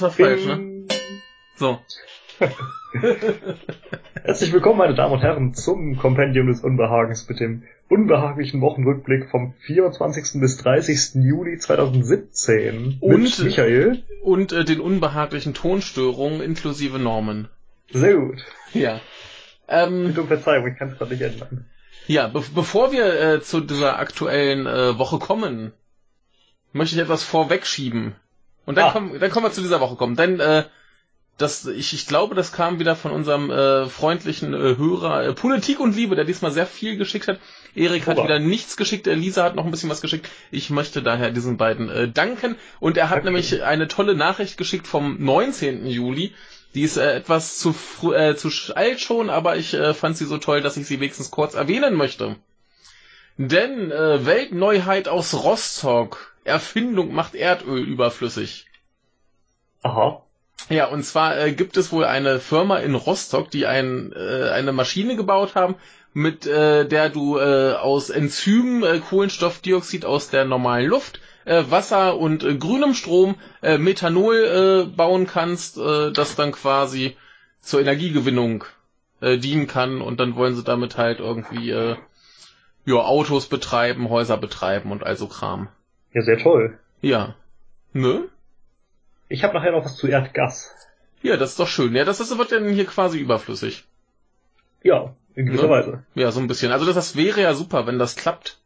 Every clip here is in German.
das war falsch, ne? So. Herzlich willkommen, meine Damen und Herren, zum Kompendium des Unbehagens mit dem unbehaglichen Wochenrückblick vom 24. bis 30. Juli 2017 Und- mit Michael. Und äh, den unbehaglichen Tonstörungen inklusive Normen. Sehr gut. Ja. Ähm, Bitte um Verzeihung, ich kann es gerade nicht ändern. ja, be bevor wir äh, zu dieser aktuellen äh, Woche kommen, möchte ich etwas vorwegschieben. Und dann, Ah. kommen, dann kommen wir zu dieser Woche kommen. Denn äh, das, ich, ich glaube, das kam wieder von unserem äh, freundlichen äh, Hörer äh, Politik und Liebe, der diesmal sehr viel geschickt hat. Erik hat wieder nichts geschickt, äh, Lisa hat noch ein bisschen was geschickt. Ich möchte daher diesen beiden äh, danken. Und er hat Danke. nämlich eine tolle Nachricht geschickt vom 19. Juli. Die ist äh, etwas zu, früh, äh, zu alt schon, aber ich äh, fand sie so toll, dass ich sie wenigstens kurz erwähnen möchte. Denn äh, Weltneuheit aus Rostock. Erfindung macht Erdöl überflüssig. Aha. Ja, und zwar äh, gibt es wohl eine Firma in Rostock, die ein, äh, eine Maschine gebaut haben, mit äh, der du äh, aus Enzymen äh, Kohlenstoffdioxid aus der normalen Luft, äh, Wasser und äh, grünem Strom äh, Methanol äh, bauen kannst, äh, das dann quasi zur Energiegewinnung äh, dienen kann und dann wollen sie damit halt irgendwie äh, ja, Autos betreiben, Häuser betreiben und also Kram. Ja, sehr toll. Ja. Ne? Ich habe nachher noch was zu Erdgas. Ja, das ist doch schön. Ja, das, das wird dann hier quasi überflüssig. Ja, in gewisser Ne? Weise. Ja, so ein bisschen. Also das, das wäre ja super, wenn das klappt.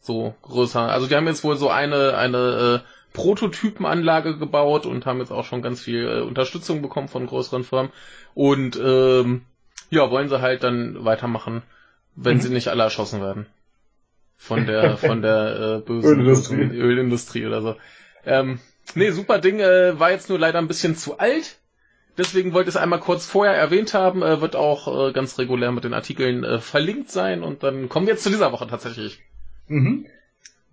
So größer. Also die haben jetzt wohl so eine, eine äh, Prototypenanlage gebaut und haben jetzt auch schon ganz viel äh, Unterstützung bekommen von größeren Firmen. Und ähm, ja, wollen sie halt dann weitermachen, wenn Mhm. sie nicht alle erschossen werden. Von der, von der äh, bösen Ölindustrie. bösen Ölindustrie oder so. Ähm, nee, super Ding, äh, war jetzt nur leider ein bisschen zu alt. Deswegen wollte ich es einmal kurz vorher erwähnt haben, äh, wird auch äh, ganz regulär mit den Artikeln äh, verlinkt sein und dann kommen wir jetzt zu dieser Woche tatsächlich. Mhm.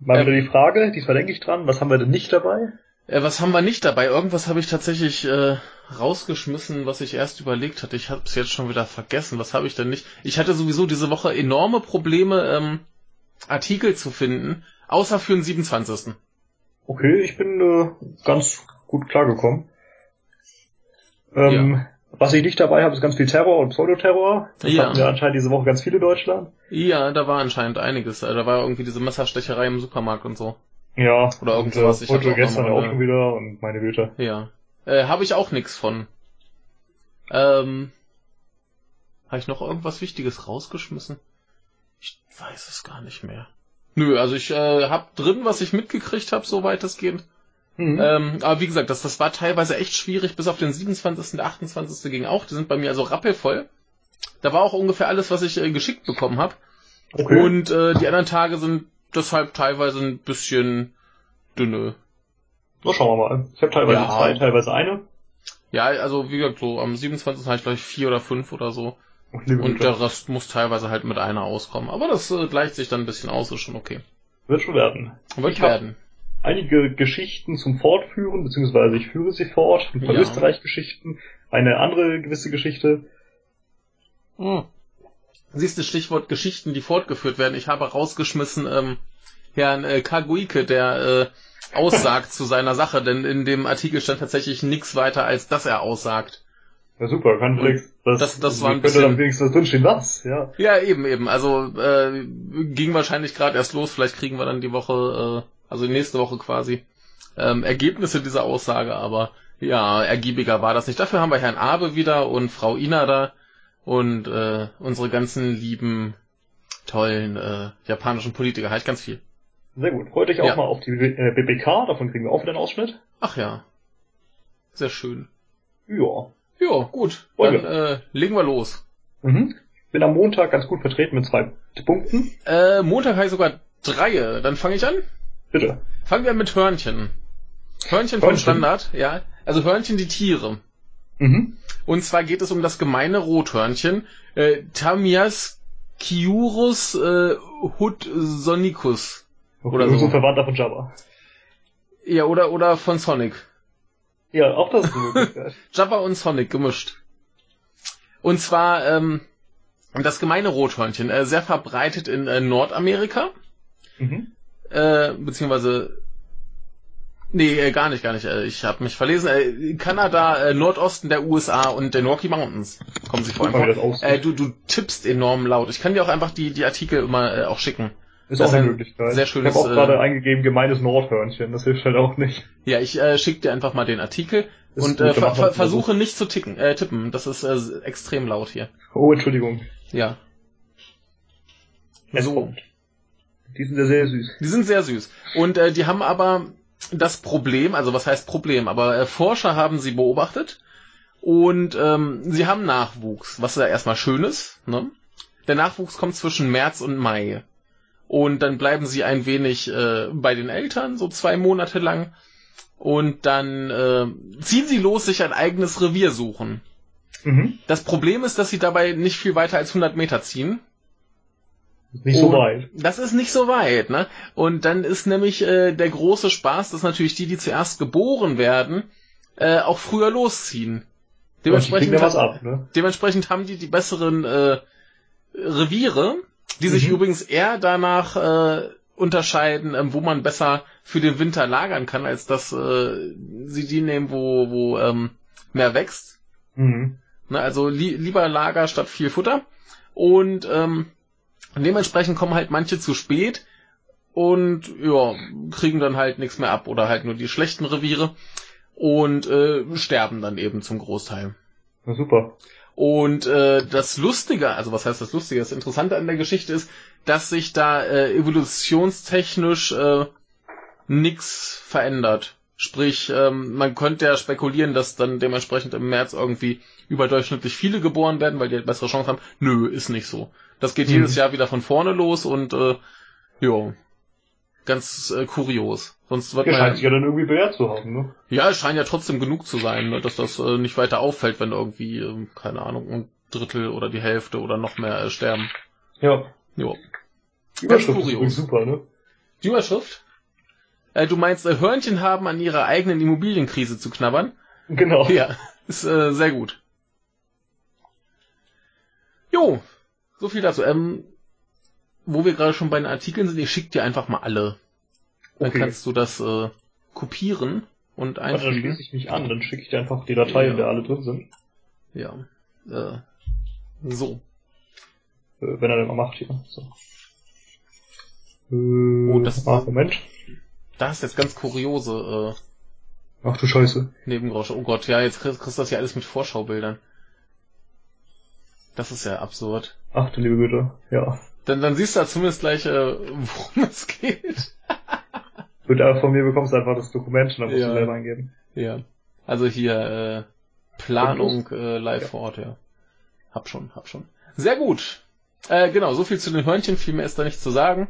Mal Ähm. wieder die Frage, diesmal denke ich dran, was haben wir denn nicht dabei? Äh, was haben wir nicht dabei? Irgendwas habe ich tatsächlich äh, rausgeschmissen, was ich erst überlegt hatte. Ich habe es jetzt schon wieder vergessen. Was habe ich denn nicht? Ich hatte sowieso diese Woche enorme Probleme, ähm, Artikel zu finden, außer für den 27. Okay, ich bin äh, ganz gut klargekommen. Ähm, Was ich nicht dabei habe, ist ganz viel Terror und Pseudoterror. Das Ja. hatten wir anscheinend diese Woche ganz viele in Deutschland. Ja, da war anscheinend einiges. Äh, Da war irgendwie diese Messerstecherei im Supermarkt und so. Ja. Oder irgend und, sowas. Äh, Ich hab's heute gestern auch schon wieder und meine Güte. Ja. Äh, habe ich auch nix von. Ähm, habe ich noch irgendwas Wichtiges rausgeschmissen? Ich weiß es gar nicht mehr. Nö, also ich äh, hab drin, was ich mitgekriegt habe, so weitestgehend. Mhm. Ähm, aber wie gesagt, das, das war teilweise echt schwierig, bis auf den 27. Der 28. ging auch. Die sind bei mir also rappelvoll. Da war auch ungefähr alles, was ich äh, geschickt bekommen habe. okay. Und äh, die anderen Tage sind deshalb teilweise ein bisschen dünne. So, schauen wir mal. Ich habe teilweise Ja. zwei, teilweise eine. Ja, also wie gesagt, so am 27. habe ich gleich vier oder fünf oder so. Und der Rest muss teilweise halt mit einer auskommen. Aber das äh, gleicht sich dann ein bisschen aus, ist schon okay. Wird schon werden. Wird Ich werden. Einige Geschichten zum Fortführen, beziehungsweise ich führe sie fort. Ein paar Ja. Österreich-Geschichten. Eine andere gewisse Geschichte. Hm. Siehst du, Stichwort Geschichten, die fortgeführt werden. Ich habe rausgeschmissen ähm, Herrn äh, Kaguike, der äh, aussagt zu seiner Sache, denn in dem Artikel stand tatsächlich nichts weiter, als dass er aussagt. Ja, super. Kann vielleicht, das, Das- das war ein könnte bisschen- dann wenigstens drinstehen, was? Ja. Ja, eben, eben. Also äh, ging wahrscheinlich gerade erst los. Vielleicht kriegen wir dann die Woche, äh, also nächste Woche quasi, ähm, Ergebnisse dieser Aussage. Aber ja, ergiebiger war das nicht. Dafür haben wir Herrn Abe wieder und Frau Ina da und äh, unsere ganzen lieben, tollen äh, japanischen Politiker. Halt ganz viel. Sehr gut. Freut euch auch Ja. mal auf die äh, BBK. Davon kriegen wir auch wieder einen Ausschnitt. Ach ja, sehr schön. Ja. Ja, gut. Wollen Dann äh, legen wir los. Mhm. Bin am Montag ganz gut vertreten mit zwei Punkten. Äh, Montag habe ich sogar drei. Dann fange ich an. Bitte. Fangen wir mit Hörnchen. Hörnchen vom Hörnchen? Standard, ja. Also Hörnchen die Tiere. Mhm. Und zwar geht es um das gemeine Rothörnchen, äh, Tamias Kiurus äh, hudsonicus. Okay, Oder so. so. ein Verwandter von Jabba. Ja, oder, oder von Sonic. Ja, auch das ist eine Möglichkeit. Jabba und Sonic gemischt. Und zwar ähm, das gemeine Rothörnchen, äh, sehr verbreitet in äh, Nordamerika, mhm. äh, beziehungsweise Nee, äh, gar nicht, gar nicht. Äh, Ich habe mich verlesen. Äh, Kanada, äh, Nordosten der USA und den Rocky Mountains kommen sie vor. Äh, du, du tippst enorm laut. Ich kann dir auch einfach die, die Artikel immer auch schicken. Ist Das auch ist eine ein Möglichkeit. sehr ich schönes, habe auch äh, gerade eingegeben, gemeines Nordhörnchen. Das hilft halt auch nicht. Ja, ich äh, schick dir einfach mal den Artikel Ist und äh, ver ver versuche nicht zu ticken, äh, tippen. Das ist äh, extrem laut hier. Oh, Entschuldigung. Ja. Es So. kommt. Die sind ja sehr süß. Die sind sehr süß. Und äh, die haben aber das Problem, also was heißt Problem, aber äh, Forscher haben sie beobachtet und ähm, sie haben Nachwuchs, was ja erstmal schön ist. Ne? Der Nachwuchs kommt zwischen März und Mai. Und dann bleiben sie ein wenig äh, bei den Eltern, so zwei Monate lang. Und dann äh, ziehen sie los, sich ein eigenes Revier suchen. Mhm. Das Problem ist, dass sie dabei nicht viel weiter als 100 Meter ziehen. Nicht so Und weit. Das ist nicht so weit, ne? Und dann ist nämlich äh, der große Spaß, dass natürlich die, die zuerst geboren werden, äh, auch früher losziehen. Dementsprechend, ja ab, ne? dementsprechend haben die die besseren äh, Reviere, die sich Mhm. übrigens eher danach äh, unterscheiden, ähm, wo man besser für den Winter lagern kann, als dass äh, sie die nehmen, wo, wo ähm, mehr wächst. Mhm. Ne, also li lieber Lager statt viel Futter. Und ähm, dementsprechend kommen halt manche zu spät und ja, kriegen dann halt nichts mehr ab oder halt nur die schlechten Reviere und äh, sterben dann eben zum Großteil. Na super. Und äh, das Lustige, also was heißt das Lustige, das Interessante an der Geschichte ist, dass sich da äh, evolutionstechnisch äh, nix verändert. Sprich, ähm, man könnte ja spekulieren, dass dann dementsprechend im März irgendwie überdurchschnittlich viele geboren werden, weil die halt bessere Chance haben. Nö, ist nicht so. Das geht Mhm. jedes Jahr wieder von vorne los und äh, ja, ganz äh, kurios. Sonst wird Ja, man scheint sich ja dann irgendwie bewährt zu haben, ne? ja, es scheint ja trotzdem genug zu sein, ne, dass das äh, nicht weiter auffällt, wenn irgendwie, ähm, keine Ahnung, ein Drittel oder die Hälfte oder noch mehr äh, sterben. Ja. Jo. Die Überschrift ist super, ne? Die Überschrift? Äh, du meinst, äh, Hörnchen haben an ihrer eigenen Immobilienkrise zu knabbern? Genau. Ja, ist äh, sehr gut. Jo, so viel dazu. Ähm, wo wir gerade schon bei den Artikeln sind, ich schick dir einfach mal alle. Dann Okay. kannst du das äh, kopieren und dann einfügen. schließe ich mich an, dann schicke ich dir einfach die Datei, Ja. in der alle drin sind. Ja. Äh, so. Äh, wenn er dann mal macht hier. So. Äh, Oh, das- ah, Moment. Da ist jetzt ganz kuriose äh, Ach du Scheiße. Nebengeräusche. Oh Gott, ja, jetzt kriegst, kriegst du das ja alles mit Vorschaubildern. Das ist ja absurd. Ach du liebe Güte. Ja. Dann, dann siehst du ja zumindest gleich, äh, worum es geht. Gut, aber von mir bekommst du einfach das Dokument und dann musst Ja. du selber eingeben. Ja. Also hier, äh, Planung äh, live vor Ort, ja. Hab schon, hab schon. Sehr gut. Äh, genau, so viel zu den Hörnchen, viel mehr ist da nicht zu sagen.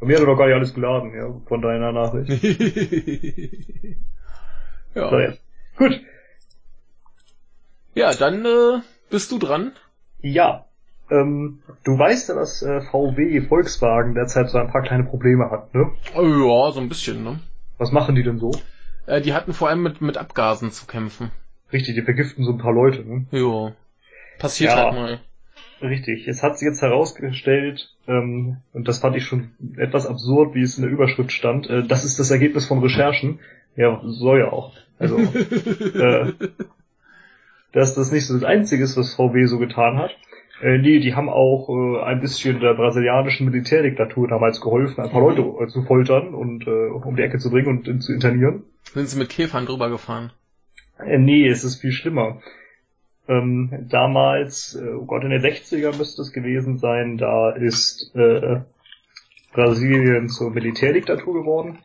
Bei mir hat er doch gar nicht alles geladen, ja, von deiner Nachricht. ja. So, jetzt. Gut. ja, dann äh, bist du dran. Ja. Ähm, du weißt ja, dass äh, VW Volkswagen derzeit so ein paar kleine Probleme hat, ne? Oh, ja, so ein bisschen, ne? Was machen die denn so? Äh, die hatten vor allem mit, mit Abgasen zu kämpfen. Richtig, die vergiften so ein paar Leute, ne? Jo. Passiert Ja. halt mal. Richtig. Es hat sich jetzt herausgestellt, ähm, und das fand ich schon etwas absurd, wie es in der Überschrift stand, äh, das ist das Ergebnis von Recherchen. Ja, soll ja auch. Also, äh, dass das nicht so das Einzige ist, was VW so getan hat. Äh, nee, die haben auch äh, ein bisschen der brasilianischen Militärdiktatur damals geholfen, ein paar Mhm. Leute äh, zu foltern und äh, um die Ecke zu bringen und äh, zu internieren. Sind sie mit Käfern drüber gefahren? Äh, nee, es ist viel schlimmer. Ähm, damals, äh, oh Gott, in den 60er müsste es gewesen sein, da ist äh, Brasilien zur Militärdiktatur geworden.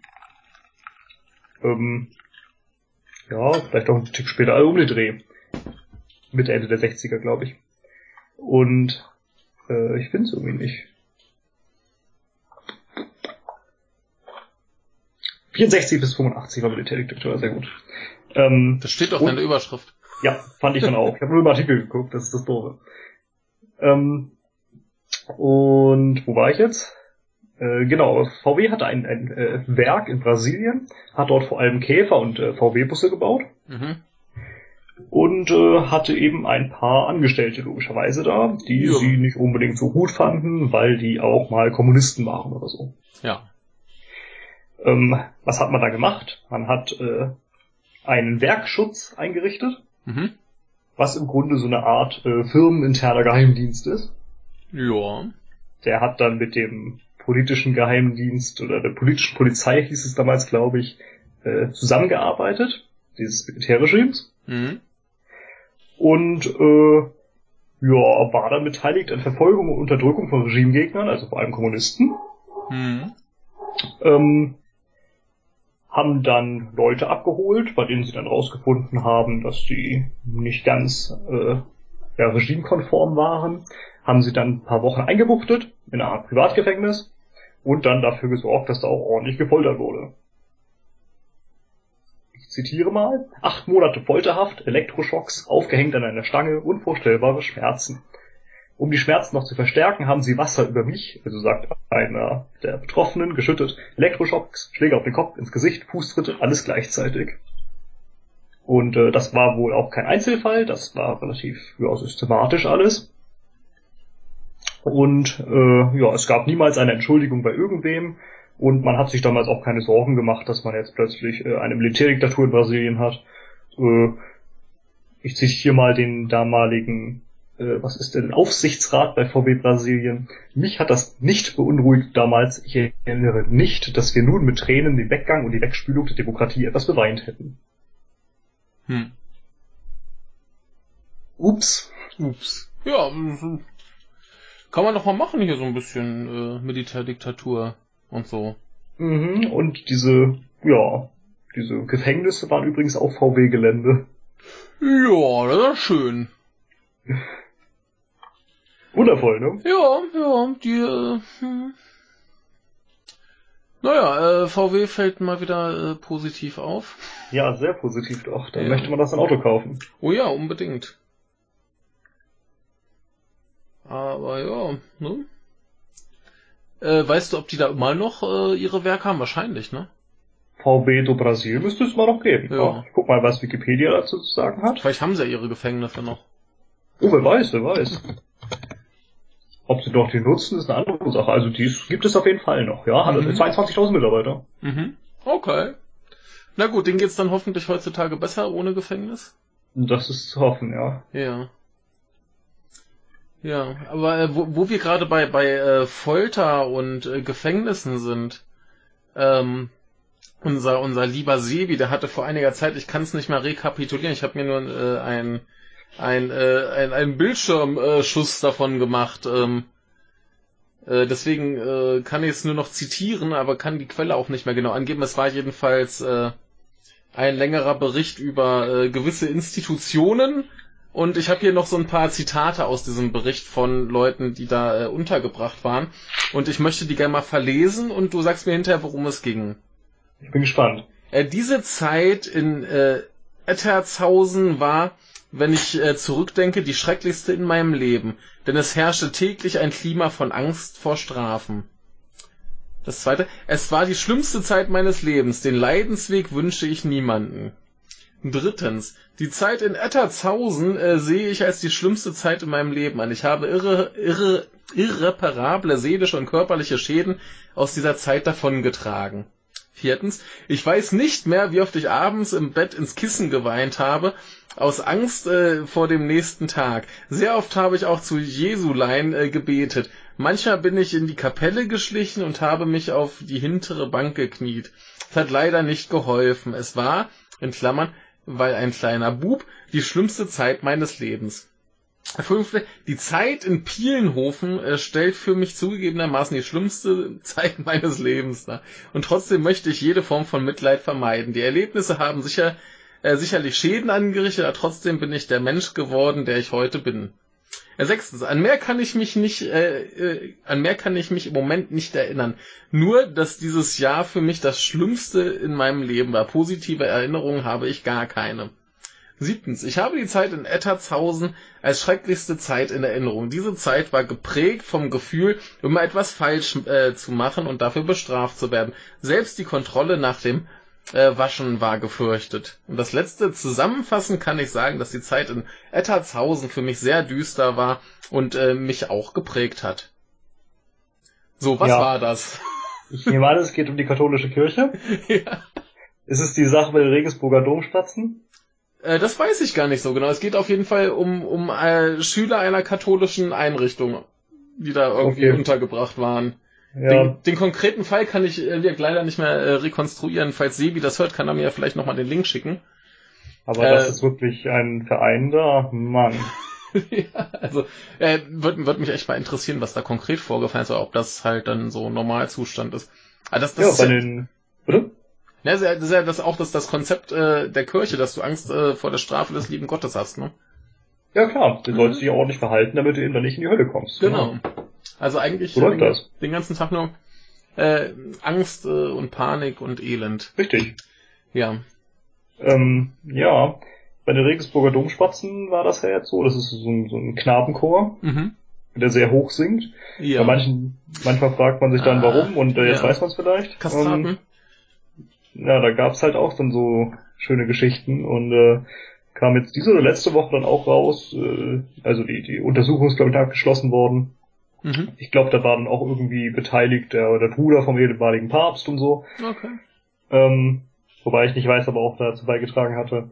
Ähm, ja, vielleicht auch ein Tick später, also um den Dreh. Mitte, Ende der 60er, glaube ich. Und äh, ich finde es irgendwie nicht. 64 bis 85 war Militärdiktatur, sehr gut. Ähm, Das steht doch in der Überschrift. ja, fand ich dann auch. Ich habe nur im Artikel geguckt, das ist das Doofe. Ähm, und wo war ich jetzt? Äh, genau, VW hatte ein, ein äh, Werk in Brasilien, hat dort vor allem Käfer und äh, VW-Busse gebaut Mhm. Und äh, hatte eben ein paar Angestellte logischerweise da, die Ja. sie nicht unbedingt so gut fanden, weil die auch mal Kommunisten waren oder so. Ja. Ähm, was hat man da gemacht? Man hat äh, einen Werkschutz eingerichtet, mhm. was im Grunde so eine Art äh, firmeninterner Geheimdienst ist. Ja. Der hat dann mit dem politischen Geheimdienst oder der politischen Polizei hieß es damals, glaube ich, äh, zusammengearbeitet, dieses Militärregimes. Mhm. Und äh, ja, war dann beteiligt an Verfolgung und Unterdrückung von Regimegegnern, also vor allem Kommunisten. Mhm. Ähm, haben dann Leute abgeholt, bei denen sie dann rausgefunden haben, dass die nicht ganz äh, ja, regimekonform waren, haben sie dann ein paar Wochen eingebuchtet in einer Art Privatgefängnis und dann dafür gesorgt, dass da auch ordentlich gefoltert wurde. Zitiere mal, acht Monate Folterhaft, Elektroschocks, aufgehängt an einer Stange, unvorstellbare Schmerzen. Um die Schmerzen noch zu verstärken, haben sie Wasser über mich, also sagt einer der Betroffenen, geschüttet, Elektroschocks, Schläge auf den Kopf, ins Gesicht, Fußtritte, alles gleichzeitig. Und äh, das war wohl auch kein Einzelfall, das war relativ ja, systematisch alles. Und äh, ja, es gab niemals eine Entschuldigung bei irgendwem. Und man hat sich damals auch keine Sorgen gemacht, dass man jetzt plötzlich äh, eine Militärdiktatur in Brasilien hat. Äh, ich zitiere mal den damaligen, äh, was ist denn, Aufsichtsrat bei VW Brasilien. Mich hat das nicht beunruhigt damals. Ich erinnere nicht, dass wir nun mit Tränen den Weggang und die Wegspülung der Demokratie etwas beweint hätten. Hm. Ups. Ups. Ja, kann man doch mal machen hier so ein bisschen äh, Militärdiktatur und so. Mhm, und diese, ja, diese Gefängnisse waren übrigens auch VW-Gelände. Ja, das ist schön. Wundervoll, ne? Ja, ja, die, äh, hm. Naja, äh, VW fällt mal wieder äh, positiv auf. Ja, sehr positiv doch. Dann ja. möchte man das ein Auto kaufen. Oh ja, unbedingt. Aber ja, ne? Äh, weißt du, ob die da mal noch äh, ihre Werke haben? Wahrscheinlich, ne? VW do Brasil müsste es mal noch geben. Ja. Ich guck mal, was Wikipedia dazu zu sagen hat. Vielleicht haben sie ja ihre Gefängnisse noch. Oh, wer weiß, wer weiß. Ob sie doch die nutzen, ist eine andere Sache. Also die gibt es auf jeden Fall noch, ja. Hat mhm. 22.000 Mitarbeiter. Mhm. Okay. Na gut, denen geht's dann hoffentlich heutzutage besser ohne Gefängnis? Das ist zu hoffen, ja. Ja. Ja, aber äh, wo, wo wir gerade bei, bei äh, Folter und äh, Gefängnissen sind, ähm, unser, unser lieber Sebi, der hatte vor einiger Zeit, ich kann es nicht mal rekapitulieren, ich habe mir nur äh, ein, ein, äh, ein, ein Bildschirmschuss davon gemacht. Ähm, äh, deswegen äh, kann ich es nur noch zitieren, aber kann die Quelle auch nicht mehr genau angeben. Es war jedenfalls äh, ein längerer Bericht über äh, gewisse Institutionen, und ich habe hier noch so ein paar Zitate aus diesem Bericht von Leuten, die da äh, untergebracht waren. Und ich möchte die gerne mal verlesen und du sagst mir hinterher, worum es ging. Ich bin gespannt. Äh, diese Zeit in äh, Etterzhausen war, wenn ich äh, zurückdenke, die schrecklichste in meinem Leben. Denn es herrschte täglich ein Klima von Angst vor Strafen. Das zweite, es war die schlimmste Zeit meines Lebens. Den Leidensweg wünsche ich niemanden. Drittens, die Zeit in Ettertshausen äh, sehe ich als die schlimmste Zeit in meinem Leben an. Ich habe irre, irre, irreparable seelische und körperliche Schäden aus dieser Zeit davongetragen. Viertens, ich weiß nicht mehr, wie oft ich abends im Bett ins Kissen geweint habe, aus Angst äh, vor dem nächsten Tag. Sehr oft habe ich auch zu Jesulein äh, gebetet. Manchmal bin ich in die Kapelle geschlichen und habe mich auf die hintere Bank gekniet. Es hat leider nicht geholfen. Es war, in Klammern, weil ein kleiner Bub, die schlimmste Zeit meines Lebens. Fünfte, die Zeit in Pielenhofen äh, stellt für mich zugegebenermaßen die schlimmste Zeit meines Lebens dar. Und trotzdem möchte ich jede Form von Mitleid vermeiden. Die Erlebnisse haben sicher äh, sicherlich Schäden angerichtet, aber trotzdem bin ich der Mensch geworden, der ich heute bin. Ja, sechstens, an mehr kann ich mich nicht, äh, äh, an mehr kann ich mich im Moment nicht erinnern. Nur, dass dieses Jahr für mich das Schlimmste in meinem Leben war. Positive Erinnerungen habe ich gar keine. Siebtens, ich habe die Zeit in Ettertshausen als schrecklichste Zeit in Erinnerung. Diese Zeit war geprägt vom Gefühl, immer etwas falsch äh, zu machen und dafür bestraft zu werden. Selbst die Kontrolle nach dem äh, Waschen war gefürchtet. Und das letzte zusammenfassen kann ich sagen, dass die Zeit in Ettertshausen für mich sehr düster war und äh, mich auch geprägt hat. So, was ja. war das? Ich nehme an, es geht um die katholische Kirche. ja. Ist es die Sache mit den Regensburger Domspatzen? Äh, das weiß ich gar nicht so genau. Es geht auf jeden Fall um, um äh, Schüler einer katholischen Einrichtung, die da irgendwie okay. untergebracht waren. Ja. Den, den, konkreten Fall kann ich äh, leider nicht mehr äh, rekonstruieren. Falls Sebi das hört, kann er mir ja vielleicht nochmal den Link schicken. Aber äh, das ist wirklich ein Verein da, Mann. ja, also äh, würde würd mich echt mal interessieren, was da konkret vorgefallen ist, oder ob das halt dann so Normalzustand ist. Aber das, das ja, bei ja, den. Bitte? Ja, das ist ja das auch das, das Konzept äh, der Kirche, dass du Angst äh, vor der Strafe des lieben Gottes hast, ne? Ja klar, du mhm. sollst dich ordentlich verhalten, damit du eben dann nicht in die Hölle kommst. Genau. Ja. Also eigentlich so den, den, ganzen Tag nur äh, Angst äh, und Panik und Elend. Richtig. Ja. Ähm, ja, bei den Regensburger Domspatzen war das ja jetzt so. Das ist so ein, so ein Knabenchor, mhm. der sehr hoch singt. Ja. Bei manchen, manchmal fragt man sich dann, ah, warum, und äh, jetzt ja. weiß man es vielleicht. Kastraten. Ähm, ja, da gab's halt auch dann so schöne Geschichten und äh, kam jetzt diese letzte Woche dann auch raus. Äh, also die, die Untersuchung ist, glaube ich, abgeschlossen worden. Mhm. Ich glaube, da war dann auch irgendwie beteiligt der, der Bruder vom ehemaligen Papst und so. Okay. Ähm, wobei ich nicht weiß, aber auch dazu beigetragen hatte.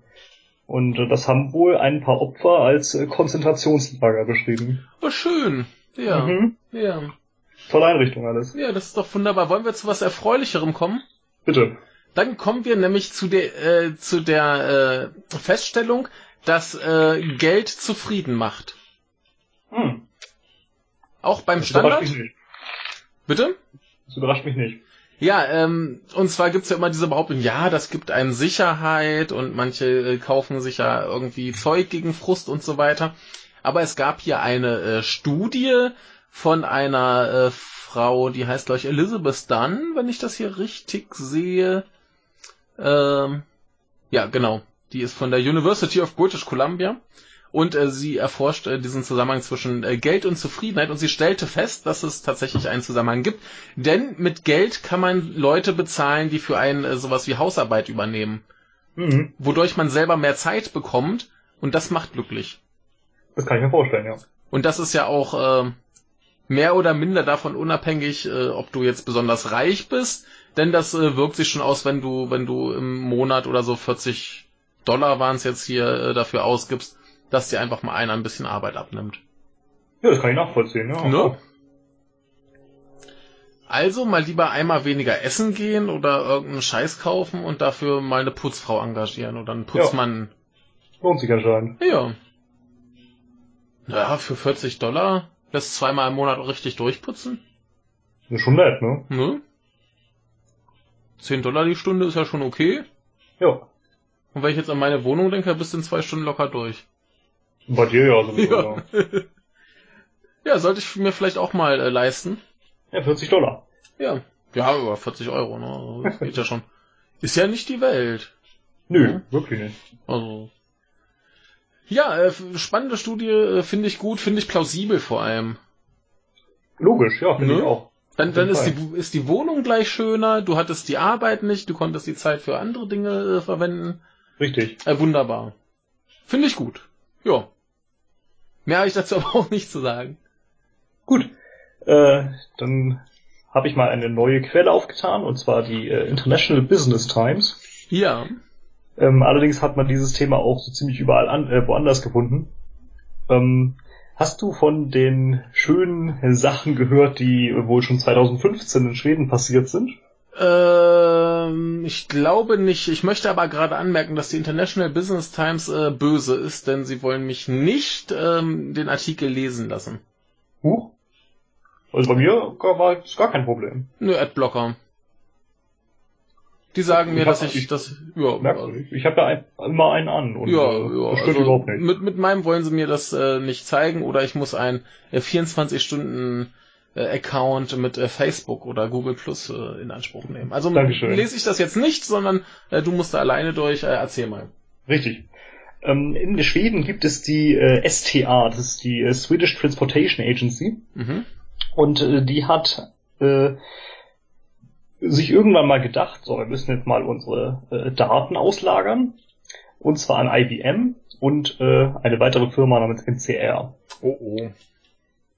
Und das haben wohl ein paar Opfer als äh, Konzentrationslager beschrieben. Oh, schön. Ja. Mhm. Ja. Tolle Einrichtung alles. Ja, das ist doch wunderbar. Wollen wir zu was Erfreulicherem kommen? Bitte. Dann kommen wir nämlich zu der, äh, zu der äh, Feststellung, dass äh, Geld zufrieden macht. Hm. Auch beim das Standard? Überrascht mich nicht. Bitte? Das überrascht mich nicht. Ja, ähm, und zwar gibt's ja immer diese Behauptung, ja, das gibt einem Sicherheit und manche äh, kaufen sich ja irgendwie Zeug gegen Frust und so weiter. Aber es gab hier eine äh, Studie von einer äh, Frau, die heißt, glaube ich, Elizabeth Dunn, wenn ich das hier richtig sehe. Ähm, ja, genau. Die ist von der University of British Columbia und äh, sie erforscht äh, diesen Zusammenhang zwischen äh, Geld und Zufriedenheit und sie stellte fest, dass es tatsächlich einen Zusammenhang gibt, denn mit Geld kann man Leute bezahlen, die für einen äh, sowas wie Hausarbeit übernehmen, mhm. wodurch man selber mehr Zeit bekommt und das macht glücklich. Das kann ich mir vorstellen, ja. Und das ist ja auch äh, mehr oder minder davon unabhängig, äh, ob du jetzt besonders reich bist, denn das äh, wirkt sich schon aus, wenn du, wenn du im Monat oder so 40 Dollar waren es jetzt hier äh, dafür ausgibst, dass dir einfach mal einer ein bisschen Arbeit abnimmt. Ja, das kann ich nachvollziehen, ja. Ne? Also mal lieber einmal weniger essen gehen oder irgendeinen Scheiß kaufen und dafür mal eine Putzfrau engagieren oder einen Putzmann. Ja. Lohnt sich anscheinend. Ja. Ja, für 40 Dollar lässt zweimal im Monat richtig durchputzen. ist schon nett, ne? Ne? 10 Dollar die Stunde ist ja schon okay. Ja. Und wenn ich jetzt an meine Wohnung denke, bist du in zwei Stunden locker durch. Bei dir ja sowieso. Ja, ja sollte ich mir vielleicht auch mal äh, leisten. Ja, 40 Dollar. Ja. Ja, über 40 Euro, ne? Also, das geht ja schon. Ist ja nicht die Welt. Nö, ja? wirklich nicht. Also. Ja, äh, spannende Studie, äh, finde ich gut, finde ich plausibel vor allem. Logisch, ja, finde ne? ich auch. Dann, dann ist die, ist die Wohnung gleich schöner, du hattest die Arbeit nicht, du konntest die Zeit für andere Dinge äh, verwenden. Richtig. Äh, wunderbar. Finde ich gut. Ja. Mehr habe ich dazu aber auch nicht zu sagen. Gut, äh, dann habe ich mal eine neue Quelle aufgetan, und zwar die äh, International Business Times. Ja. Ähm, allerdings hat man dieses Thema auch so ziemlich überall an, äh, woanders gefunden. Ähm, hast du von den schönen Sachen gehört, die wohl schon 2015 in Schweden passiert sind? Ähm, ich glaube nicht. Ich möchte aber gerade anmerken, dass die International Business Times äh, böse ist, denn sie wollen mich nicht ähm, den Artikel lesen lassen. Huch? Also bei mir war es gar kein Problem. Nö, Adblocker. Die sagen ich mir, dass ich, das, ja. Merkwürdig. Ich habe da ein, immer einen an und ja, äh, ja, das stört also überhaupt nicht. Mit, mit meinem wollen sie mir das äh, nicht zeigen oder ich muss ein äh, 24 Stunden Account mit äh, Facebook oder Google Plus äh, in Anspruch nehmen. Also Dankeschön. lese ich das jetzt nicht, sondern äh, du musst da alleine durch. Äh, erzähl mal. Richtig. Ähm, in Schweden gibt es die äh, STA, das ist die äh, Swedish Transportation Agency. Mhm. Und äh, die hat äh, sich irgendwann mal gedacht, so, wir müssen jetzt mal unsere äh, Daten auslagern. Und zwar an IBM und äh, eine weitere Firma namens NCR. Oh oh.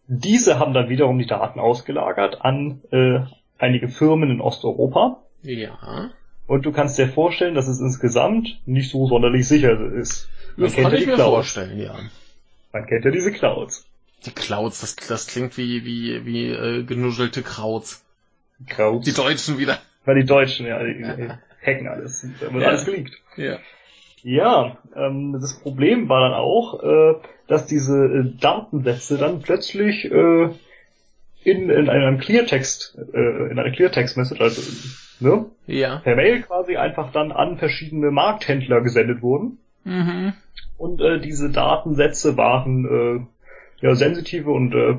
Diese haben dann wiederum die Daten ausgelagert an äh, einige Firmen in Osteuropa. Ja. Und du kannst dir vorstellen, dass es insgesamt nicht so sonderlich sicher ist. Man das kann ich mir Clouds. vorstellen, ja. Man kennt ja diese Clouds. Die Clouds, das, das klingt wie, wie, wie äh, genuschelte Krauts. Krauts. Die Deutschen wieder. Weil die Deutschen, ja, die, die hacken alles. Da wird ja. alles geleakt. Ja. Ja, ähm, das Problem war dann auch, äh, dass diese äh, Datensätze dann plötzlich äh, in, in einem Cleartext, äh, in einer Cleartext-Message, also ne? Ja. per Mail quasi einfach dann an verschiedene Markthändler gesendet wurden. Mhm. Und äh, diese Datensätze waren äh, ja sensitive und äh,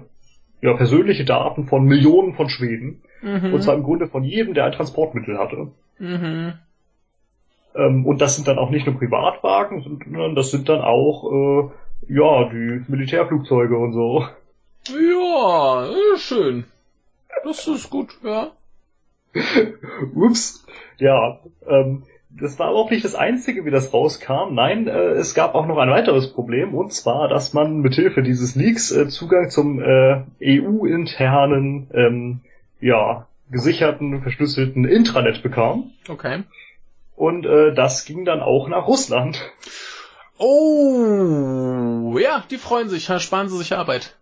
ja persönliche Daten von Millionen von Schweden. Mhm. Und zwar im Grunde von jedem, der ein Transportmittel hatte. Mhm. Ähm, und das sind dann auch nicht nur Privatwagen, sondern das sind dann auch äh, ja die Militärflugzeuge und so. Ja, schön. Das ist gut, ja. Ups. Ja, ähm, das war aber auch nicht das Einzige, wie das rauskam. Nein, äh, es gab auch noch ein weiteres Problem, und zwar, dass man mithilfe dieses Leaks äh, Zugang zum äh, EU-internen, ähm, ja, gesicherten, verschlüsselten Intranet bekam. Okay. Und äh, das ging dann auch nach Russland. Oh, ja, die freuen sich, sparen sie sich Arbeit.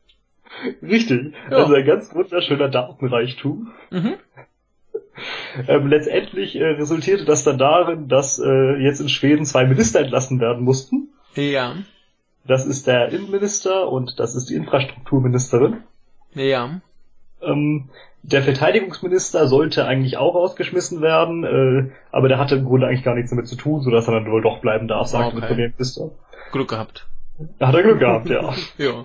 Richtig. Ja. Also ein ganz wunderschöner Datenreichtum. Mhm. Ähm, letztendlich äh, resultierte das dann darin, dass äh, jetzt in Schweden zwei Minister entlassen werden mussten. Ja. Das ist der Innenminister und das ist die Infrastrukturministerin. Ja. Ähm, der Verteidigungsminister sollte eigentlich auch rausgeschmissen werden, äh, aber der hatte im Grunde eigentlich gar nichts damit zu tun, sodass er dann wohl doch bleiben darf, sagte okay. der Premierminister. Glück gehabt. Da hat er Glück gehabt, ja. ja.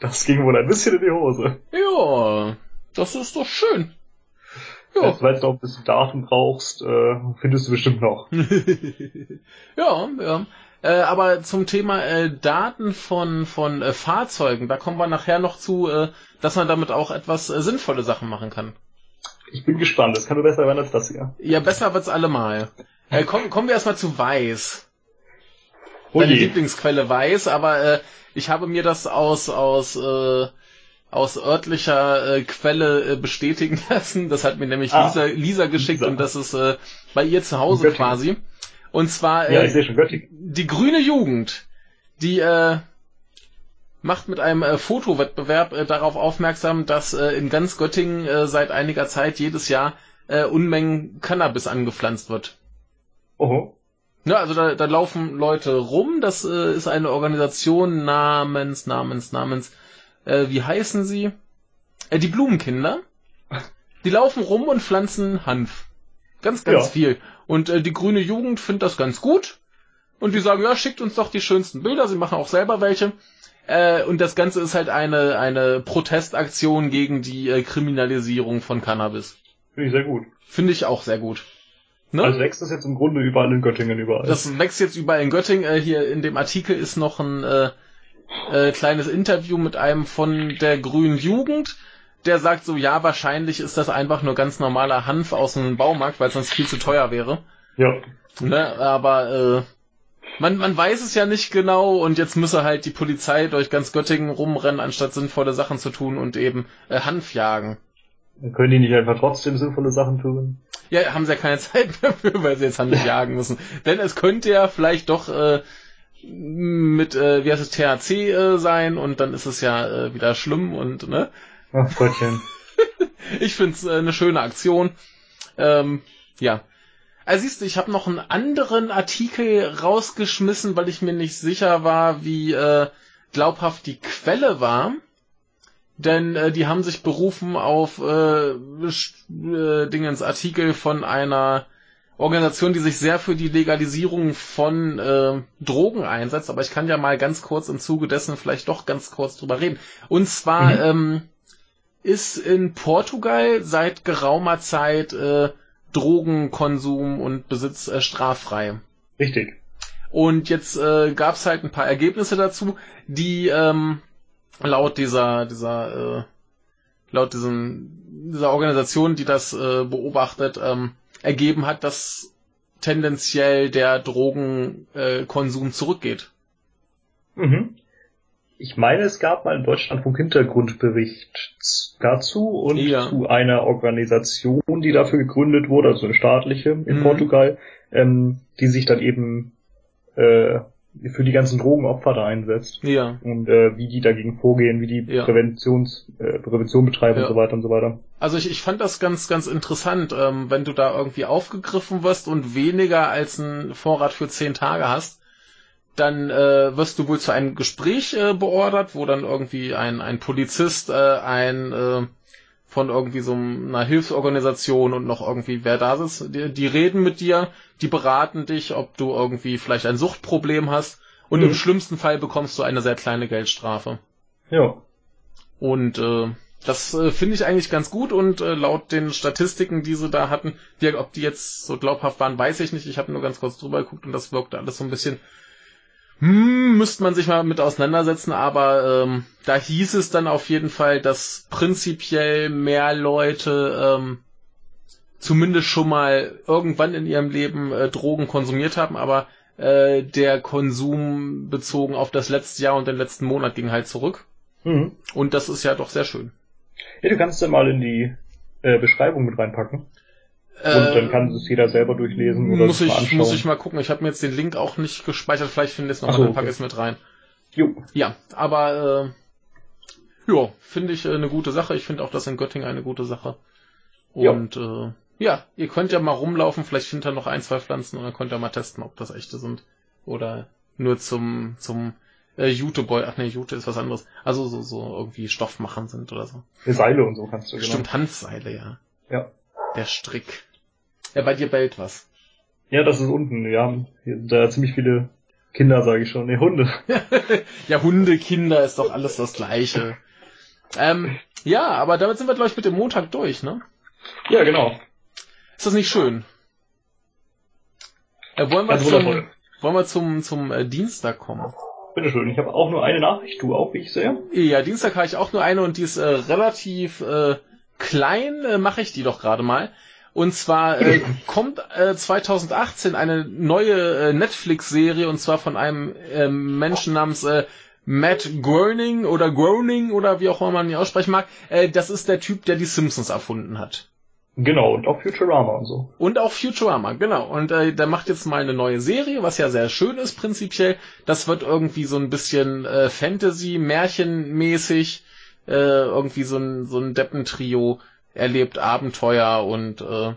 Das ging wohl ein bisschen in die Hose. Ja, das ist doch schön. Ja. Jetzt, weil du noch ein bisschen Daten brauchst, äh, findest du bestimmt noch. ja, ja. Äh, aber zum Thema äh, Daten von, von äh, Fahrzeugen, da kommen wir nachher noch zu, äh, dass man damit auch etwas äh, sinnvolle Sachen machen kann. Ich bin gespannt, das kann nur besser werden als das hier. Ja, besser wird's allemal. Äh, komm, kommen wir erstmal zu Weiß. Oh Deine. Lieblingsquelle Weiß, aber äh, ich habe mir das aus, aus aus örtlicher äh, Quelle äh, bestätigen lassen. Das hat mir nämlich Ah, Lisa, Lisa geschickt Lisa. und das ist äh, bei ihr zu Hause quasi. Und zwar Ja, äh, Göttingen. die grüne Jugend, die äh, macht mit einem äh, Fotowettbewerb äh, darauf aufmerksam, dass äh, in ganz Göttingen äh, seit einiger Zeit jedes Jahr äh, Unmengen Cannabis angepflanzt wird. Oho. Ja, also da, da laufen Leute rum. Das äh, ist eine Organisation namens, namens, namens, äh, wie heißen sie? Äh, die Blumenkinder. Die laufen rum und pflanzen Hanf. Ganz, ganz Ja. viel. Und äh, die grüne Jugend findet das ganz gut. Und die sagen, ja, schickt uns doch die schönsten Bilder. Sie machen auch selber welche. Äh, und das Ganze ist halt eine, eine Protestaktion gegen die äh, Kriminalisierung von Cannabis. Finde ich sehr gut. Finde ich auch sehr gut. Ne? Also wächst das jetzt im Grunde überall in Göttingen überall. Das wächst jetzt überall in Göttingen. Äh, hier in dem Artikel ist noch ein äh, äh, kleines Interview mit einem von der Grünen Jugend. Der sagt so, ja, wahrscheinlich ist das einfach nur ganz normaler Hanf aus einem Baumarkt, weil es sonst viel zu teuer wäre. ja. Ne? Aber äh, man, man weiß es ja nicht genau und jetzt müsse halt die Polizei durch ganz Göttingen rumrennen, anstatt sinnvolle Sachen zu tun und eben äh, Hanf jagen. Dann können die nicht einfach trotzdem sinnvolle Sachen tun. Ja, haben sie ja keine Zeit dafür, weil sie jetzt Hanf jagen müssen. Denn es könnte ja vielleicht doch äh, mit, äh, wie heißt es, THC äh, sein und dann ist es ja äh, wieder schlimm und, ne? Ach Gottchen. Ich find's äh, eine schöne Aktion. Ähm, ja. Also siehst du, ich habe noch einen anderen Artikel rausgeschmissen, weil ich mir nicht sicher war, wie äh, glaubhaft die Quelle war. Denn äh, die haben sich berufen auf äh, äh, Dingens Artikel von einer Organisation, die sich sehr für die Legalisierung von äh, Drogen einsetzt. Aber ich kann ja mal ganz kurz im Zuge dessen vielleicht doch ganz kurz drüber reden. Und zwar Mhm. ähm, ist in Portugal seit geraumer Zeit äh, Drogenkonsum und Besitz äh, straffrei. Richtig. Und jetzt äh, gab es halt ein paar Ergebnisse dazu, die ähm, laut dieser dieser äh, laut diesem dieser Organisation, die das äh, beobachtet, ähm, ergeben hat, dass tendenziell der Drogenkonsum äh, zurückgeht. Mhm. ich meine, es gab mal in Deutschland einen Hintergrundbericht dazu und ja. zu einer Organisation, die dafür gegründet wurde, also eine staatliche in mhm. Portugal, ähm, die sich dann eben äh, für die ganzen Drogenopfer da einsetzt. Ja. Und äh, wie die dagegen vorgehen, wie die ja. Präventions, äh, Prävention betreiben ja. und so weiter und so weiter. Also ich, ich fand das ganz, ganz interessant, ähm, wenn du da irgendwie aufgegriffen wirst und weniger als ein Vorrat für zehn Tage hast, dann äh, wirst du wohl zu einem Gespräch äh, beordert, wo dann irgendwie ein, ein Polizist, äh, ein äh, von irgendwie so einer Hilfsorganisation und noch irgendwie wer da ist, die, die reden mit dir, die beraten dich, ob du irgendwie vielleicht ein Suchtproblem hast und mhm. im schlimmsten Fall bekommst du eine sehr kleine Geldstrafe. Ja. Und äh, das äh, finde ich eigentlich ganz gut und äh, laut den Statistiken, die sie da hatten, die, ob die jetzt so glaubhaft waren, weiß ich nicht. Ich habe nur ganz kurz drüber geguckt und das wirkte alles so ein bisschen hm, müsste man sich mal mit auseinandersetzen, aber ähm, da hieß es dann auf jeden Fall, dass prinzipiell mehr Leute ähm, zumindest schon mal irgendwann in ihrem Leben äh, Drogen konsumiert haben, aber äh, der Konsum bezogen auf das letzte Jahr und den letzten Monat ging halt zurück. Mhm. Und das ist ja doch sehr schön. Ja, du kannst ja mal in die äh, Beschreibung mit reinpacken. Und dann kann es jeder selber durchlesen oder muss ich, anschauen. Muss ich mal gucken. Ich habe mir jetzt den Link auch nicht gespeichert. Vielleicht finde ich es noch so, und packe es mit rein. Jo. Ja, aber äh, ja, finde ich äh, eine gute Sache. Ich finde auch das in Göttingen eine gute Sache. Und ja. äh, ja, ihr könnt ja mal rumlaufen. Vielleicht findet ihr noch ein, zwei Pflanzen und dann könnt ihr mal testen, ob das echte sind. Oder nur zum, zum äh, Juteboy, ach nee, Jute ist was anderes. Also so, so irgendwie Stoffmachen sind oder so. Seile und so kannst du genau. Stimmt, Handseile, ja. Ja. Der Strick. Ja, bei dir bellt was. Ja, das ist unten. Wir haben da ziemlich viele Kinder, sage ich schon. Nee, Hunde. ja, Hunde, Kinder ist doch alles das Gleiche. Ähm, ja, aber damit sind wir, glaube ich, mit dem Montag durch, ne? Ja, genau. Ist das nicht schön? Äh, wollen wir zum, wollen wir zum, zum äh, Dienstag kommen? Bitteschön, ich habe auch nur eine Nachricht, du auch, wie ich sehe. Ja, Dienstag habe ich auch nur eine und die ist äh, relativ äh, klein, äh, mache ich die doch gerade mal. Und zwar äh, kommt äh, 2018 eine neue äh, Netflix-Serie und zwar von einem äh, Menschen namens äh, Matt Groening oder Groening oder wie auch immer man ihn aussprechen mag. Äh, das ist der Typ, der die Simpsons erfunden hat. Genau, und auch Futurama und so. Und auch Futurama, genau. Und äh, der macht jetzt mal eine neue Serie, was ja sehr schön ist prinzipiell. Das wird irgendwie so ein bisschen äh, Fantasy, Märchenmäßig, äh, irgendwie so ein, so ein Deppentrio erlebt Abenteuer und äh,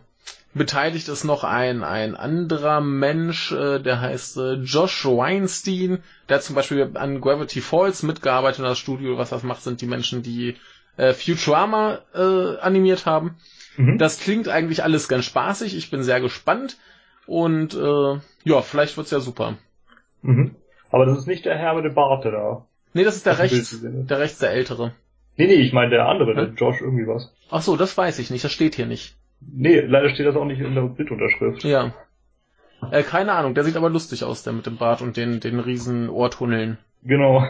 beteiligt ist noch ein, ein anderer Mensch, äh, der heißt äh, Josh Weinstein, der hat zum Beispiel an Gravity Falls mitgearbeitet in das Studio. Was das macht, sind die Menschen, die äh, Futurama äh, animiert haben. Mhm. Das klingt eigentlich alles ganz spaßig. Ich bin sehr gespannt. Und äh, ja, vielleicht wird's ja super. Mhm. Aber das ist nicht der Herr mit dem Bart, der da. Nee, das ist der rechts, der rechts der ältere. Nee, nee, ich meine der andere, der Josh irgendwie was. Ach so, das weiß ich nicht, das steht hier nicht. Nee, leider steht das auch nicht in der Bildunterschrift. Ja. Äh, keine Ahnung, der sieht aber lustig aus, der mit dem Bart und den, den riesen Ohrtunneln. Genau.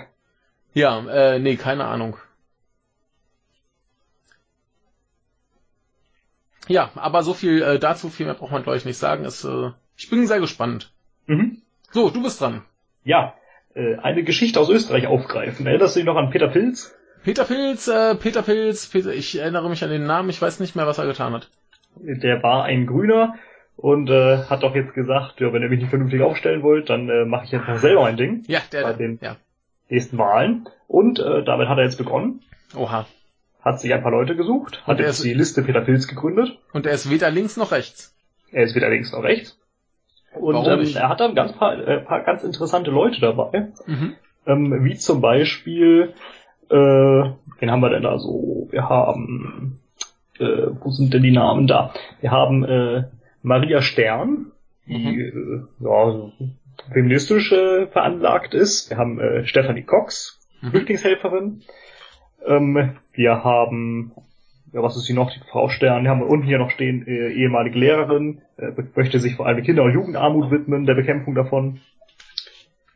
Ja, äh, nee, keine Ahnung. Ja, aber so viel äh, dazu, viel mehr braucht man glaube ich nicht sagen. Es, äh, ich bin sehr gespannt. Mhm. So, du bist dran. Ja, äh, eine Geschichte aus Österreich aufgreifen. Erinnerst du dich noch an Peter Pilz? Peter Pilz, äh, Peter Pilz, Peter, ich erinnere mich an den Namen, ich weiß nicht mehr, was er getan hat. Der war ein Grüner und äh, hat doch jetzt gesagt, ja, wenn ihr mich nicht vernünftig aufstellen wollt, dann äh, mache ich jetzt noch selber ein Ding. Ja, der, bei den ja. nächsten Wahlen. Und äh, damit hat er jetzt begonnen. Oha. Hat sich ein paar Leute gesucht, hat jetzt die Liste Peter Pilz gegründet. Und er ist weder links noch rechts. Er ist weder links noch rechts. Und ähm, er hat dann ganz paar, äh, paar ganz interessante Leute dabei. Mhm. Ähm, wie zum Beispiel äh, wen haben wir denn da so? Wir haben, äh, wo sind denn die Namen da? Wir haben äh, Maria Stern, die mhm. äh, ja, feministisch äh, veranlagt ist. Wir haben äh, Stephanie Cox, mhm. Flüchtlingshelferin. Ähm, wir haben, ja, was ist sie noch? Die Frau Stern. Wir haben unten hier noch stehen, äh, ehemalige Lehrerin, äh, möchte sich vor allem Kinder- und Jugendarmut widmen, der Bekämpfung davon.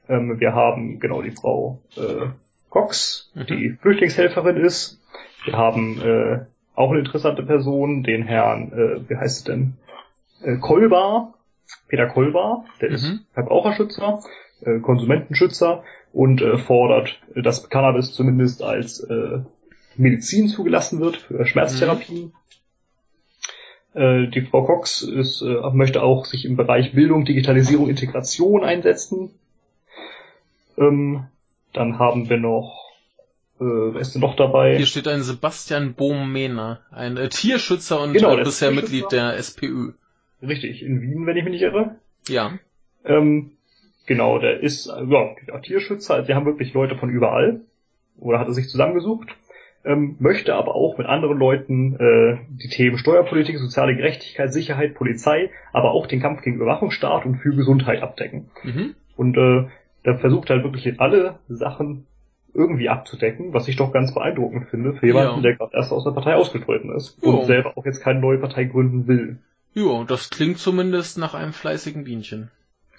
Ähm, wir haben genau die Frau äh, Cox, mhm. die Flüchtlingshelferin ist. Wir haben äh, auch eine interessante Person, den Herrn, äh, wie heißt es denn? Äh, Kolbar, Peter Kolbar, der mhm. ist Verbraucherschützer. äh, Konsumentenschützer und äh, fordert, dass Cannabis zumindest als äh, Medizin zugelassen wird für Schmerztherapien. Mhm. Äh, die Frau Cox ist, äh, möchte auch sich im Bereich Bildung, Digitalisierung, Integration einsetzen. Ähm, dann haben wir noch äh, wer ist denn noch dabei? Hier steht ein Sebastian Bohm-Mehner, ein äh, Tierschützer und genau, äh, bisher Mitglied der SPÖ. Richtig, in Wien, wenn ich mich nicht irre. Ja. Ähm, genau, der ist ja, Tierschützer, die haben wirklich Leute von überall. Oder hat er sich zusammengesucht. Ähm, möchte aber auch mit anderen Leuten äh, die Themen Steuerpolitik, soziale Gerechtigkeit, Sicherheit, Polizei, aber auch den Kampf gegen Überwachungsstaat und für Gesundheit abdecken. Mhm. Und äh, da versucht halt wirklich alle Sachen irgendwie abzudecken, was ich doch ganz beeindruckend finde für jemanden, ja. der gerade erst aus der Partei ausgetreten ist jo. und selber auch jetzt keine neue Partei gründen will. Ja, das klingt zumindest nach einem fleißigen Bienchen.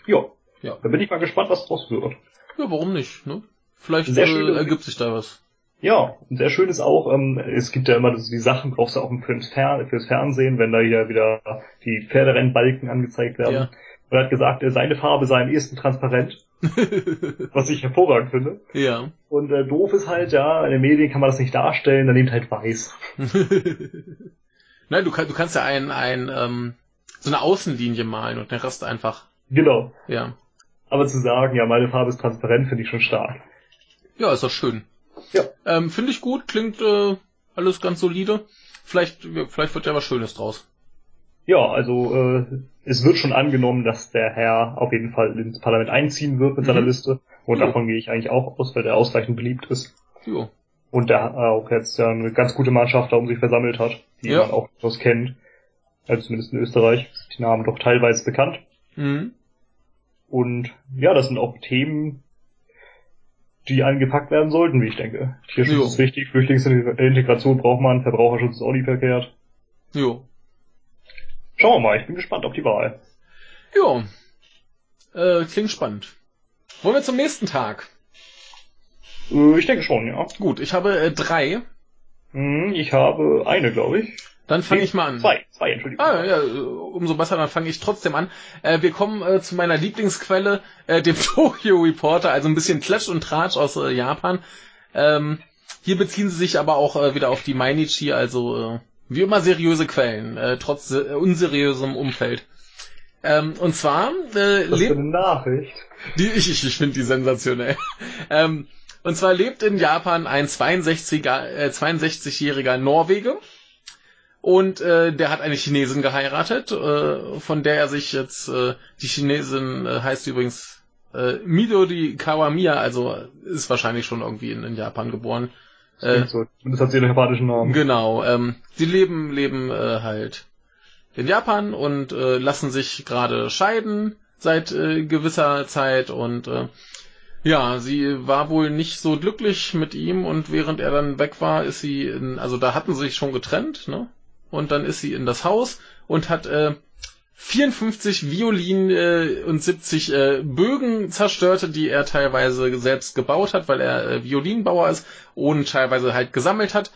Ja. Ja. Da bin ich mal gespannt, was draus wird. Ja, warum nicht, ne? Vielleicht sehr äh, ergibt sich da was. Ja, sehr schön ist auch, ähm, es gibt ja immer die Sachen, brauchst du auch fürs, Fer fürs Fernsehen, wenn da hier wieder die Pferderennbalken angezeigt werden. Ja. Und er hat gesagt, seine Farbe sei am ehesten transparent. was ich hervorragend finde. Ja. Und äh, doof ist halt, ja, in den Medien kann man das nicht darstellen, dann nimmt halt weiß. Nein, du, kann, du kannst ja ein, ein, ähm, so eine Außenlinie malen und den Rest einfach. Genau. Ja. Aber zu sagen, ja, meine Farbe ist transparent, finde ich schon stark. Ja, ist doch schön. Ja. Ähm, finde ich gut, klingt äh, alles ganz solide. Vielleicht, vielleicht wird ja was Schönes draus. Ja, also äh, es wird schon angenommen, dass der Herr auf jeden Fall ins Parlament einziehen wird mit mhm. seiner Liste. Und jo. davon gehe ich eigentlich auch aus, weil der ausreichend beliebt ist. Jo. Und der auch jetzt ja eine ganz gute Mannschaft da um sich versammelt hat, die ja. man auch durchaus kennt. Also zumindest in Österreich. Die Namen doch teilweise bekannt. Mhm. Und ja, das sind auch Themen, die angepackt werden sollten, wie ich denke. Tierschutz jo. ist wichtig, Flüchtlingsintegration braucht man, Verbraucherschutz ist auch nie verkehrt. Jo. Schauen wir mal, ich bin gespannt auf die Wahl. Jo. Äh, klingt spannend. Wollen wir zum nächsten Tag? Äh, ich denke schon, ja. Gut, ich habe äh, drei. Hm, ich habe eine, glaube ich. Dann fange ich mal an. Zwei, zwei, Entschuldigung. Ah, ja, umso besser, dann fange ich trotzdem an. Äh, wir kommen äh, zu meiner Lieblingsquelle, äh, dem Tokyo Reporter, also ein bisschen Klatsch und Tratsch aus äh, Japan. Ähm, hier beziehen sie sich aber auch äh, wieder auf die Mainichi, also äh, wie immer seriöse Quellen, äh, trotz äh, unseriösem Umfeld. Ähm, und zwar äh, Was lebt eine Nachricht. Die, ich ich, ich finde die sensationell. ähm, und zwar lebt in Japan ein 62er, äh, 62-jähriger Norweger. Und äh, der hat eine Chinesin geheiratet, äh, von der er sich jetzt, äh, die Chinesin äh, heißt übrigens äh, Midori Kawamiya, also ist wahrscheinlich schon irgendwie in, in Japan geboren. Äh, so. Das hat sie einen japanischen Namen. Genau. Ähm, die leben leben äh, halt in Japan und äh, lassen sich gerade scheiden seit äh, gewisser Zeit und äh, ja, sie war wohl nicht so glücklich mit ihm und während er dann weg war, ist sie in, also da hatten sie sich schon getrennt, ne? Und dann ist sie in das Haus und hat äh, 54 Violinen äh, und 70 äh, Bögen zerstörte, die er teilweise selbst gebaut hat, weil er äh, Violinbauer ist und teilweise halt gesammelt hat.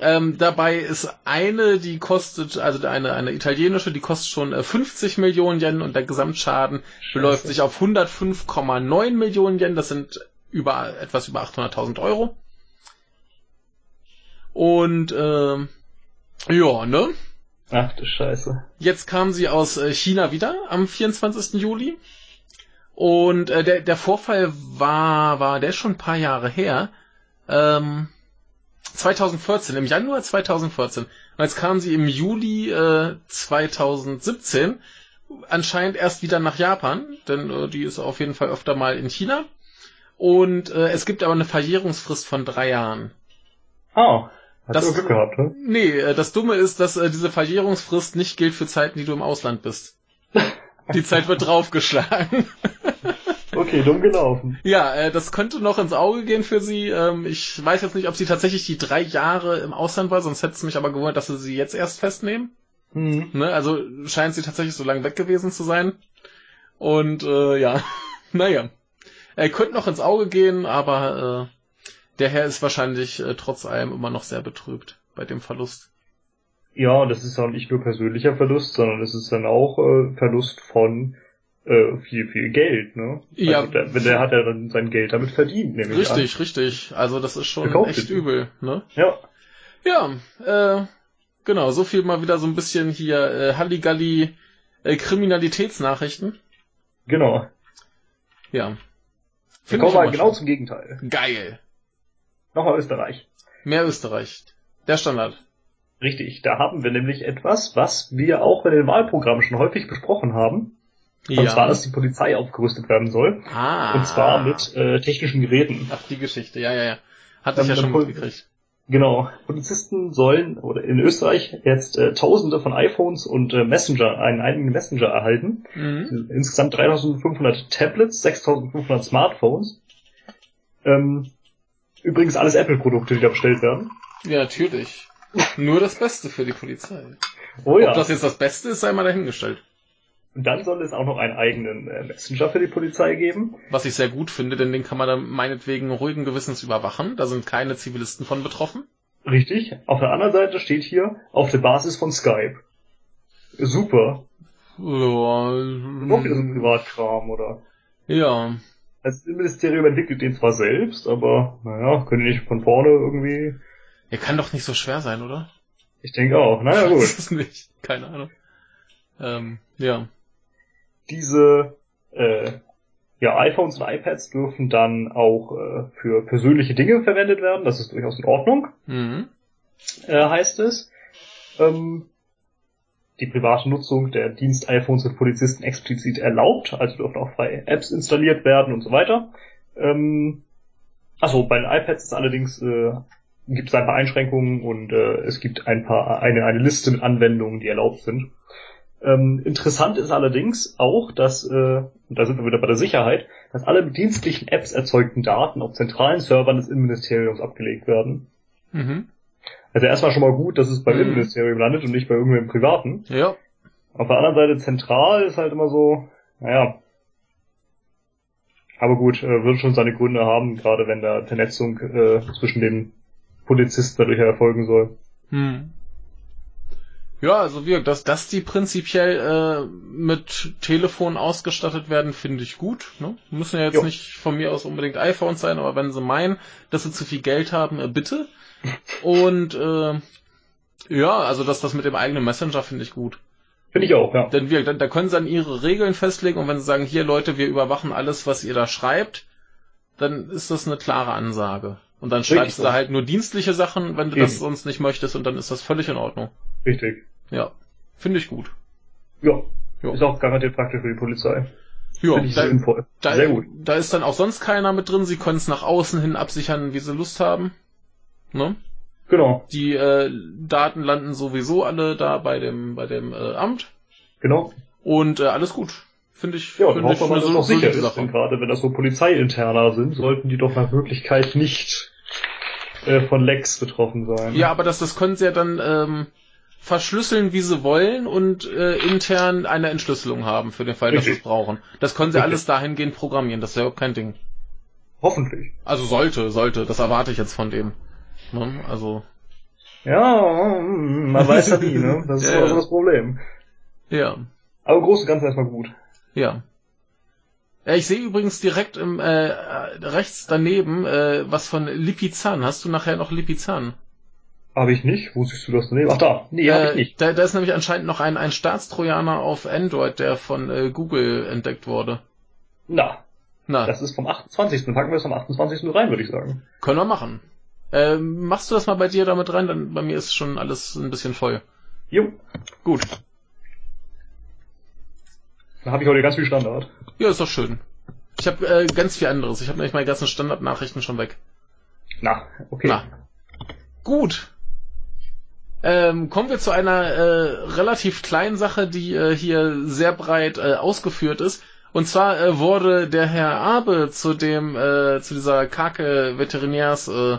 Ähm, dabei ist eine, die kostet, also eine, eine italienische, die kostet schon äh, 50 Millionen Yen und der Gesamtschaden Scheiße. beläuft sich auf 105,9 Millionen Yen. Das sind über etwas über 800.000 Euro. Und äh, ja, ne? Ach du Scheiße. Jetzt kam sie aus äh, China wieder am 24. Juli. Und äh, der, der Vorfall war, war, der ist schon ein paar Jahre her. Ähm, 2014, im Januar 2014. Und jetzt kam sie im Juli äh, 2017 anscheinend erst wieder nach Japan, denn äh, die ist auf jeden Fall öfter mal in China. Und äh, es gibt aber eine Verjährungsfrist von drei Jahren. Oh. Hast das, Glück gehabt, ne? Nee, äh, das Dumme ist, dass äh, diese Verjährungsfrist nicht gilt für Zeiten, die du im Ausland bist. Die Zeit wird draufgeschlagen. okay, dumm gelaufen. Ja, äh, das könnte noch ins Auge gehen für sie. Ähm, ich weiß jetzt nicht, ob sie tatsächlich die drei Jahre im Ausland war, sonst hätte es mich aber gewundert, dass sie sie jetzt erst festnehmen. Mhm. Ne, also scheint sie tatsächlich so lange weg gewesen zu sein. Und äh, ja, naja. Er könnte noch ins Auge gehen, aber äh, der Herr ist wahrscheinlich äh, trotz allem immer noch sehr betrübt bei dem Verlust. Ja, und das ist auch nicht nur persönlicher Verlust, sondern es ist dann auch äh, Verlust von äh, viel, viel Geld, ne? Ja. Also der, wenn der hat ja dann sein Geld damit verdient, nämlich Richtig, richtig. Also das ist schon Verkauft echt übel, ne? Ja, Ja, äh, genau, so viel mal wieder so ein bisschen hier äh, Halligalli äh, Kriminalitätsnachrichten. genau. Ja. Wir kommen mal immer genau schön. zum Gegenteil. Geil. Nochmal Österreich. Mehr Österreich. Der Standard. Richtig, da haben wir nämlich etwas, was wir auch in den Wahlprogrammen schon häufig besprochen haben. Und zwar, dass die Polizei aufgerüstet werden soll. ah. Und zwar mit äh, technischen Geräten. Ach, die Geschichte, ja, ja, ja. Hatte ich ja Dann- schon dann- mitgekriegt. Genau, Polizisten sollen oder in Österreich jetzt äh, Tausende von iPhones und äh, Messenger, einen eigenen Messenger erhalten. Mhm. Insgesamt 3500 Tablets, 6500 Smartphones. Ähm, übrigens alles Apple-Produkte, die da bestellt werden. Ja, natürlich. Nur das Beste für die Polizei. Oh ja. Ob das jetzt das Beste ist, sei mal dahingestellt. Und dann soll es auch noch einen eigenen äh, Messenger für die Polizei geben. Was ich sehr gut finde, denn den kann man dann meinetwegen ruhigen Gewissens überwachen. Da sind keine Zivilisten von betroffen. Richtig. Auf der anderen Seite steht hier auf der Basis von Skype. Super. Ja, Noch wieder so ein Privatkram oder. ja. Das Innenministerium entwickelt den zwar selbst, aber naja, können die nicht von vorne irgendwie. Er kann doch nicht so schwer sein, oder? Ich denke auch. Naja Ich gut. weiß es nicht. Keine Ahnung. Ähm, ja. Diese äh, ja, iPhones und iPads dürfen dann auch äh, für persönliche Dinge verwendet werden. Das ist durchaus in Ordnung, Mhm. äh, heißt es. Ähm, die private Nutzung der Dienst-iPhones wird Polizisten explizit erlaubt, also dürfen auch freie Apps installiert werden und so weiter. Ähm, achso, bei den iPads ist allerdings äh, gibt es ein paar Einschränkungen und äh, es gibt ein paar eine, eine Liste mit Anwendungen, die erlaubt sind. Ähm, interessant ist allerdings auch, dass, äh, und da sind wir wieder bei der Sicherheit, dass alle mit dienstlichen Apps erzeugten Daten auf zentralen Servern des Innenministeriums abgelegt werden. Mhm. Also erstmal schon mal gut, dass es beim Mhm. Innenministerium landet und nicht bei irgendwem Privaten. Ja. Auf der anderen Seite zentral ist halt immer so, naja. Aber gut, äh, wird schon seine Gründe haben, gerade wenn da Vernetzung äh, zwischen den Polizisten dadurch erfolgen soll. Hm. Ja, also wir, dass, dass die prinzipiell äh, mit Telefon ausgestattet werden, finde ich gut. Ne? Müssen ja jetzt Jo. nicht von mir aus unbedingt iPhones sein, aber wenn sie meinen, dass sie zu viel Geld haben, äh, bitte. Und äh, ja, also dass das mit dem eigenen Messenger finde ich gut. Finde ich auch, ja. Denn wir, da, da können sie dann ihre Regeln festlegen und wenn sie sagen, hier Leute, wir überwachen alles, was ihr da schreibt, dann ist das eine klare Ansage. Und dann schreibst Richtig. du halt nur dienstliche Sachen, wenn du Eben. das sonst nicht möchtest und dann ist das völlig in Ordnung. Richtig. Ja, finde ich gut. Ja. Jo. Ist auch garantiert praktisch für die Polizei. Ja, Finde ich da, sinnvoll. da, Sehr gut. da ist dann auch sonst keiner mit drin. Sie können es nach außen hin absichern, wie sie Lust haben. Ne? Genau. Die äh, Daten landen sowieso alle da bei dem bei dem äh, Amt Genau. und äh, alles gut. Finde ich, Ja, finde ich dass eine es auch sicher ist. Sache. Denn gerade wenn das so polizeiinterner sind, sollten die doch nach Möglichkeit nicht äh, von Lecks betroffen sein. Ja, aber das, das können sie ja dann ähm, verschlüsseln, wie sie wollen und äh, intern eine Entschlüsselung haben für den Fall, dass sie es Richtig. brauchen. Das können sie Richtig. alles dahingehend programmieren. Das ist ja überhaupt kein Ding. Hoffentlich. Also sollte, sollte. Das erwarte ich jetzt von dem. Ne? Also Ja, man weiß ja nie, ne? Das ist Ja, immer ja. so das Problem. ja, Aber im Großen und Ganzen erstmal gut. ja. Ja, ich sehe übrigens direkt im äh, äh, rechts daneben äh, was von Lipizan. Hast du nachher noch Lipizan? Habe ich nicht. Wo siehst du das denn? Ach da. Nee, habe ich Äh, nicht. Da, da ist nämlich anscheinend noch ein, ein Staatstrojaner auf Android, der von äh, Google entdeckt wurde. Na, Na, das ist vom 28. Dann packen wir es am 28. nur rein, würde ich sagen. können wir machen. Ähm, machst du das mal bei dir damit rein? Dann bei mir ist schon alles ein bisschen voll. Jo. Gut. Dann habe ich heute ganz viel Standard. Ja, ist doch schön. Ich habe äh, ganz viel anderes. Ich habe nämlich meine ganzen Standardnachrichten schon weg. Na, okay. Na. Gut. Ähm, kommen wir zu einer äh, relativ kleinen Sache, die äh, hier sehr breit äh, ausgeführt ist. Und zwar äh, wurde der Herr Abe zu dem äh, zu dieser Kake Veterinärs Äh,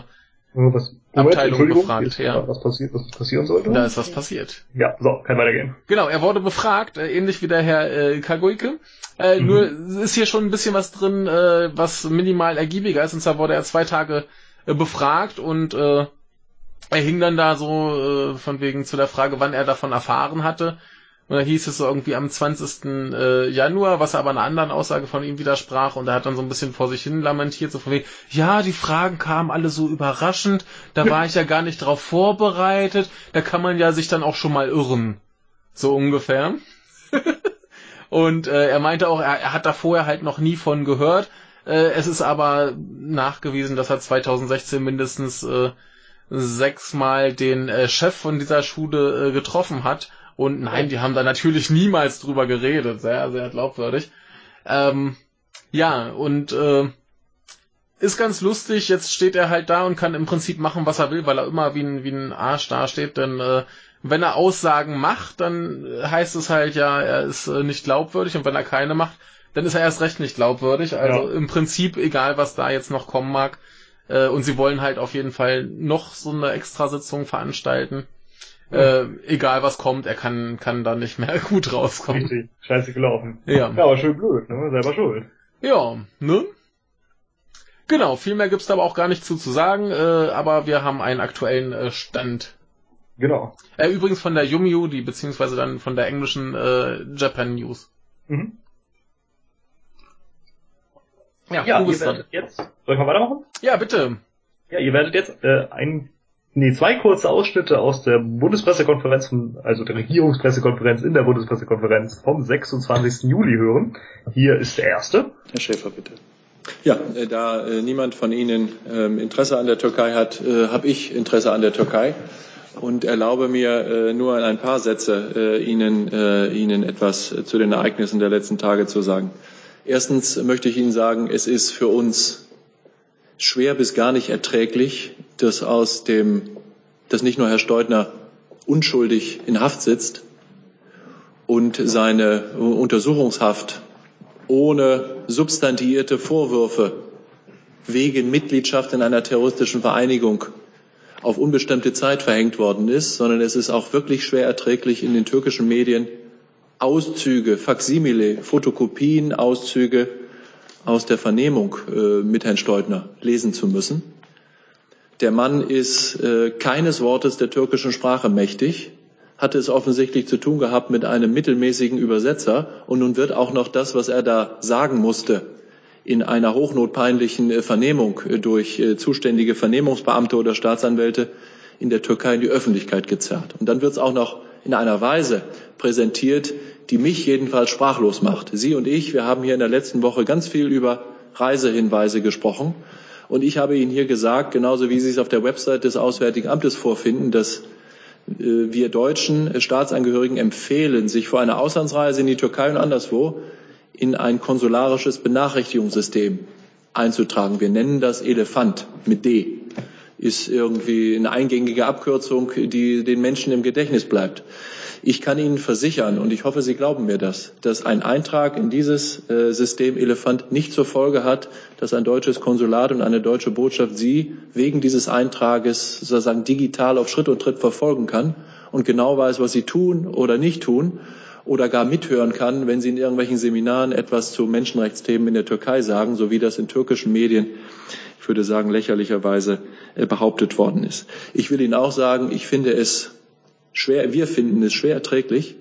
Was, Abteilung Entschuldigung, befragt, ist ja. da was passiert, was passieren sollte? da ist was passiert. Ja, so, kann weitergehen. Genau, er wurde befragt, äh, ähnlich wie der Herr äh, Kagoike. Äh, Mhm. Nur ist hier schon ein bisschen was drin, äh, was minimal ergiebiger ist. Und zwar wurde er zwei Tage äh, befragt und äh, er hing dann da so äh, von wegen zu der Frage, wann er davon erfahren hatte. Und da hieß es so irgendwie am 20. Äh, Januar, was aber einer anderen Aussage von ihm widersprach. Und er hat dann so ein bisschen vor sich hin lamentiert, so von wegen, ja, die Fragen kamen alle so überraschend, da war ich ja gar nicht drauf vorbereitet, da kann man ja sich dann auch schon mal irren. So ungefähr. und äh, er meinte auch, er, er hat da vorher halt noch nie von gehört. Äh, es ist aber nachgewiesen, dass er 2016 mindestens äh, sechsmal den äh, Chef von dieser Schule äh, getroffen hat und nein, die haben da natürlich niemals drüber geredet. Sehr, sehr glaubwürdig. Ähm, ja, und äh, ist ganz lustig. Jetzt steht er halt da und kann im Prinzip machen, was er will, weil er immer wie ein, wie ein Arsch dasteht. Denn äh, wenn er Aussagen macht, dann heißt es halt ja, er ist äh, nicht glaubwürdig. Und wenn er keine macht, dann ist er erst recht nicht glaubwürdig. Also ja. im Prinzip, egal was da jetzt noch kommen mag. Äh, und sie wollen halt auf jeden Fall noch so eine Extrasitzung veranstalten äh, egal was kommt, er kann, kann da nicht mehr gut rauskommen. Richtig, scheiße gelaufen. Ja. Ja, aber schön blöd, ne? Selber schuld. Ja, ne? Genau, viel mehr gibt's da aber auch gar nicht zu, zu sagen, äh, aber wir haben einen aktuellen äh, Stand. Genau. Äh, übrigens von der Yumiu, die beziehungsweise dann von der englischen äh, Japan News. Mhm. Ja, ja du bist dran. Jetzt, soll ich mal weitermachen? Ja, bitte. Ja, ihr werdet jetzt äh, ein nee, zwei kurze Ausschnitte aus der Bundespressekonferenz, also der Regierungspressekonferenz in der Bundespressekonferenz vom 26. Juli hören. Hier ist der erste. Herr Schäfer, bitte. Ja, äh, da äh, niemand von Ihnen äh, Interesse an der Türkei hat, äh, habe ich Interesse an der Türkei und erlaube mir äh, nur in ein paar Sätze äh, Ihnen, Ihnen etwas zu den Ereignissen der letzten Tage zu sagen. Erstens möchte ich Ihnen sagen, es ist für uns schwer bis gar nicht erträglich, dass aus dem, dass nicht nur Herr Steudner unschuldig in Haft sitzt und seine Untersuchungshaft ohne substantiierte Vorwürfe wegen Mitgliedschaft in einer terroristischen Vereinigung auf unbestimmte Zeit verhängt worden ist, sondern es ist auch wirklich schwer erträglich in den türkischen Medien Auszüge, Faksimile, Fotokopien, Auszüge aus der Vernehmung äh, mit Herrn Steutner lesen zu müssen. Der Mann ist äh, keines Wortes der türkischen Sprache mächtig, hatte es offensichtlich zu tun gehabt mit einem mittelmäßigen Übersetzer und nun wird auch noch das, was er da sagen musste, in einer hochnotpeinlichen äh, Vernehmung durch zuständige Vernehmungsbeamte oder Staatsanwälte in der Türkei in die Öffentlichkeit gezerrt. Und dann wird es auch noch in einer Weise präsentiert, die mich jedenfalls sprachlos macht. Sie und ich, wir haben hier in der letzten Woche ganz viel über Reisehinweise gesprochen. Und ich habe Ihnen hier gesagt, genauso wie Sie es auf der Website des Auswärtigen Amtes vorfinden, dass äh, wir deutschen Staatsangehörigen empfehlen, sich vor einer Auslandsreise in die Türkei und anderswo in ein konsularisches Benachrichtigungssystem einzutragen. Wir nennen das Elefant mit D. Ist irgendwie eine eingängige Abkürzung, die den Menschen im Gedächtnis bleibt. Ich kann Ihnen versichern, und ich hoffe, Sie glauben mir das, dass ein Eintrag in dieses äh, System Elefant nicht zur Folge hat, dass ein deutsches Konsulat und eine deutsche Botschaft Sie wegen dieses Eintrages sozusagen digital auf Schritt und Tritt verfolgen kann und genau weiß, was Sie tun oder nicht tun oder gar mithören kann, wenn Sie in irgendwelchen Seminaren etwas zu Menschenrechtsthemen in der Türkei sagen, so wie das in türkischen Medien, ich würde sagen, lächerlicherweise äh, behauptet worden ist. Ich will Ihnen auch sagen, ich finde es schwer, wir finden es schwer erträglich,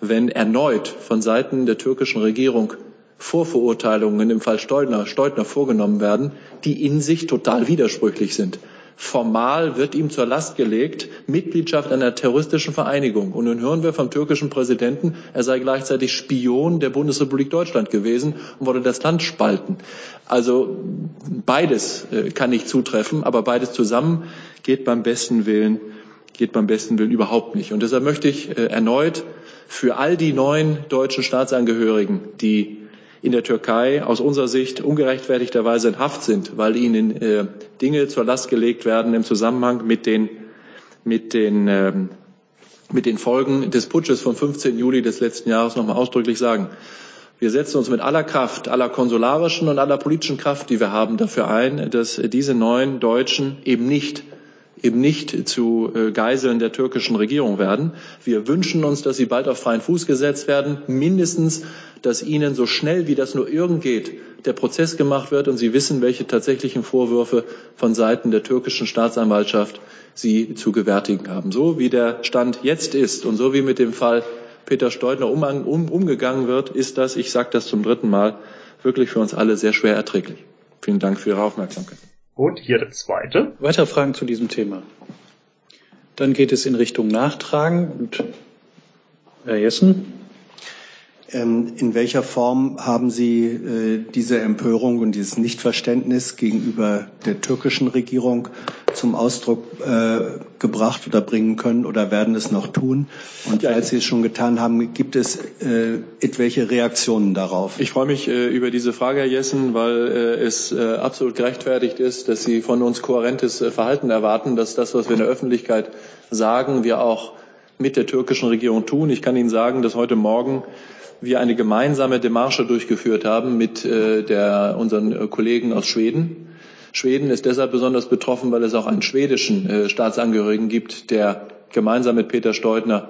wenn erneut von Seiten der türkischen Regierung Vorverurteilungen im Fall Steudner, Steudner vorgenommen werden, die in sich total widersprüchlich sind. Formal wird ihm zur Last gelegt Mitgliedschaft einer terroristischen Vereinigung. Und nun hören wir vom türkischen Präsidenten, er sei gleichzeitig Spion der Bundesrepublik Deutschland gewesen und wolle das Land spalten. Also beides äh, kann nicht zutreffen, aber beides zusammen geht beim besten Willen geht beim besten Willen überhaupt nicht. Und deshalb möchte ich äh, erneut für all die neuen deutschen Staatsangehörigen, die in der Türkei aus unserer Sicht ungerechtfertigterweise in Haft sind, weil ihnen äh, Dinge zur Last gelegt werden im Zusammenhang mit den, mit den, ähm, mit den Folgen des Putsches vom 15. Juli des letzten Jahres nochmal ausdrücklich sagen. Wir setzen uns mit aller Kraft, aller konsularischen und aller politischen Kraft, die wir haben, dafür ein, dass diese neuen Deutschen eben nicht eben nicht zu äh, Geiseln der türkischen Regierung werden. Wir wünschen uns, dass sie bald auf freien Fuß gesetzt werden, mindestens, dass ihnen so schnell wie das nur irgend geht der Prozess gemacht wird und sie wissen, welche tatsächlichen Vorwürfe von Seiten der türkischen Staatsanwaltschaft sie zu gewärtigen haben. So wie der Stand jetzt ist und so wie mit dem Fall Peter Steudner um, um, umgegangen wird, ist das, ich sage das zum dritten Mal, wirklich für uns alle sehr schwer erträglich. Vielen Dank für Ihre Aufmerksamkeit. Und hier der zweite. Weitere Fragen zu diesem Thema? Dann geht es in Richtung Nachtragen und Herr Jessen. Ähm, in welcher Form haben Sie äh, diese Empörung und dieses Nichtverständnis gegenüber der türkischen Regierung zum Ausdruck äh, gebracht oder bringen können oder werden es noch tun? Und ja, falls Sie es schon getan haben, gibt es äh, etwelche Reaktionen darauf? Ich freue mich über diese Frage, Herr Jessen, weil es absolut gerechtfertigt ist, dass Sie von uns kohärentes Verhalten erwarten, dass das, was wir in der Öffentlichkeit sagen, wir auch mit der türkischen Regierung tun. Ich kann Ihnen sagen, dass heute Morgen wir eine gemeinsame Demarche durchgeführt haben mit äh, der, unseren äh, Kollegen aus Schweden. Schweden ist deshalb besonders betroffen, weil es auch einen schwedischen äh, Staatsangehörigen gibt, der gemeinsam mit Peter Steutner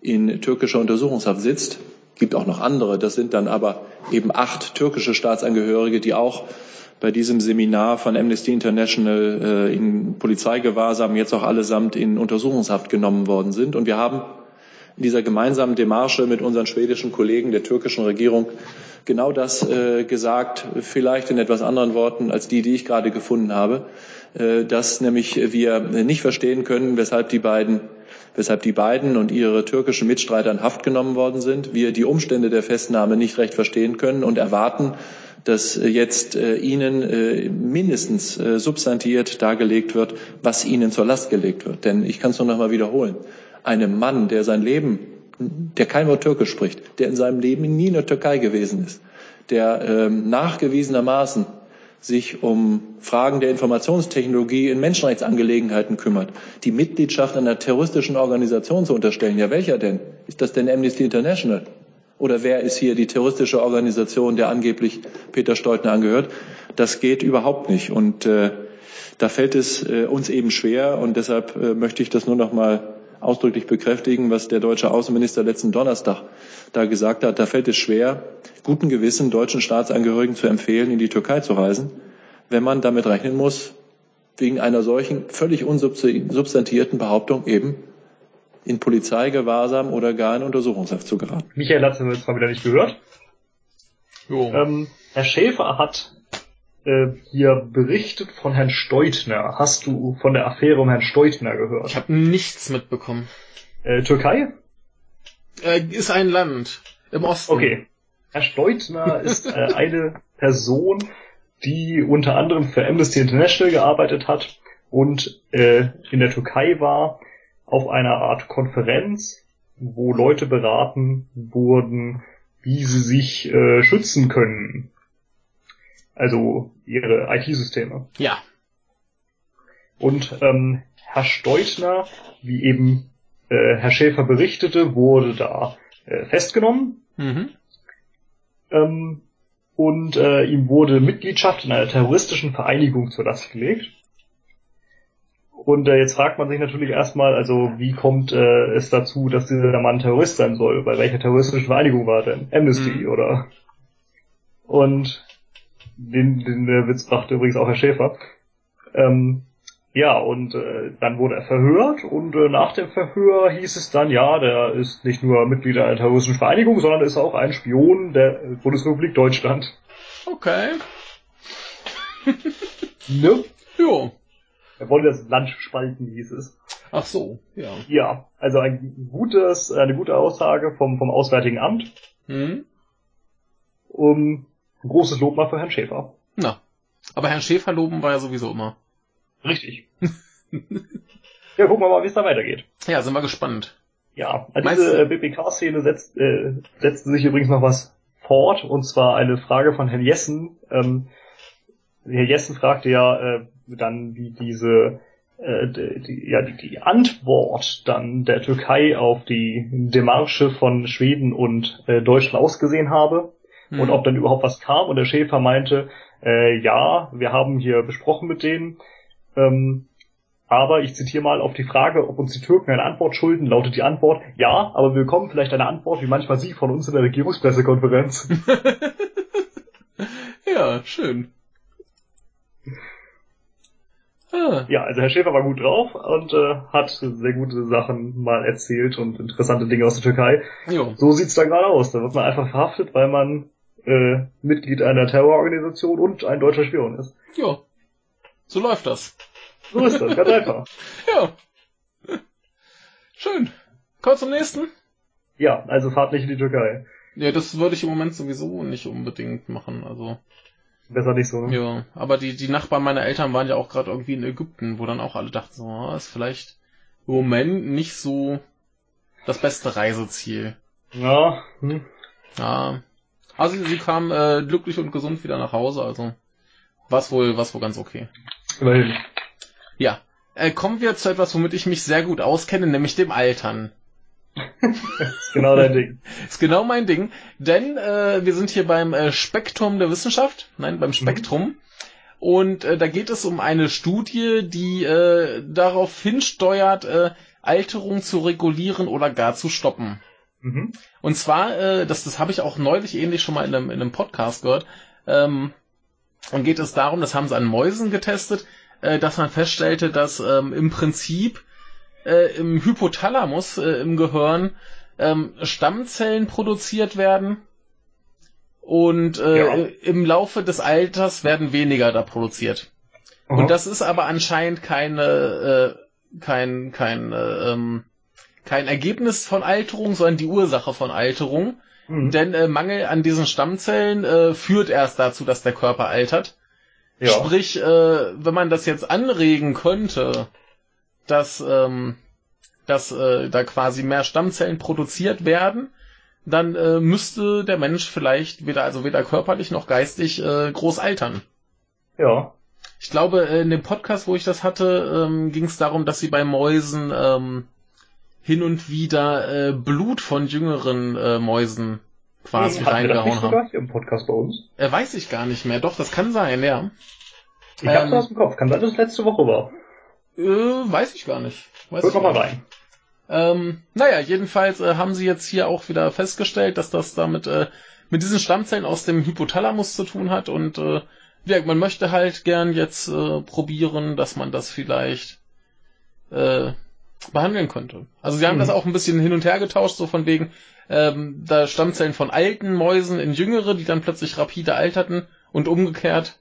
in türkischer Untersuchungshaft sitzt. Gibt auch noch andere. Das sind dann aber eben acht türkische Staatsangehörige, die auch bei diesem Seminar von Amnesty International äh, in Polizeigewahrsam jetzt auch allesamt in Untersuchungshaft genommen worden sind. Und wir haben in dieser gemeinsamen Demarche mit unseren schwedischen Kollegen der türkischen Regierung genau das äh, gesagt, vielleicht in etwas anderen Worten als die, die ich gerade gefunden habe, äh, dass nämlich wir nicht verstehen können, weshalb die beiden weshalb die beiden und ihre türkischen Mitstreiter in Haft genommen worden sind. Wir die Umstände der Festnahme nicht recht verstehen können und erwarten, dass jetzt äh, Ihnen äh, mindestens äh, substantiiert dargelegt wird, was Ihnen zur Last gelegt wird. Denn ich kann es nur noch mal wiederholen einem Mann, der sein Leben, der kein Wort Türkisch spricht, der in seinem Leben nie in der Türkei gewesen ist, der ähm, nachgewiesenermaßen sich um Fragen der Informationstechnologie in Menschenrechtsangelegenheiten kümmert, die Mitgliedschaft einer terroristischen Organisation zu unterstellen. Ja, welcher denn? Ist das denn Amnesty International? Oder wer ist hier die terroristische Organisation, der angeblich Peter Steutner angehört? Das geht überhaupt nicht. Und äh, da fällt es äh, uns eben schwer. Und deshalb äh, möchte ich das nur noch mal ausdrücklich bekräftigen, was der deutsche Außenminister letzten Donnerstag da gesagt hat. Da fällt es schwer, guten Gewissen deutschen Staatsangehörigen zu empfehlen, in die Türkei zu reisen, wenn man damit rechnen muss, wegen einer solchen völlig unsubstantiierten Behauptung eben in Polizeigewahrsam oder gar in Untersuchungshaft zu geraten. Michael hat es jetzt mal wieder nicht gehört. Ähm, Herr Schäfer hat äh, hier berichtet von Herrn Steutner. Hast du von der Affäre um Herrn Steutner gehört? Ich habe nichts mitbekommen. Äh, Türkei? Äh, ist ein Land im Osten. Okay. Herr Steutner ist äh, eine Person, die unter anderem für Amnesty International gearbeitet hat und äh, in der Türkei war auf einer Art Konferenz, wo Leute beraten wurden, wie sie sich äh, schützen können also ihre IT-Systeme. Ja. Und ähm, Herr Steutner, wie eben äh, Herr Schäfer berichtete, wurde da äh, festgenommen. Mhm. Ähm, und äh, ihm wurde Mitgliedschaft in einer terroristischen Vereinigung zur Last gelegt. Und äh, jetzt fragt man sich natürlich erstmal, also wie kommt äh, es dazu, dass dieser Mann Terrorist sein soll? Bei welcher terroristischen Vereinigung war denn? Amnesty mhm. oder? Und den, den der Witz brachte übrigens auch Herr Schäfer. Ähm, ja, und äh, dann wurde er verhört und äh, nach dem Verhör hieß es dann, ja, der ist nicht nur Mitglied einer terroristischen Vereinigung, sondern ist auch ein Spion der Bundesrepublik Deutschland. Okay. ne? Jo. Er wollte das Land spalten, hieß es. Ach so, ja. Ja, also ein gutes, eine gute Aussage vom, vom Auswärtigen Amt. Hm. Um, großes Lob mal für Herrn Schäfer. Na. Aber Herrn Schäfer loben war ja sowieso immer. Richtig. ja, gucken wir mal, wie es da weitergeht. Ja, sind wir gespannt. Ja, an diese äh, BPK-Szene setzt, äh, setzte sich übrigens noch was fort, und zwar eine Frage von Herrn Jessen. Ähm, Herr Jessen fragte ja äh, dann, wie diese äh, die, ja, die, die Antwort dann der Türkei auf die Demarsche von Schweden und äh, Deutschland ausgesehen habe mhm. und ob dann überhaupt was kam. Und der Schäfer meinte, äh, ja, wir haben hier besprochen mit denen. Ähm, aber ich zitiere mal auf die Frage, ob uns die Türken eine Antwort schulden, lautet die Antwort, ja, aber wir bekommen vielleicht eine Antwort, wie manchmal Sie von uns in der Regierungspressekonferenz. ja, schön. Ah. Ja, also Herr Schäfer war gut drauf und äh, hat sehr gute Sachen mal erzählt und interessante Dinge aus der Türkei. Jo. So sieht's da gerade aus. Da wird man einfach verhaftet, weil man äh, Mitglied einer Terrororganisation und ein deutscher Spion ist. Ja. So läuft das. So ist das, ganz einfach. ja. Schön. Kommt zum nächsten? Ja, also fahrt nicht in die Türkei. Ja, das würde ich im Moment sowieso nicht unbedingt machen, also. Besser nicht so, ne? Ja, aber die, die Nachbarn meiner Eltern waren ja auch gerade irgendwie in Ägypten, wo dann auch alle dachten, so, oh, ist vielleicht im Moment nicht so das beste Reiseziel. Ja. Hm. Ja. Also sie kam äh, glücklich und gesund wieder nach Hause, also was wohl, was wohl ganz okay. Immerhin. Ja. Äh, kommen wir zu etwas, womit ich mich sehr gut auskenne, nämlich dem Altern. ist genau dein Ding. ist genau mein Ding, denn äh, wir sind hier beim äh, Spektrum der Wissenschaft, nein, beim mhm. Spektrum. Mhm. Und äh, da geht es um eine Studie, die äh, darauf hinsteuert, äh, Alterung zu regulieren oder gar zu stoppen. Mhm. Und zwar, äh, das, das habe ich auch neulich ähnlich schon mal in einem, in einem Podcast gehört, ähm, und geht es darum, das haben sie an Mäusen getestet, äh, dass man feststellte, dass ähm, im Prinzip äh, im Hypothalamus äh, im Gehirn ähm, Stammzellen produziert werden und äh, ja. im Laufe des Alters werden weniger da produziert. Aha. Und das ist aber anscheinend keine äh, kein kein äh, ähm, kein Ergebnis von Alterung, sondern die Ursache von Alterung. Mhm. Denn äh, Mangel an diesen Stammzellen äh, führt erst dazu, dass der Körper altert. Ja. Sprich, äh, wenn man das jetzt anregen könnte, dass, ähm, dass äh, da quasi mehr Stammzellen produziert werden, dann äh, müsste der Mensch vielleicht weder, also weder körperlich noch geistig äh, groß altern. Ja. Ich glaube, äh, in dem Podcast, wo ich das hatte, ähm, ging es darum, dass sie bei Mäusen ähm, hin und wieder äh, Blut von jüngeren äh, Mäusen quasi hm, reingehauen haben. Im Podcast bei uns? Äh, weiß ich gar nicht mehr. Doch, das kann sein, ja. Ich ähm, hab's aus dem Kopf. Kann sein, dass es letzte Woche war. Äh, weiß ich gar nicht. Weiß Hört noch mal rein. Ähm, naja, jedenfalls äh, haben sie jetzt hier auch wieder festgestellt, dass das damit äh, mit diesen Stammzellen aus dem Hypothalamus zu tun hat und äh, ja, man möchte halt gern jetzt äh, probieren, dass man das vielleicht äh, behandeln könnte. Also sie haben mhm. das auch ein bisschen hin und her getauscht, so von wegen, ähm, da Stammzellen von alten Mäusen in jüngere, die dann plötzlich rapide alterten und umgekehrt.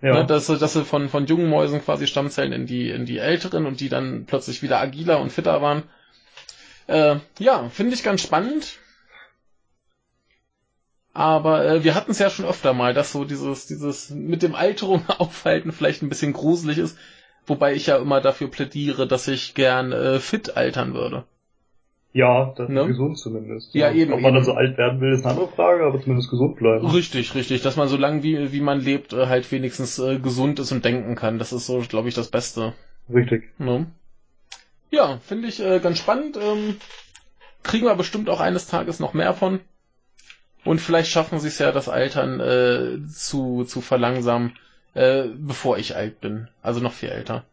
Ja. Ne, dass, dass sie von, von jungen Mäusen quasi Stammzellen in die, in die älteren und die dann plötzlich wieder agiler und fitter waren. Äh, ja, finde ich ganz spannend. Aber äh, wir hatten es ja schon öfter mal, dass so dieses, dieses mit dem Alterung aufhalten vielleicht ein bisschen gruselig ist. Wobei ich ja immer dafür plädiere, dass ich gern äh, fit altern würde. Ja, das ne? gesund zumindest. Ja, ja, eben. Ob man eben. dann so alt werden will, ist eine andere Frage, aber zumindest gesund bleiben. Richtig, richtig. Dass man so lange wie, wie man lebt, äh, halt wenigstens äh, gesund ist und denken kann. Das ist so, glaube ich, das Beste. Richtig. Ne? Ja, finde ich äh, ganz spannend. Ähm, kriegen wir bestimmt auch eines Tages noch mehr von. Und vielleicht schaffen sie es ja, das Altern äh, zu, zu verlangsamen äh, bevor ich alt bin. Also noch viel älter.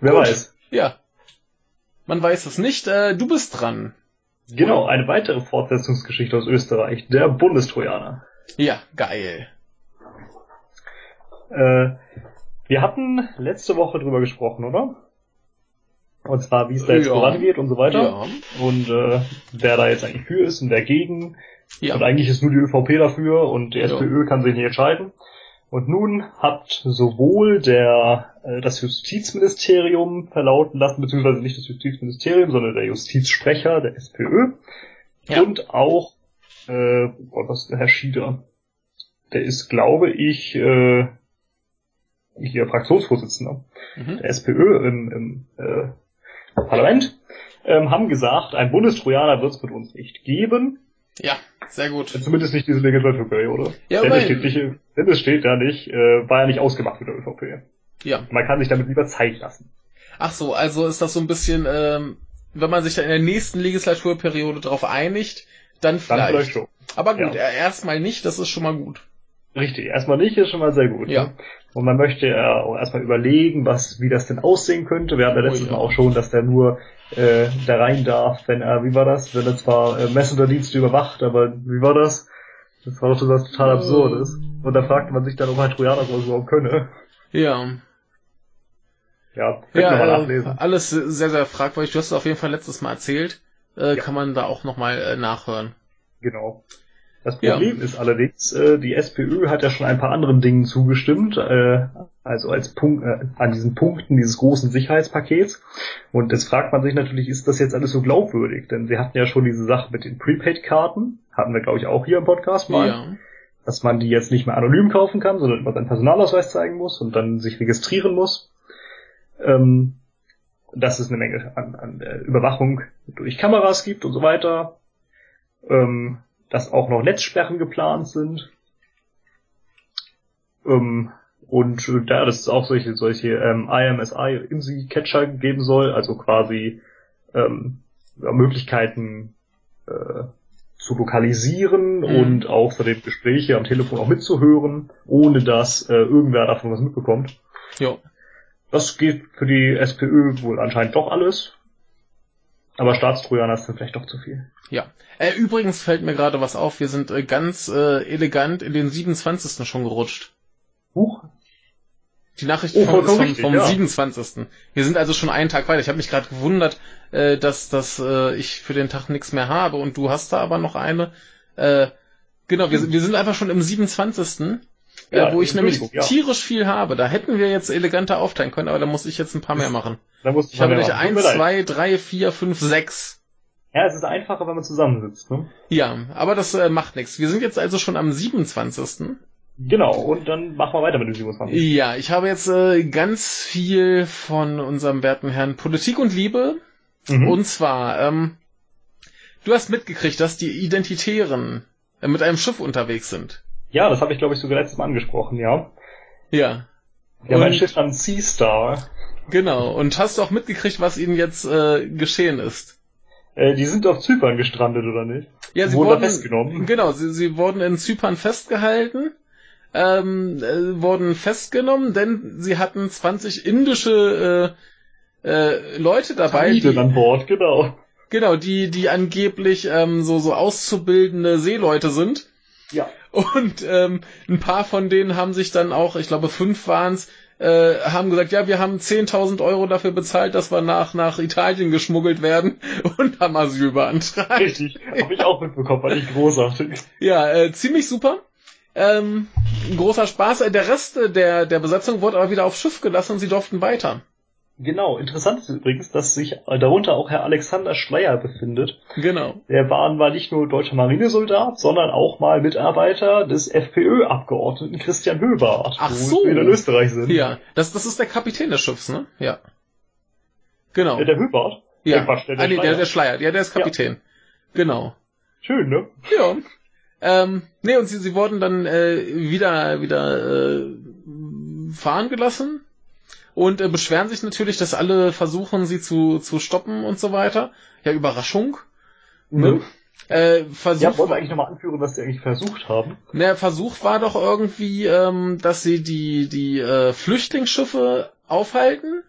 Wer Gut. weiß. Ja. Man weiß es nicht. Äh, du bist dran. Genau, eine weitere Fortsetzungsgeschichte aus Österreich. Der Bundestrojaner. Ja, geil. Äh, wir hatten letzte Woche drüber gesprochen, oder? Und zwar, wie es da jetzt ja. vorangeht und so weiter. Ja. Und äh, wer da jetzt eigentlich für ist und wer gegen. Ja. Und eigentlich ist nur die ÖVP dafür und die ja. SPÖ kann sich nicht entscheiden. Und nun hat sowohl der äh, das Justizministerium verlauten lassen, beziehungsweise nicht das Justizministerium, sondern der Justizsprecher der SPÖ ja. und auch äh, oh, was ist der Herr Schieder? Der ist, glaube ich, äh, hier Fraktionsvorsitzender mhm. der SPÖ im, im äh, Parlament, ähm, haben gesagt, ein Bundestrojaner wird es mit uns nicht geben. Ja, sehr gut. Zumindest nicht diese Legislaturperiode. Ja, denn, es steht nicht, denn es steht ja nicht, äh, war ja nicht ausgemacht mit der ÖVP. Ja. Man kann sich damit lieber Zeit lassen. Ach so, also ist das so ein bisschen, ähm, wenn man sich dann in der nächsten Legislaturperiode darauf einigt, dann vielleicht. Dann vielleicht schon. Aber gut, ja. erstmal nicht, das ist schon mal gut. Richtig, erstmal nicht ist schon mal sehr gut. Ja. Ne? Und man möchte ja auch erstmal überlegen, was, wie das denn aussehen könnte. Wir hatten ja oh letztes oh, ja. Mal auch schon, dass der nur äh, da rein darf, wenn er, wie war das? Wenn er zwar äh, Messengerdienste überwacht, aber wie war das? Das war doch so was total Absurdes. Und da fragte man sich dann, ob ein Trojaner sowas überhaupt könne. Ja. Ja, ja äh, alles sehr, sehr fragwürdig. Du hast es auf jeden Fall letztes Mal erzählt. Äh, ja. Kann man da auch nochmal äh, nachhören. Genau. Das Problem ja. ist allerdings, äh, die SPÖ hat ja schon ein paar anderen Dingen zugestimmt, äh, also als Punkt, äh, an diesen Punkten dieses großen Sicherheitspakets. Und jetzt fragt man sich natürlich, ist das jetzt alles so glaubwürdig? Denn sie hatten ja schon diese Sache mit den Prepaid-Karten, hatten wir glaube ich auch hier im Podcast mal, ja. dass man die jetzt nicht mehr anonym kaufen kann, sondern immer seinen Personalausweis zeigen muss und dann sich registrieren muss. Ähm, dass es eine Menge an, an äh, Überwachung durch Kameras gibt und so weiter. Ähm, dass auch noch Netzsperren geplant sind. Ähm, und äh, da dass es auch solche, solche ähm, IMSI IMSI Catcher geben soll, also quasi ähm, Möglichkeiten äh, zu lokalisieren mhm. und auch für den Gespräche am Telefon auch mitzuhören, ohne dass äh, irgendwer davon was mitbekommt. Ja. Das geht für die SPÖ wohl anscheinend doch alles. Aber Staatstrojaner ist dann vielleicht doch zu viel. Ja. Äh, übrigens fällt mir gerade was auf. Wir sind äh, ganz äh, elegant in den 27. schon gerutscht. Huch. Die Nachricht oh, vom, vom, vom ja. 27. Wir sind also schon einen Tag weiter. Ich habe mich gerade gewundert, äh, dass, dass äh, ich für den Tag nichts mehr habe und du hast da aber noch eine. Äh, genau, wir, wir sind einfach schon im 27. Ja, äh, wo ich nämlich ja. tierisch viel habe. Da hätten wir jetzt eleganter aufteilen können, aber da muss ich jetzt ein paar mehr machen. Da ich habe nämlich eins, zwei, drei, vier, fünf, sechs. Ja, es ist einfacher, wenn man zusammensitzt, ne? Ja, aber das äh, macht nichts. Wir sind jetzt also schon am 27. Genau, und dann machen wir weiter mit dem 27. Ja, ich habe jetzt äh, ganz viel von unserem werten Herrn Politik und Liebe. Mhm. Und zwar, ähm, du hast mitgekriegt, dass die Identitären äh, mit einem Schiff unterwegs sind. Ja, das habe ich, glaube ich, sogar letztes Mal angesprochen, ja. Ja. Ja, mein Schiff an Sea Star. Genau, und hast du auch mitgekriegt, was ihnen jetzt äh, geschehen ist? Äh, die sind auf Zypern gestrandet, oder nicht? Ja, sie wurden, wurden festgenommen. Genau, sie, sie wurden in Zypern festgehalten, ähm, äh, wurden festgenommen, denn sie hatten 20 indische äh, äh, Leute dabei. Die, an Bord, genau. Genau, die, die angeblich ähm, so, so auszubildende Seeleute sind. Ja. Und ähm, ein paar von denen haben sich dann auch, ich glaube fünf waren's, äh, haben gesagt, ja, wir haben 10.000 Euro dafür bezahlt, dass wir nach, nach Italien geschmuggelt werden und haben Asyl beantragt. Richtig, habe ich auch mitbekommen, war ich großartig. Ja, äh, ziemlich super. Ähm, großer Spaß. Der Rest der, der Besatzung wurde aber wieder aufs Schiff gelassen und sie durften weiter. Genau, interessant ist übrigens, dass sich darunter auch Herr Alexander Schleier befindet. Genau. Der war mal nicht nur deutscher Marinesoldat, sondern auch mal Mitarbeiter des FPÖ-Abgeordneten Christian Höbart, Ach so. wir in Österreich sind. Ja, das, das ist der Kapitän des Schiffs, ne? Ja. Genau. Der, der Höbart? Ja. Der, Quatsch, der, der, ah, nee, Schleier. der, der Schleier. Ja, der ist Kapitän. Ja. Genau. Schön, ne? Ja. Ähm, nee, und sie, sie wurden dann äh, wieder, wieder äh, fahren gelassen und äh, beschweren sich natürlich, dass alle versuchen, sie zu, zu stoppen und so weiter. Ja, Überraschung. Ne? Mhm. Äh, Versuch, ja, wollen wir eigentlich nochmal anführen, was sie eigentlich versucht haben? Der Versuch war doch irgendwie, ähm, dass sie die, die äh, Flüchtlingsschiffe aufhalten,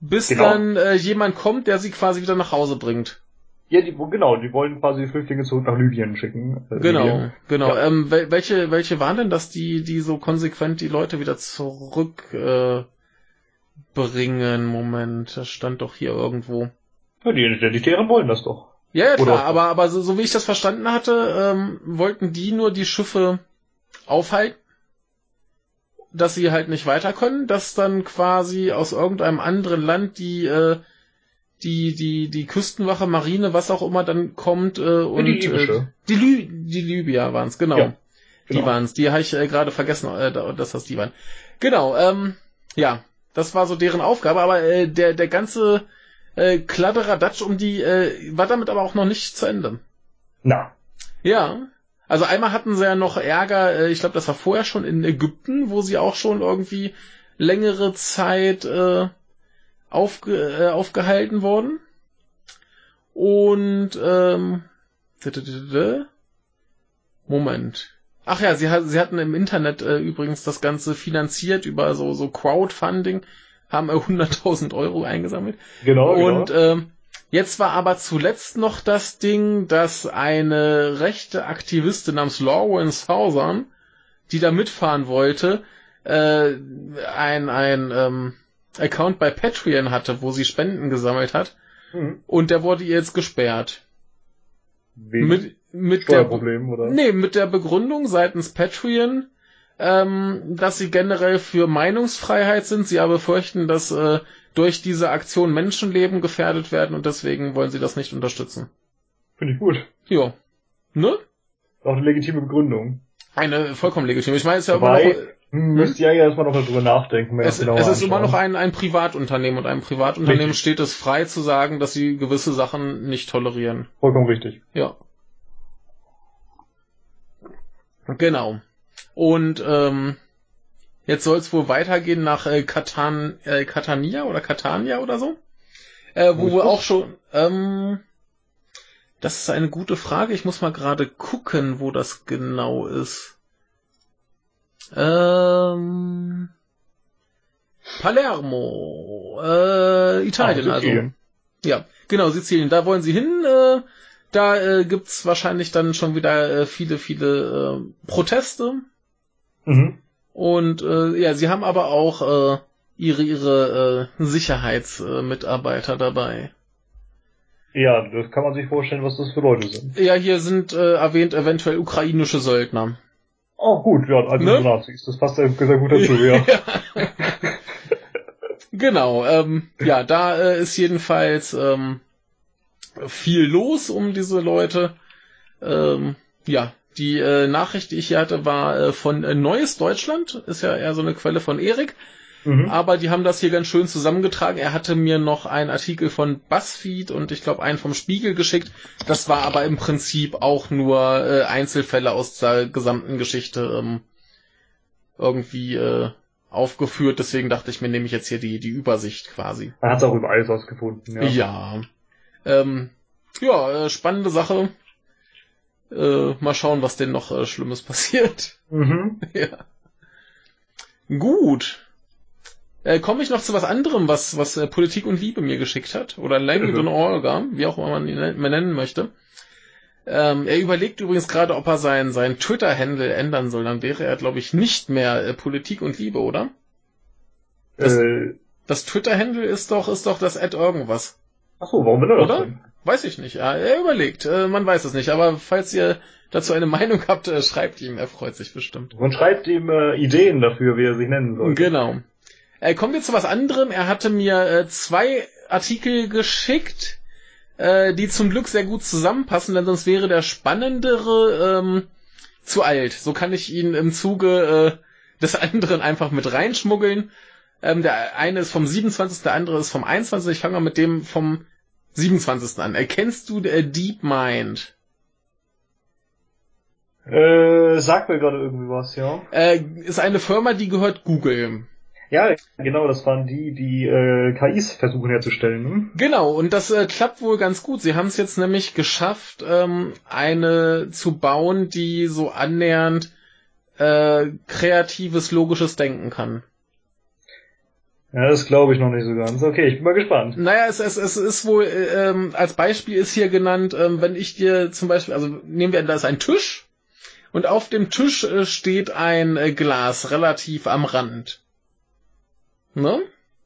bis genau. dann äh, jemand kommt, der sie quasi wieder nach Hause bringt. Ja, die, genau, die wollen quasi die Flüchtlinge zurück nach Libyen schicken. Äh, genau, Libyen. genau. Ja. Ähm, welche, welche waren denn das, die, die so konsequent die Leute wieder zurück äh, bringen. Moment, das stand doch hier irgendwo. Ja, die Identitären wollen das doch. Ja, ja klar, aber, aber so, so wie ich das verstanden hatte, ähm, wollten die nur die Schiffe aufhalten, dass sie halt nicht weiter können, dass dann quasi aus irgendeinem anderen Land die äh, die die die Küstenwache, Marine, was auch immer dann kommt äh, und die, äh, die, Lü die Libyer waren's, genau. Ja, genau. Die waren's, die habe ich äh, gerade vergessen, äh, dass das die waren. Genau, ähm, ja, das war so deren Aufgabe, aber äh, der, der ganze äh, Kladderadatsch um die äh, war damit aber auch noch nicht zu Ende. Na. Ja. Also einmal hatten sie ja noch Ärger, äh, ich glaube, das war vorher schon in Ägypten, wo sie auch schon irgendwie längere Zeit äh, aufge, äh, aufgehalten wurden. Und ähm, Moment. Ach ja, sie, sie hatten im Internet äh, übrigens das Ganze finanziert über so, so Crowdfunding, haben äh, 100.000 Euro eingesammelt. Genau. Und genau. Äh, jetzt war aber zuletzt noch das Ding, dass eine rechte Aktivistin namens Lauren Southern, die da mitfahren wollte, äh, ein, ein ähm, Account bei Patreon hatte, wo sie Spenden gesammelt hat. Mhm. Und der wurde ihr jetzt gesperrt. Wegen Mit, mit der, oder? nee, mit der Begründung seitens Patreon, ähm, dass sie generell für Meinungsfreiheit sind. Sie aber befürchten, dass äh, durch diese Aktion Menschenleben gefährdet werden und deswegen wollen sie das nicht unterstützen. Finde ich gut. Ja. Ne? Auch eine legitime Begründung. Eine vollkommen legitime. Ich meine, es ist ja immer Wobei, noch, hm, müsst ihr ja erstmal noch mal drüber nachdenken. es, es ist immer noch ein, ein Privatunternehmen und einem Privatunternehmen Richtig. steht es frei zu sagen, dass sie gewisse Sachen nicht tolerieren. Vollkommen richtig. Ja. Genau. Und ähm, jetzt soll es wohl weitergehen nach äh, Katan, äh, Catania oder Catania oder so. Äh, wo wir auch schon. Ähm, das ist eine gute Frage. Ich muss mal gerade gucken, wo das genau ist. Ähm, Palermo, äh, Italien Ah, also. Ja, genau, Sizilien. Da wollen sie hin. Äh, da äh, gibt's wahrscheinlich dann schon wieder äh, viele, viele äh, Proteste. Mhm. Und äh, ja, sie haben aber auch äh, ihre ihre äh, Sicherheitsmitarbeiter äh, dabei. Ja, das kann man sich vorstellen, was das für Leute sind. Ja, hier sind äh, erwähnt eventuell ukrainische Söldner. Oh, gut, ja, also Ne? Nazis. Das passt ja sehr gut dazu, ja. Genau, ähm, ja, da äh, ist jedenfalls ähm, viel los um diese Leute. Ähm, ja, die äh, Nachricht, die ich hier hatte, war äh, von äh, Neues Deutschland. Ist ja eher so eine Quelle von Erik. Mhm. Aber die haben das hier ganz schön zusammengetragen. Er hatte mir noch einen Artikel von BuzzFeed und ich glaube einen vom Spiegel geschickt. Das war aber im Prinzip auch nur äh, Einzelfälle aus der gesamten Geschichte ähm, irgendwie äh, aufgeführt. Deswegen dachte ich mir, nehme ich jetzt hier die, die Übersicht quasi. Man hat es auch über alles ausgefunden, ja. Ja. Ähm, ja, äh, spannende Sache. Äh, mal schauen, was denn noch äh, Schlimmes passiert. Mhm. ja. Gut. Äh, Komme ich noch zu was anderem, was, was äh, Politik und Liebe mir geschickt hat? Oder Langdon Bitte. Olga, wie auch immer man ihn man nennen möchte. Ähm, er überlegt übrigens gerade, ob er sein, sein Twitter-Handle ändern soll. Dann wäre er, glaube ich, nicht mehr äh, Politik und Liebe, oder? Das- Äh, Das Twitter-Handle ist doch, ist doch das Ad irgendwas. Achso, warum will er das Oder? denn? Weiß ich nicht. Ja, er überlegt. Äh, man weiß es nicht. Aber falls ihr dazu eine Meinung habt, äh, schreibt ihm. Er freut sich bestimmt. Man schreibt ihm äh, Ideen dafür, wie er sich nennen soll. Genau. Äh, kommen wir zu was anderem. Er hatte mir äh, zwei Artikel geschickt, äh, die zum Glück sehr gut zusammenpassen, denn sonst wäre der spannendere ähm, zu alt. So kann ich ihn im Zuge äh, des anderen einfach mit reinschmuggeln. Ähm, der eine ist vom 27., der andere ist vom 21. Ich fange mal mit dem vom 27. an. Erkennst du äh, Deep Mind? Äh, sag mir gerade irgendwie was, ja. Äh, ist eine Firma, die gehört Google. Ja, genau, das waren die, die äh, KIs versuchen herzustellen. Ne? Genau, und das äh, klappt wohl ganz gut. Sie haben es jetzt nämlich geschafft, ähm, eine zu bauen, die so annähernd äh, kreatives, logisches Denken kann. Ja, das glaube ich noch nicht so ganz. Okay, ich bin mal gespannt. Naja, es, es, es ist wohl, äh, ähm, als Beispiel ist hier genannt, ähm, wenn ich dir zum Beispiel, also nehmen wir, da ist ein Tisch und auf dem Tisch äh, steht ein äh, Glas relativ am Rand. Ne?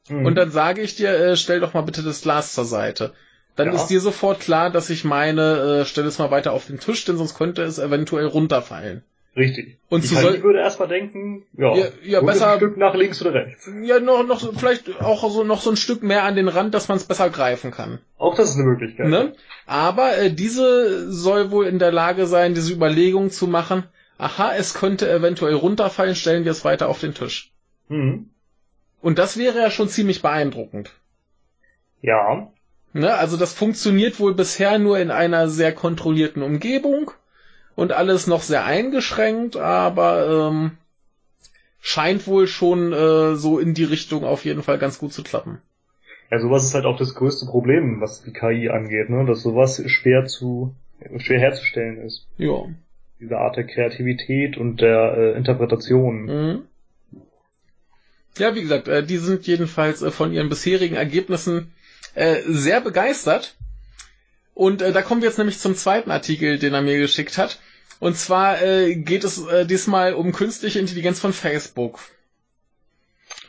Mhm. Und dann sage ich dir, äh, stell doch mal bitte das Glas zur Seite. Dann Ja. ist dir sofort klar, dass ich meine, äh, stell es mal weiter auf den Tisch, denn sonst könnte es eventuell runterfallen. Richtig. Und zu KI soll- würde erstmal denken, ja, Ja, ja, besser- ein Stück nach links oder rechts. Ja, noch, noch so- vielleicht auch so noch so ein Stück mehr an den Rand, dass man es besser greifen kann. Auch das ist eine Möglichkeit. Ne? Aber äh, diese soll wohl in der Lage sein, diese Überlegung zu machen, aha, es könnte eventuell runterfallen, stellen wir es weiter auf den Tisch. Mhm. Und das wäre ja schon ziemlich beeindruckend. Ja. Ne, also das funktioniert wohl bisher nur in einer sehr kontrollierten Umgebung und alles noch sehr eingeschränkt, aber ähm, scheint wohl schon äh, so in die Richtung auf jeden Fall ganz gut zu klappen. Ja, sowas ist halt auch das größte Problem, was die KI angeht, ne? Dass sowas schwer zu schwer herzustellen ist. Ja. Diese Art der Kreativität und der äh, Interpretation. Mhm. Ja, wie gesagt, äh, die sind jedenfalls äh, von ihren bisherigen Ergebnissen äh, sehr begeistert. Und äh, da kommen wir jetzt nämlich zum zweiten Artikel, den er mir geschickt hat. Und zwar äh, geht es äh, diesmal um künstliche Intelligenz von Facebook.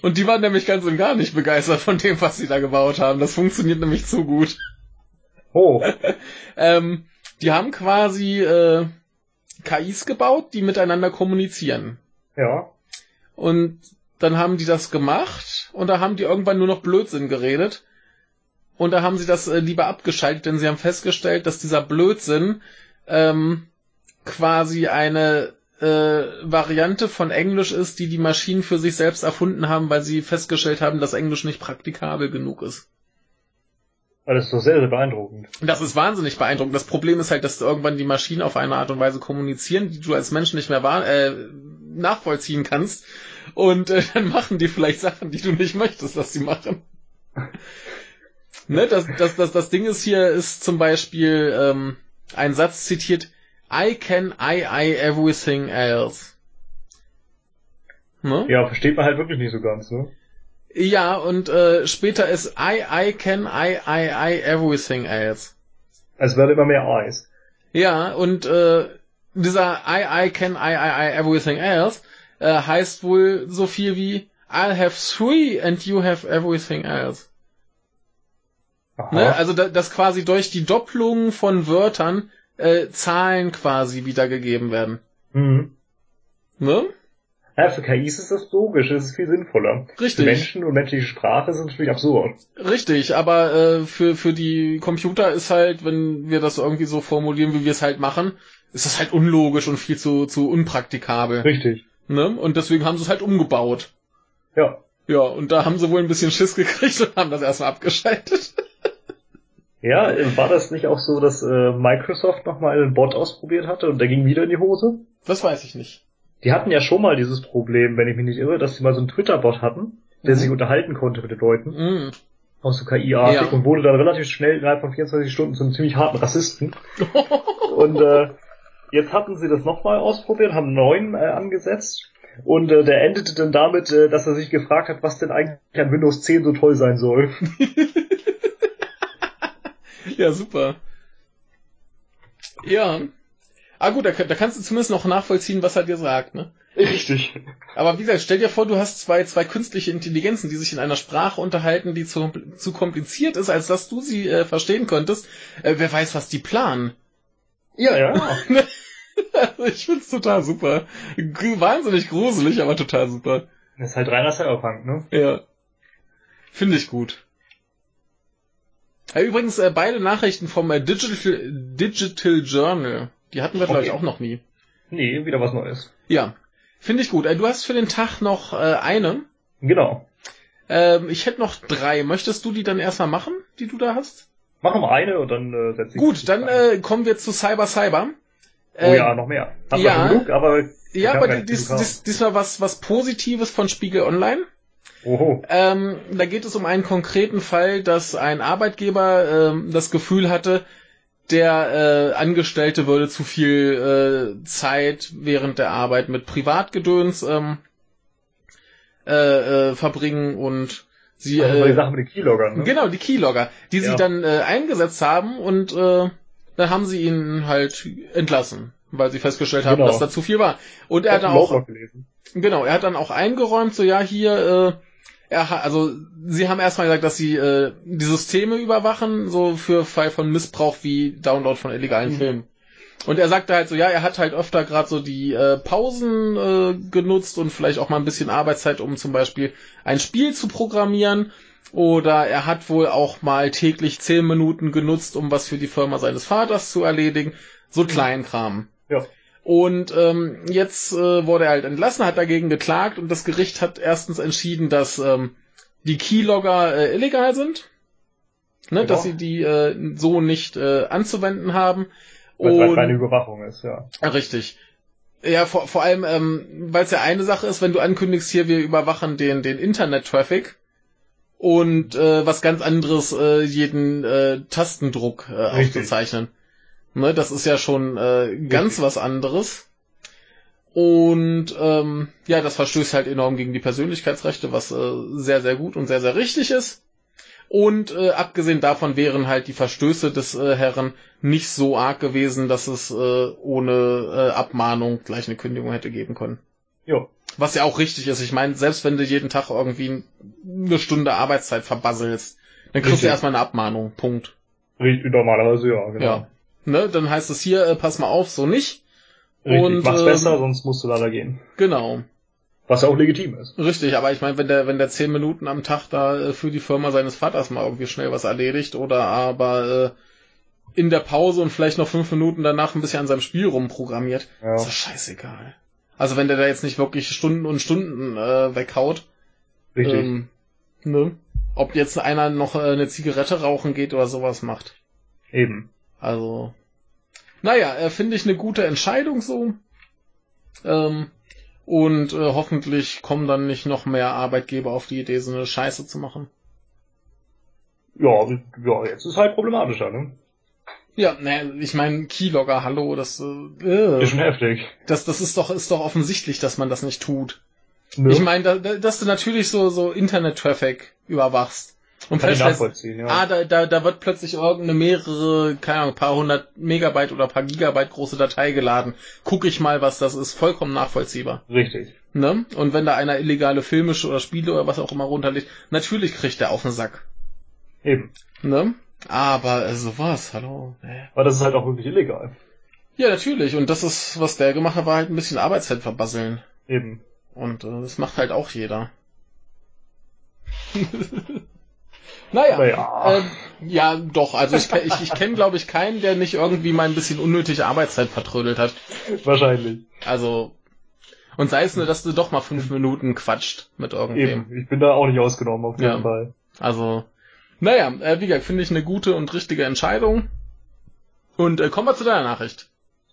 Und die waren nämlich ganz und gar nicht begeistert von dem, was sie da gebaut haben. Das funktioniert nämlich zu gut. Oh. ähm, die haben quasi äh, KIs gebaut, die miteinander kommunizieren. Ja. Und dann haben die das gemacht und da haben die irgendwann nur noch Blödsinn geredet. Und da haben sie das äh, lieber abgeschaltet, denn sie haben festgestellt, dass dieser Blödsinn ähm, quasi eine äh, Variante von Englisch ist, die die Maschinen für sich selbst erfunden haben, weil sie festgestellt haben, dass Englisch nicht praktikabel genug ist. Das ist doch sehr, sehr beeindruckend. Das ist wahnsinnig beeindruckend. Das Problem ist halt, dass irgendwann die Maschinen auf eine Art und Weise kommunizieren, die du als Mensch nicht mehr wahr, äh, nachvollziehen kannst. Und äh, dann machen die vielleicht Sachen, die du nicht möchtest, dass sie machen. ne, das, das, das, das Ding ist hier, ist zum Beispiel ähm, ein Satz zitiert, I can I I everything else. Ne? Ja, versteht man halt wirklich nicht so ganz, ne? Ja, und äh, später ist I, I can, I, I, I, everything else. Es werden immer mehr Eyes. Ja, und äh, dieser I, I can, I, I, I, everything else äh, heißt wohl so viel wie I'll have three and you have everything else. Ne? Also da, dass quasi durch die Doppelung von Wörtern äh, Zahlen quasi wiedergegeben werden. Mhm. Ne? Ja, für KIs ist das logisch, das ist viel sinnvoller. Richtig. Für Menschen und menschliche Sprache ist es natürlich absurd. Richtig, aber äh, für, für die Computer ist halt, wenn wir das irgendwie so formulieren, wie wir es halt machen, ist das halt unlogisch und viel zu, zu unpraktikabel. Richtig. Ne? Und deswegen haben sie es halt umgebaut. Ja. Ja, und da haben sie wohl ein bisschen Schiss gekriegt und haben das erstmal abgeschaltet. Ja, war das nicht auch so, dass äh, Microsoft nochmal einen Bot ausprobiert hatte und der ging wieder in die Hose? Das weiß ich nicht. Die hatten ja schon mal dieses Problem, wenn ich mich nicht irre, dass sie mal so einen Twitter-Bot hatten, der mhm. sich unterhalten konnte mit den Leuten. Mhm. Aus so KI-artig ja. und wurde dann relativ schnell innerhalb von 24 Stunden zu einem ziemlich harten Rassisten. und äh, jetzt hatten sie das nochmal ausprobiert, haben einen neuen äh, angesetzt. Und äh, der endete dann damit, äh, dass er sich gefragt hat, was denn eigentlich an Windows 10 so toll sein soll. ja, super. Ja. Ah gut, da, da kannst du zumindest noch nachvollziehen, was er dir sagt, ne? Richtig. Aber wie gesagt, stell dir vor, du hast zwei, zwei künstliche Intelligenzen, die sich in einer Sprache unterhalten, die zu, zu kompliziert ist, als dass du sie äh, verstehen könntest. Äh, wer weiß, was die planen. Ja, ja. ich find's total super. G wahnsinnig gruselig, aber total super. Das ist halt reiner Cyberpunk, ne? Ja. Finde ich gut. Äh, übrigens, äh, beide Nachrichten vom äh, Digital, Digital Journal. Die hatten wir, okay. glaube ich, auch noch nie. Nee, wieder was Neues. Ja. Finde ich gut. Äh, du hast für den Tag noch äh, eine. Genau. Ähm, ich hätte noch drei. Möchtest du die dann erstmal machen, die du da hast? Mach mal eine und dann äh, setze ich Gut, dann äh, kommen wir zu Cyber Cyber. oh ja, ähm, noch mehr. Hast ja, genug, aber ja, aber dies, dies, diesmal was, was Positives von Spiegel Online. Ähm, da geht es um einen konkreten Fall, dass ein Arbeitgeber ähm, das Gefühl hatte, der äh, Angestellte würde zu viel äh, Zeit während der Arbeit mit Privatgedöns ähm, äh, äh, verbringen und sie also äh, die Sache mit den Keyloggern, ne? genau die Keylogger, die ja. sie dann äh, eingesetzt haben und äh, dann haben sie ihn halt entlassen, weil sie festgestellt haben, genau. dass da zu viel war. Und er hat auch genau, er hat dann auch eingeräumt, so ja hier äh, er hat, also sie haben erstmal gesagt, dass sie äh, die Systeme überwachen, so für Fall von Missbrauch wie Download von illegalen mhm. Filmen. Und er sagte halt so, ja, er hat halt öfter gerade so die äh, Pausen äh, genutzt und vielleicht auch mal ein bisschen Arbeitszeit, um zum Beispiel ein Spiel zu programmieren. Oder er hat wohl auch mal täglich zehn Minuten genutzt, um was für die Firma seines Vaters zu erledigen. So mhm. Kleinkram. Ja. Und ähm, jetzt äh, wurde er halt entlassen, hat dagegen geklagt und das Gericht hat erstens entschieden, dass ähm, die Keylogger äh, illegal sind, ne, genau. dass sie die äh, so nicht äh, anzuwenden haben. Weil es keine Überwachung ist, ja. Richtig. Ja, vor, vor allem, ähm, weil es ja eine Sache ist, wenn du ankündigst, hier, wir überwachen den, den Internet-Traffic und äh, was ganz anderes, äh, jeden äh, Tastendruck äh, aufzuzeichnen. Ne, das ist ja schon äh, ganz was anderes. Und ähm, ja, das verstößt halt enorm gegen die Persönlichkeitsrechte, was äh, sehr, sehr gut und sehr, sehr richtig ist. Und äh, abgesehen davon wären halt die Verstöße des äh, Herren nicht so arg gewesen, dass es äh, ohne äh, Abmahnung gleich eine Kündigung hätte geben können. Jo. Was ja auch richtig ist. Ich meine, selbst wenn du jeden Tag irgendwie eine Stunde Arbeitszeit verbasselst, dann kriegst Richtig. du erstmal eine Abmahnung. Punkt. Normalerweise ja, genau. Ja. Ne? Dann heißt es hier, äh, pass mal auf, so nicht. Richtig, Und, mach's ähm, besser, sonst musst du leider gehen. Genau. Was ja auch legitim ist. Richtig, aber ich meine, wenn der, wenn der zehn Minuten am Tag da äh, für die Firma seines Vaters mal irgendwie schnell was erledigt oder aber äh, in der Pause und vielleicht noch fünf Minuten danach ein bisschen an seinem Spiel rumprogrammiert, Ja. ist das scheißegal. Also wenn der da jetzt nicht wirklich Stunden und Stunden äh, weghaut, Richtig. ähm, ne? Ob jetzt einer noch äh, eine Zigarette rauchen geht oder sowas macht. Eben. Also, naja, äh, finde ich eine gute Entscheidung so. Ähm, und äh, hoffentlich kommen dann nicht noch mehr Arbeitgeber auf die Idee, so eine Scheiße zu machen. Ja, ja, jetzt ist halt problematischer, ne? Ja, ne, ich meine, Keylogger, hallo, das, äh, äh, Ist schon heftig. das, das ist doch, ist doch offensichtlich, dass man das nicht tut. Ne? Ich meine, da, da, dass du natürlich so, so Internet-Traffic überwachst. Und feststellst, ja. ah, da, da, da wird plötzlich irgendeine mehrere, keine Ahnung, paar hundert Megabyte oder paar Gigabyte große Datei geladen. Guck ich mal, was das ist. Vollkommen nachvollziehbar. Richtig. Ne? Und wenn da einer illegale Filme oder Spiele oder was auch immer runterlädt, natürlich kriegt er auf den Sack. Eben. Ne? Aber äh, sowas, hallo. Aber das ist halt auch wirklich illegal. Ja, natürlich. Und das ist, was der gemacht hat, war halt ein bisschen Arbeitszeit verbasseln. Eben. Und äh, das macht halt auch jeder. naja. Naja. Äh, ja, doch. Also ich, ich, ich kenne, glaube ich, keinen, der nicht irgendwie mal ein bisschen unnötige Arbeitszeit vertrödelt hat. Wahrscheinlich. Also. Und sei es nur, dass du doch mal fünf Minuten quatscht mit irgendwem. Eben. Ich bin da auch nicht ausgenommen auf jeden Ja. Fall. Also, naja, äh, wie gesagt, finde ich eine gute und richtige Entscheidung. Und äh, kommen wir zu deiner Nachricht.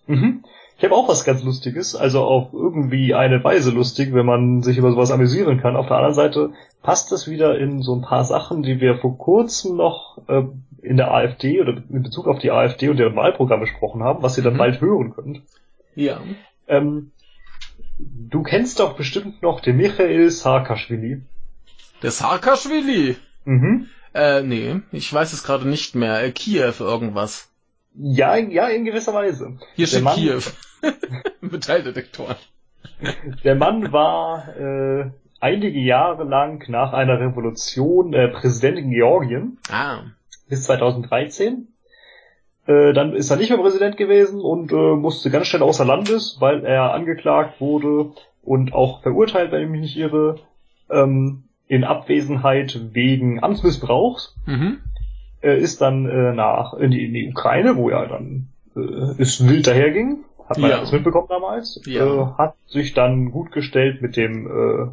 Mhm. Ich habe auch was ganz Lustiges, also auf irgendwie eine Weise lustig, wenn man sich über sowas amüsieren kann. Auf der anderen Seite passt das wieder in so ein paar Sachen, die wir vor kurzem noch äh, in der AfD oder in Bezug auf die AfD und deren Wahlprogramm besprochen haben, was ihr dann Mhm. bald hören könnt. Ja. Ähm, du kennst doch bestimmt noch den Michael Saakashvili. Der Saakashvili. Mhm. Äh, nee, ich weiß es gerade nicht mehr. Äh, Kiew irgendwas. Ja, ja, in gewisser Weise. Hier steht Mann- Kiew. Metalldetektoren. Der Mann war äh, einige Jahre lang nach einer Revolution äh, Präsident in Georgien Ah. bis 2013. Äh, dann ist er nicht mehr Präsident gewesen und äh, musste ganz schnell außer Landes, weil er angeklagt wurde und auch verurteilt, wenn ich mich nicht irre, ähm, in Abwesenheit wegen Amtsmissbrauchs. Mhm. Er ist dann äh, nach in die, in die Ukraine, wo er dann äh, es wild daherging, hat man Ja. alles mitbekommen damals, Ja. äh, hat sich dann gut gestellt mit dem äh,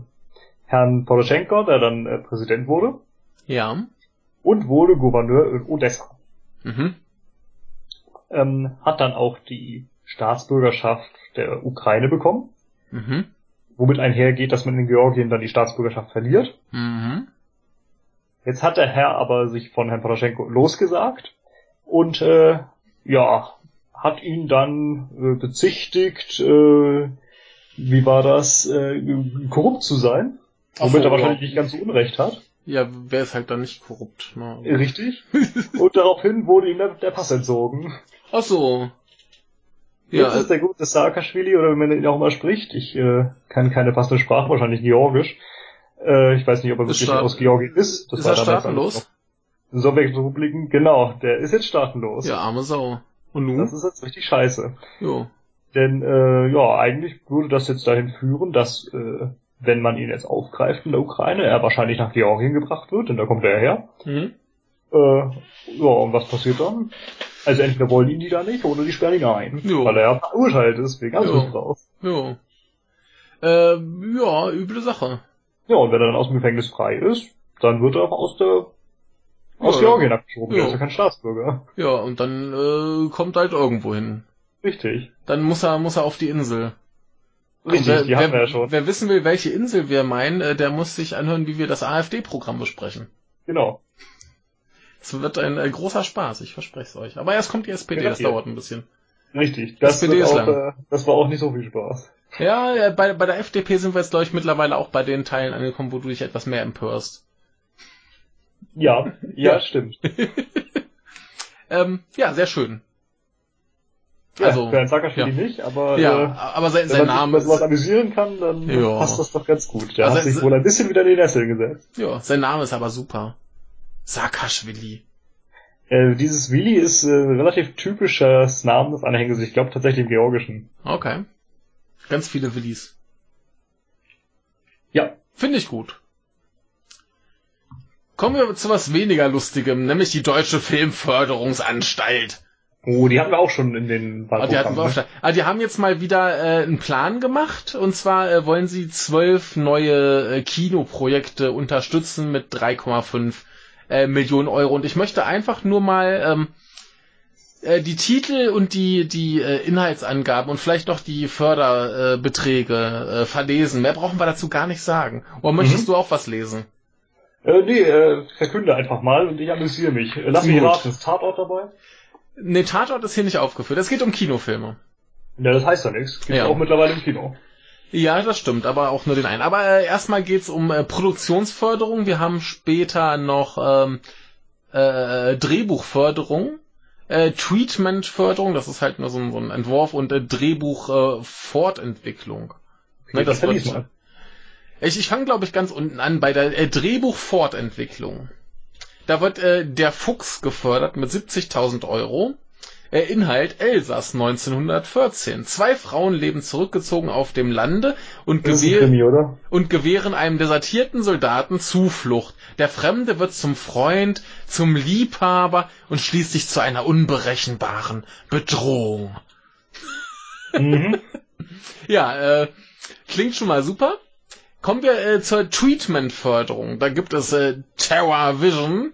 Herrn Poroschenko, der dann äh, Präsident wurde, Ja. und wurde Gouverneur in Odessa. Mhm. Ähm, hat dann auch die Staatsbürgerschaft der Ukraine bekommen, Mhm. womit einhergeht, dass man in Georgien dann die Staatsbürgerschaft verliert. Mhm. Jetzt hat der Herr aber sich von Herrn Poroschenko losgesagt und äh, ja, hat ihn dann äh, bezichtigt, äh, wie war das, äh, korrupt zu sein, womit er wahrscheinlich nicht ganz so unrecht hat. Ja, wer ist halt dann nicht korrupt, ne? Richtig. und daraufhin wurde ihm der, der Pass entzogen. Ach so. Jetzt Ja, ist der gute Saakashvili, oder wie man ihn auch immer spricht, ich äh, kann keine passende Sprache, wahrscheinlich Georgisch. Äh, ich weiß nicht, ob er wirklich aus Georgien ist. ist war er staatenlos? Sowjetrepubliken, genau, der ist jetzt staatenlos. Ja, arme Sau. Und nun? Das ist jetzt richtig scheiße. Jo. Denn äh, ja, eigentlich würde das jetzt dahin führen, dass äh, wenn man ihn jetzt aufgreift in der Ukraine, er wahrscheinlich nach Georgien gebracht wird, denn da kommt er her. Mhm. Äh, ja, und was passiert dann? Also entweder wollen ihn die da nicht oder die sperren ihn ein. Jo. Weil er ja verurteilt ist wegen Jo. Amtsmissbrauch. Jo. Äh, ja, üble Sache. Ja, und wenn er dann aus dem Gefängnis frei ist, dann wird er auch aus der aus Ja. Georgien abgeschoben. Ja. Der ist ja kein Staatsbürger. Ja, und dann äh, kommt halt irgendwo hin. Richtig. Dann muss er, muss er auf die Insel. Richtig, wer, die haben wer, wir ja schon. Wer wissen will, welche Insel wir meinen, äh, der muss sich anhören, wie wir das AfD-Programm besprechen. Genau. Es wird ein äh, großer Spaß, ich verspreche es euch. Aber erst kommt die SPD, das Garantiert. dauert ein bisschen. Richtig. Das, SPD ist auch, lang. äh, das war auch nicht so viel Spaß. Ja, ja bei, bei der FDP sind wir jetzt, glaube ich, mittlerweile auch bei den Teilen angekommen, wo du dich etwas mehr empörst. Ja, ja, Ja. stimmt. Ähm, ja, sehr schön. Ja, also, für einen Saakashvili ja. nicht, aber ja, äh, aber sein, wenn sein man Name sich sowas amüsieren kann, dann Ja. passt das doch ganz gut. Der Also hat sich es- wohl ein bisschen wieder in die Nesseln gesetzt. ja, sein Name ist aber super. Saakashvili. Äh, dieses Willi ist äh, ein relativ typisches Name des Anhängers. Ich glaube tatsächlich im Georgischen. Okay. Ganz viele Willis. Ja. Finde ich gut. Kommen wir zu was weniger Lustigem, nämlich die Deutsche Filmförderungsanstalt. Oh, die hatten wir auch schon in den Ah, die, hatten wir auch schon. ah, die haben jetzt mal wieder äh, einen Plan gemacht und zwar äh, wollen sie zwölf neue äh, Kinoprojekte unterstützen mit 3,5 äh, Millionen Euro. Und ich möchte einfach nur mal ähm, äh, die Titel und die, die äh, Inhaltsangaben und vielleicht noch die Förderbeträge äh, äh, verlesen. Mehr brauchen wir dazu gar nicht sagen. Oder möchtest Mhm. du auch was lesen? Äh, nee, äh, verkünde einfach mal und ich amüsiere mich. Äh, Lass mich raten, ist Tatort dabei? Ne, Tatort ist hier nicht aufgeführt. Es geht um Kinofilme. Ja, das heißt ja nichts. Gibt's Ja. auch mittlerweile im Kino. Ja, das stimmt, aber auch nur den einen. Aber äh, erstmal geht's um äh, Produktionsförderung. Wir haben später noch ähm, äh, Drehbuchförderung, äh, Treatmentförderung, das ist halt nur so ein, so ein Entwurf, und äh, Drehbuchfortentwicklung. Äh. Ne, das wird, mal. ich ich fange, glaube ich, ganz unten an bei der äh, Drehbuchfortentwicklung. Da wird äh, der Fuchs gefördert mit 70.000 Euro. Inhalt Elsass 1914. Zwei Frauen leben zurückgezogen auf dem Lande und, gewähr Krimi, und gewähren einem desertierten Soldaten Zuflucht. Der Fremde wird zum Freund, zum Liebhaber und schließlich zu einer unberechenbaren Bedrohung. Mhm. Ja, äh, klingt schon mal super. Kommen wir äh, zur Treatment-Förderung. Da gibt es äh, Terror Vision,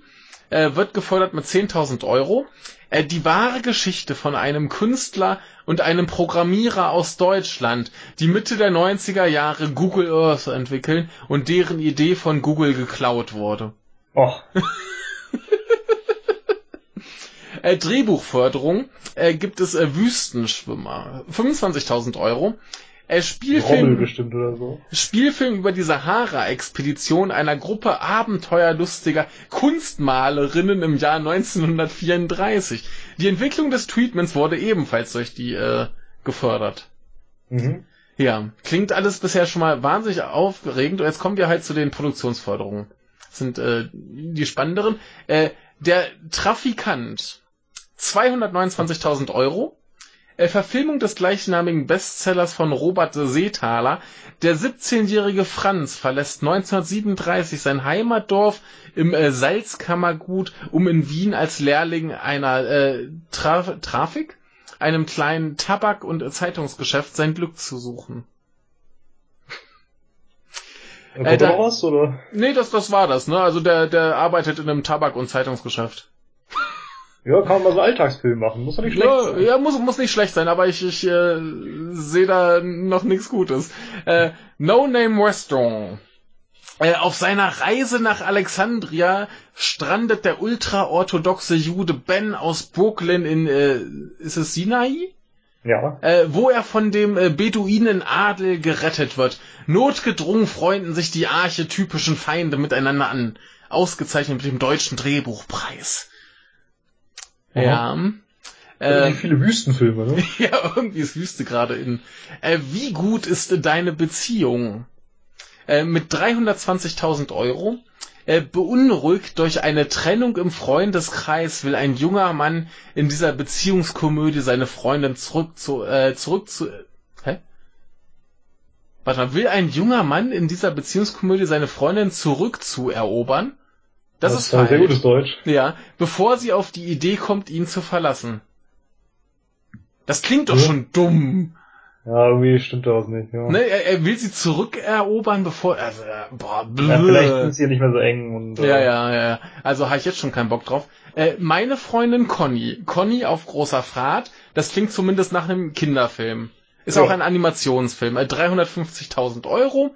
äh, wird gefördert mit 10.000 Euro. Äh, die wahre Geschichte von einem Künstler und einem Programmierer aus Deutschland, die Mitte der 90er Jahre Google Earth entwickeln und deren Idee von Google geklaut wurde. Och, Äh, Drehbuchförderung äh, gibt es äh, Wüstenschwimmer. 25.000 Euro. Äh, Spielfilm, bestimmt oder so. Spielfilm über die Sahara-Expedition einer Gruppe abenteuerlustiger Kunstmalerinnen im Jahr 1934. Die Entwicklung des Treatments wurde ebenfalls durch die äh, gefördert. Mhm. Ja, klingt alles bisher schon mal wahnsinnig aufregend. Und jetzt kommen wir halt zu den Produktionsförderungen. Das sind äh, die spannenderen. Äh, der Trafikant, 229.000 Euro. Äh, Verfilmung des gleichnamigen Bestsellers von Robert Seethaler. Der 17-jährige Franz verlässt 1937 sein Heimatdorf im äh, Salzkammergut, um in Wien als Lehrling einer äh, Traf Trafik, einem kleinen Tabak- und Zeitungsgeschäft sein Glück zu suchen. Äh, da was, oder? Nee, das, das war das, ne? Also der, der arbeitet in einem Tabak- und Zeitungsgeschäft. Ja, kann man so Alltagsfilm machen. Muss doch nicht schlecht Ja, sein. ja muss, muss nicht schlecht sein, aber ich, ich äh, sehe da noch nichts Gutes. Äh, no Name Restaurant. Äh, auf seiner Reise nach Alexandria strandet der ultraorthodoxe Jude Ben aus Brooklyn in, äh, ist es Sinai? Ja. äh, wo er von dem äh, Beduinenadel gerettet wird. Notgedrungen freunden sich die archetypischen Feinde miteinander an. Ausgezeichnet mit dem deutschen Drehbuchpreis. Ja. Äh, Äh, viele Wüstenfilme, ne? ja, irgendwie ist Wüste gerade in. Äh, wie gut ist deine Beziehung? Äh, mit 320.000 Euro. Äh, beunruhigt durch eine Trennung im Freundeskreis will ein junger Mann in dieser Beziehungskomödie seine Freundin zurück zu, äh, zurück zu, hä? Warte mal, will ein junger Mann in dieser Beziehungskomödie seine Freundin zurückzuerobern? Das, ist ein sehr falsch. gutes Deutsch. Ja, bevor sie auf die Idee kommt, ihn zu verlassen. Das klingt doch Ja. schon dumm. Ja, irgendwie stimmt da was nicht, ja. Ne, er, er will sie zurückerobern, bevor. Also, äh, boah, Ja, vielleicht blöd. sind sie ja nicht mehr so eng und. äh, Ja, ja, ja, ja. Also habe ich jetzt schon keinen Bock drauf. Äh, meine Freundin Conny. Conny auf großer Fahrt. Das klingt zumindest nach einem Kinderfilm. Ist Ja. auch ein Animationsfilm. Äh, 350.000 Euro.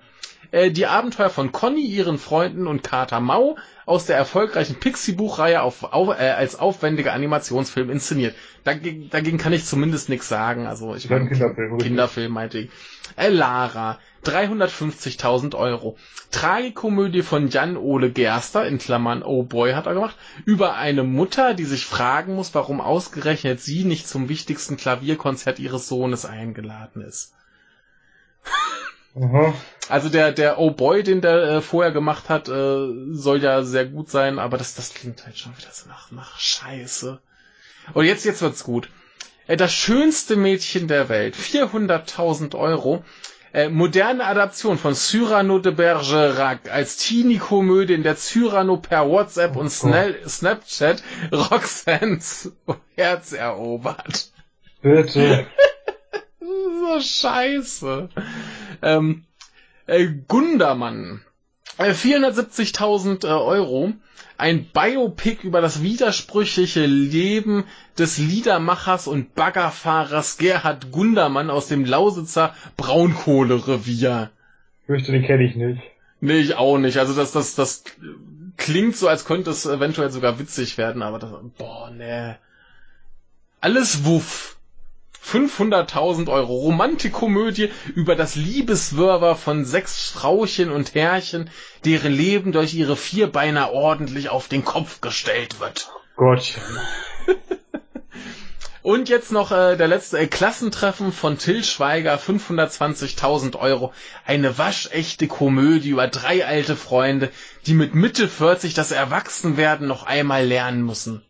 äh, die Abenteuer von Conny, ihren Freunden und Kater Mau aus der erfolgreichen Pixie-Buchreihe auf, auf, äh, als aufwendiger Animationsfilm inszeniert. Dagegen, dagegen kann ich zumindest nichts sagen. Also ich meine, Kinderfilm. Kinderfilm meinte ich. Äh, Lara, 350.000 Euro. Tragikomödie von Jan-Ole Gerster, in Klammern Oh Boy hat er gemacht, über eine Mutter, die sich fragen muss, warum ausgerechnet sie nicht zum wichtigsten Klavierkonzert ihres Sohnes eingeladen ist. Aha. Also der, der Oh Boy, den der äh, vorher gemacht hat, äh, soll ja sehr gut sein, aber das, das klingt halt schon wieder so nach, nach Scheiße. Und jetzt, jetzt wird's gut. Äh, das schönste Mädchen der Welt, 400.000 Euro, moderne Adaption von Cyrano de Bergerac als Teenie-Komödie, in der Cyrano per WhatsApp und Snell, Snapchat Roxannes Herz erobert. Bitte. so scheiße. Ähm, äh, Gundermann. Äh, 470.000 äh, Euro. Ein Biopic über das widersprüchliche Leben des Liedermachers und Baggerfahrers Gerhard Gundermann aus dem Lausitzer Braunkohlerevier. Ich fürchte, den kenne ich nicht. Nee, ich auch nicht. Also das, das, das klingt so, als könnte es eventuell sogar witzig werden, aber das, boah, nee. Alles Wuff. 500.000 Euro Romantikkomödie über das Liebeswirrwarr von sechs Frauchen und Herrchen, deren Leben durch ihre Vierbeiner ordentlich auf den Kopf gestellt wird. Gott. Und jetzt noch äh, der letzte äh, Klassentreffen von Till Schweiger, 520.000 Euro. Eine waschechte Komödie über drei alte Freunde, die mit Mitte 40 das Erwachsenwerden noch einmal lernen müssen.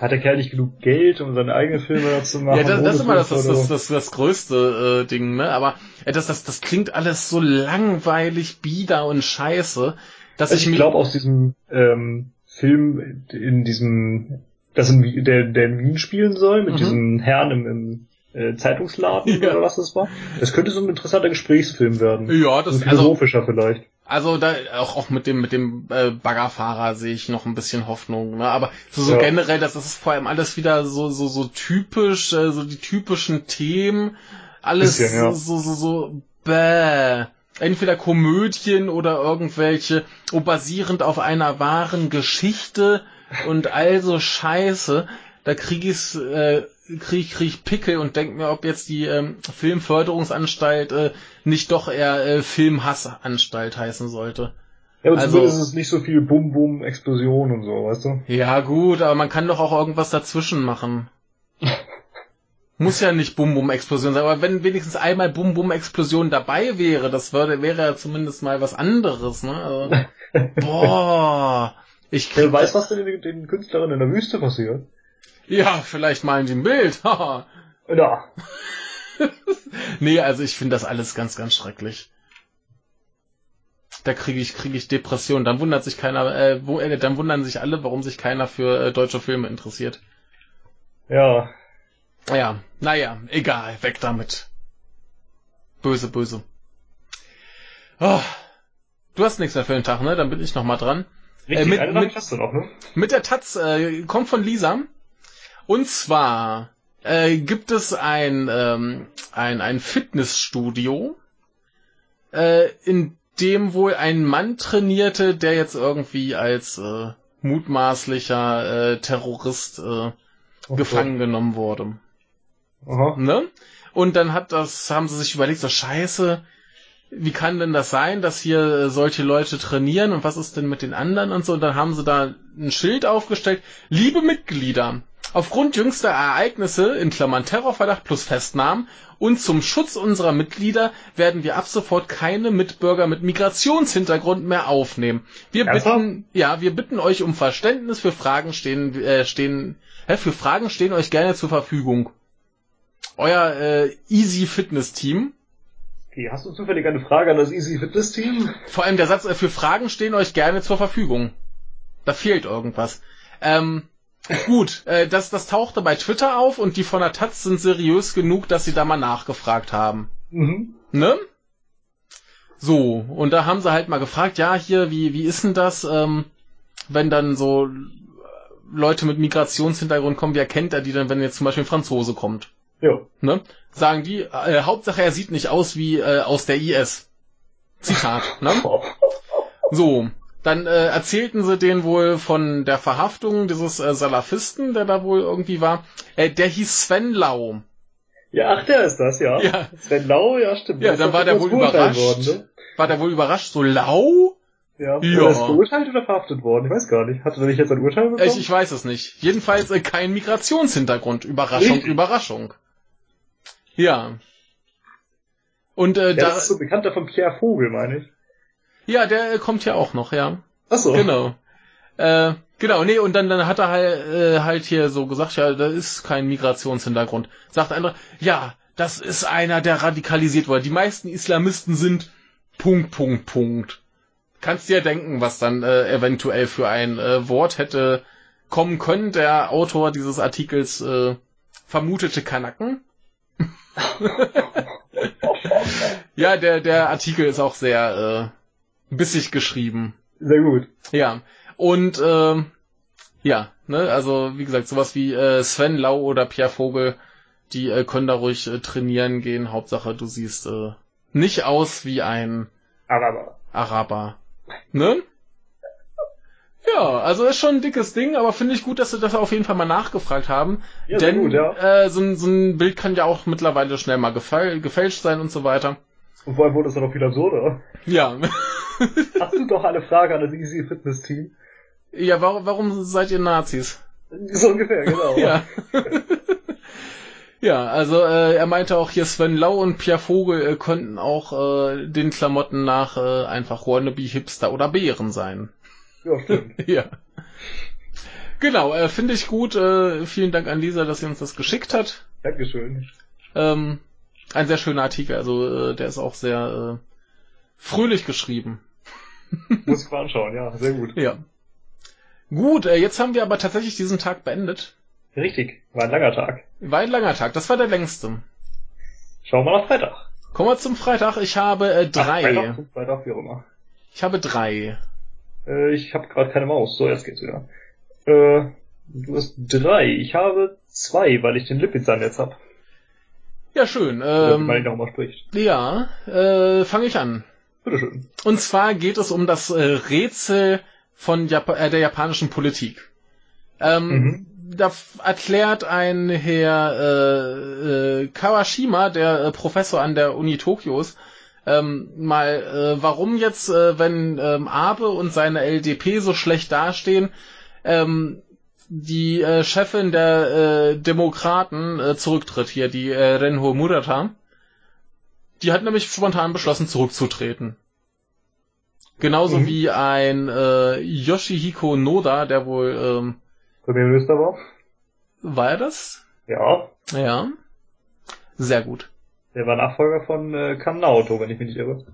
Hat der Kerl nicht genug Geld, um seine eigenen Filme zu machen? Ja, das, das ist immer das, das, das, das, das größte äh, Ding, ne? Aber äh, das, das, das klingt alles so langweilig, bieder und scheiße, dass Also ich, ich glaube aus diesem ähm, Film, in diesem, das in, der, der in Wien spielen soll, mit Mhm. diesem Herrn im, im äh, Zeitungsladen Ja. oder was das war, das könnte so ein interessanter Gesprächsfilm werden. ja, das also philosophischer vielleicht. Also da auch, auch mit dem mit dem äh, Baggerfahrer sehe ich noch ein bisschen Hoffnung, ne? Aber so, so Ja. generell, das, ist vor allem alles wieder so so so typisch, äh, so die typischen Themen, alles Bisschen, ja. so so so bäh. Entweder Komödien oder irgendwelche, oh, basierend auf einer wahren Geschichte und also Scheiße. Da krieg ich's, äh, krieg, krieg ich Pickel und denk mir, ob jetzt die ähm, Filmförderungsanstalt äh, nicht doch eher äh, Filmhassanstalt heißen sollte. Ja, aber Also- zumindest ist es nicht so viel Bum Bum Explosion und so, weißt du? Ja gut, aber man kann doch auch irgendwas dazwischen machen. Muss ja nicht Bum-Bum-Explosion sein, aber wenn wenigstens einmal Bum-Bum-Explosion dabei wäre, das würde, wäre ja zumindest mal was anderes, ne? Also, boah. Ich Wer krieg, weiß, was denn den, den Künstlerinnen in der Wüste passiert? ja, vielleicht malen die ein Bild. Ja. nee, also ich finde das alles ganz, ganz schrecklich. Da kriege ich, kriege ich Depression. Dann wundert sich keiner, äh, wo, äh, dann wundern sich alle, warum sich keiner für äh, deutsche Filme interessiert. Ja. Ja, naja, egal, weg damit. Böse, böse. Oh, du hast nichts mehr für den Tag, ne? Dann bin ich noch mal dran. Richtig, Äh, mit- mit- Nachricht hast du noch, ne? Mit der Taz äh, kommt von Lisa. Und zwar äh, gibt es ein, ähm, ein, ein Fitnessstudio, äh, in dem wohl ein Mann trainierte, der jetzt irgendwie als äh, mutmaßlicher äh, Terrorist äh, Oh gefangen genommen wurde. Aha. Ne? Und dann hat das, haben sie sich überlegt, so scheiße, wie kann denn das sein, dass hier äh, solche Leute trainieren und was ist denn mit den anderen und so. Und dann haben sie da ein Schild aufgestellt. Liebe Mitglieder, aufgrund jüngster Ereignisse, in Klammern Terrorverdacht plus Festnahmen, und zum Schutz unserer Mitglieder werden wir ab sofort keine Mitbürger mit Migrationshintergrund mehr aufnehmen. Wir bitten, ja, wir bitten euch um Verständnis für Fragen stehen, äh, stehen, hä, für Fragen stehen euch gerne zur Verfügung. Euer äh, Easy Fitness Team. Okay, hast du zufällig eine Frage an das Easy Fitness Team? Vor allem der Satz, äh, für Fragen stehen euch gerne zur Verfügung. Da fehlt irgendwas. Ähm, gut, äh, das, das tauchte bei Twitter auf und die von der Taz sind seriös genug, dass sie da mal nachgefragt haben. Mhm. Ne? So, und da haben sie halt mal gefragt, ja, hier, wie, wie ist denn das, ähm, wenn dann so Leute mit Migrationshintergrund kommen, wie erkennt er die denn, wenn jetzt zum Beispiel ein Franzose kommt? Ja. Ne? Sagen die, äh, Hauptsache er sieht nicht aus wie äh, aus der IS. Zitat, ne? So, dann äh, erzählten sie den wohl von der Verhaftung dieses äh, Salafisten, der da wohl irgendwie war. Äh, der hieß Sven Lau. Ja, ach, der ist das, ja. Ja. Sven Lau, ja, stimmt. Ja, ist dann war der wohl überrascht. Worden, ne? War der wohl überrascht, so Lau? Ja. Ja. Oder ist verurteilt oder verhaftet worden? Ich weiß gar nicht. Hatte der nicht jetzt ein Urteil bekommen? Ich, ich weiß es nicht. Jedenfalls äh, kein Migrationshintergrund. Überraschung, Richtig. Überraschung. Ja. Und äh, der da, ist so bekannter von Pierre Vogel, meine ich. Ja, der äh, kommt ja auch noch, ja. Ach so. Genau. Äh, genau, nee, und dann, dann hat er halt, äh, halt hier so gesagt, ja, da ist kein Migrationshintergrund. Sagt der andere, ja, das ist einer, der radikalisiert wurde. Die meisten Islamisten sind Punkt, Punkt, Punkt. Kannst dir denken, was dann äh, eventuell für ein äh, Wort hätte kommen können. Der Autor dieses Artikels äh, vermutete Kanaken. ja, der, der Artikel ist auch sehr äh, bissig geschrieben. Sehr gut. Ja, und ähm, ja, ne, also wie gesagt, sowas wie äh, Sven Lau oder Pierre Vogel, die äh, können da ruhig äh, trainieren gehen. Hauptsache, du siehst äh, nicht aus wie ein Aber, Araber. Ne? Ja, also ist schon ein dickes Ding, aber finde ich gut, dass sie das auf jeden Fall mal nachgefragt haben. Ja, denn gut, ja. äh, so, ein, so ein Bild kann ja auch mittlerweile schnell mal gefäl gefälscht sein und so weiter. Und vor allem wurde es dann noch viel absurder. Ja. Hast du doch eine Frage an das Easy Fitness Team? ja, warum, warum seid ihr Nazis? So ungefähr, genau. Ja. ja, also äh, er meinte auch hier Sven Lau und Pierre Vogel äh, könnten auch äh, den Klamotten nach äh, einfach Wannabe Hipster oder Bären sein. Ja, stimmt. ja. Genau, äh, finde ich gut. Äh, vielen Dank an Lisa, dass sie uns das geschickt hat. Dankeschön. Ähm, ein sehr schöner Artikel, also äh, der ist auch sehr äh, fröhlich geschrieben. Muss ich mal anschauen, ja, sehr gut. Ja. Gut, äh, jetzt haben wir aber tatsächlich diesen Tag beendet. Richtig, war ein langer Tag. War ein langer Tag, das war der längste. Schauen wir nach Freitag. Kommen wir zum Freitag. Ich habe äh, drei. Ach, Freitag, Freitag, wie auch immer. Ich habe drei. Äh, ich habe gerade keine Maus. So, jetzt geht's wieder. Äh, du hast drei. Ich habe zwei, weil ich den Lipitzer im Netz hab. Ja, schön. Oder wie man Ähm, mal spricht. ja, äh, fange ich an. Bitteschön. Und zwar geht es um das äh, Rätsel von Jap äh, der japanischen Politik. Ähm, Mhm. Da erklärt ein Herr äh, äh, Kawashima, der äh, Professor an der Uni Tokios, ähm, mal, äh, warum jetzt, äh, wenn ähm, Abe und seine LDP so schlecht dastehen, ähm, die äh, Chefin der äh, Demokraten äh, zurücktritt hier, die äh, Renho Murata. Die hat nämlich spontan beschlossen, zurückzutreten. Genauso Mhm. wie ein äh, Yoshihiko Noda, der wohl, ähm, Premierminister war? war er das? Ja. Ja. Sehr gut. Der war Nachfolger von äh, Kan Naoto, wenn ich mich nicht irre.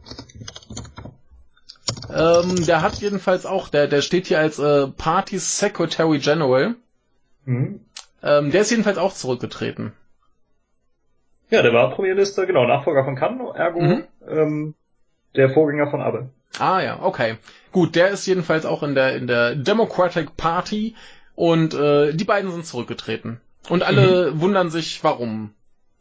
Ähm, der hat jedenfalls auch, der, der steht hier als äh, Party Secretary General. Mhm. Ähm, der ist jedenfalls auch zurückgetreten. Ja, der war Premierminister, genau, Nachfolger von Kan, ergo Mhm. ähm, der Vorgänger von Abe. Ah ja, okay. Gut, der ist jedenfalls auch in der in der Democratic Party und äh, die beiden sind zurückgetreten. Und alle wundern sich, warum.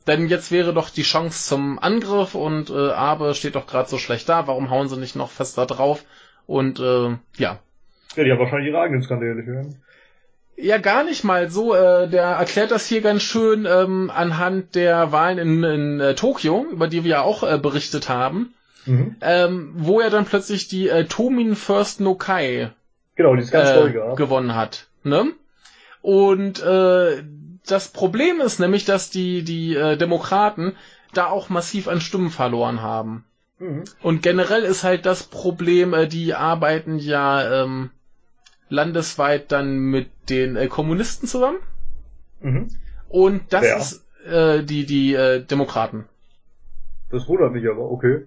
Denn jetzt wäre doch die Chance zum Angriff und äh, Abe steht doch gerade so schlecht da. Warum hauen sie nicht noch fester drauf? Und äh, ja, Ja, die haben wahrscheinlich ihre eigenen Skandale hören. Ja, gar nicht mal so. Äh, der erklärt das hier ganz schön ähm, anhand der Wahlen in, in äh, Tokio, über die wir ja auch äh, berichtet haben, Mhm. ähm, wo er dann plötzlich die äh, Tomin First No Kai Genau, die ist ganz äh, toll, ja. gewonnen hat. Ne? Und äh, das Problem ist nämlich, dass die, die äh, Demokraten da auch massiv an Stimmen verloren haben. Mhm. Und generell ist halt das Problem, äh, die arbeiten ja ähm, landesweit dann mit den äh, Kommunisten zusammen. Mhm. Und das Wer? ist äh, die, die äh, Demokraten. Das wundert mich aber, okay.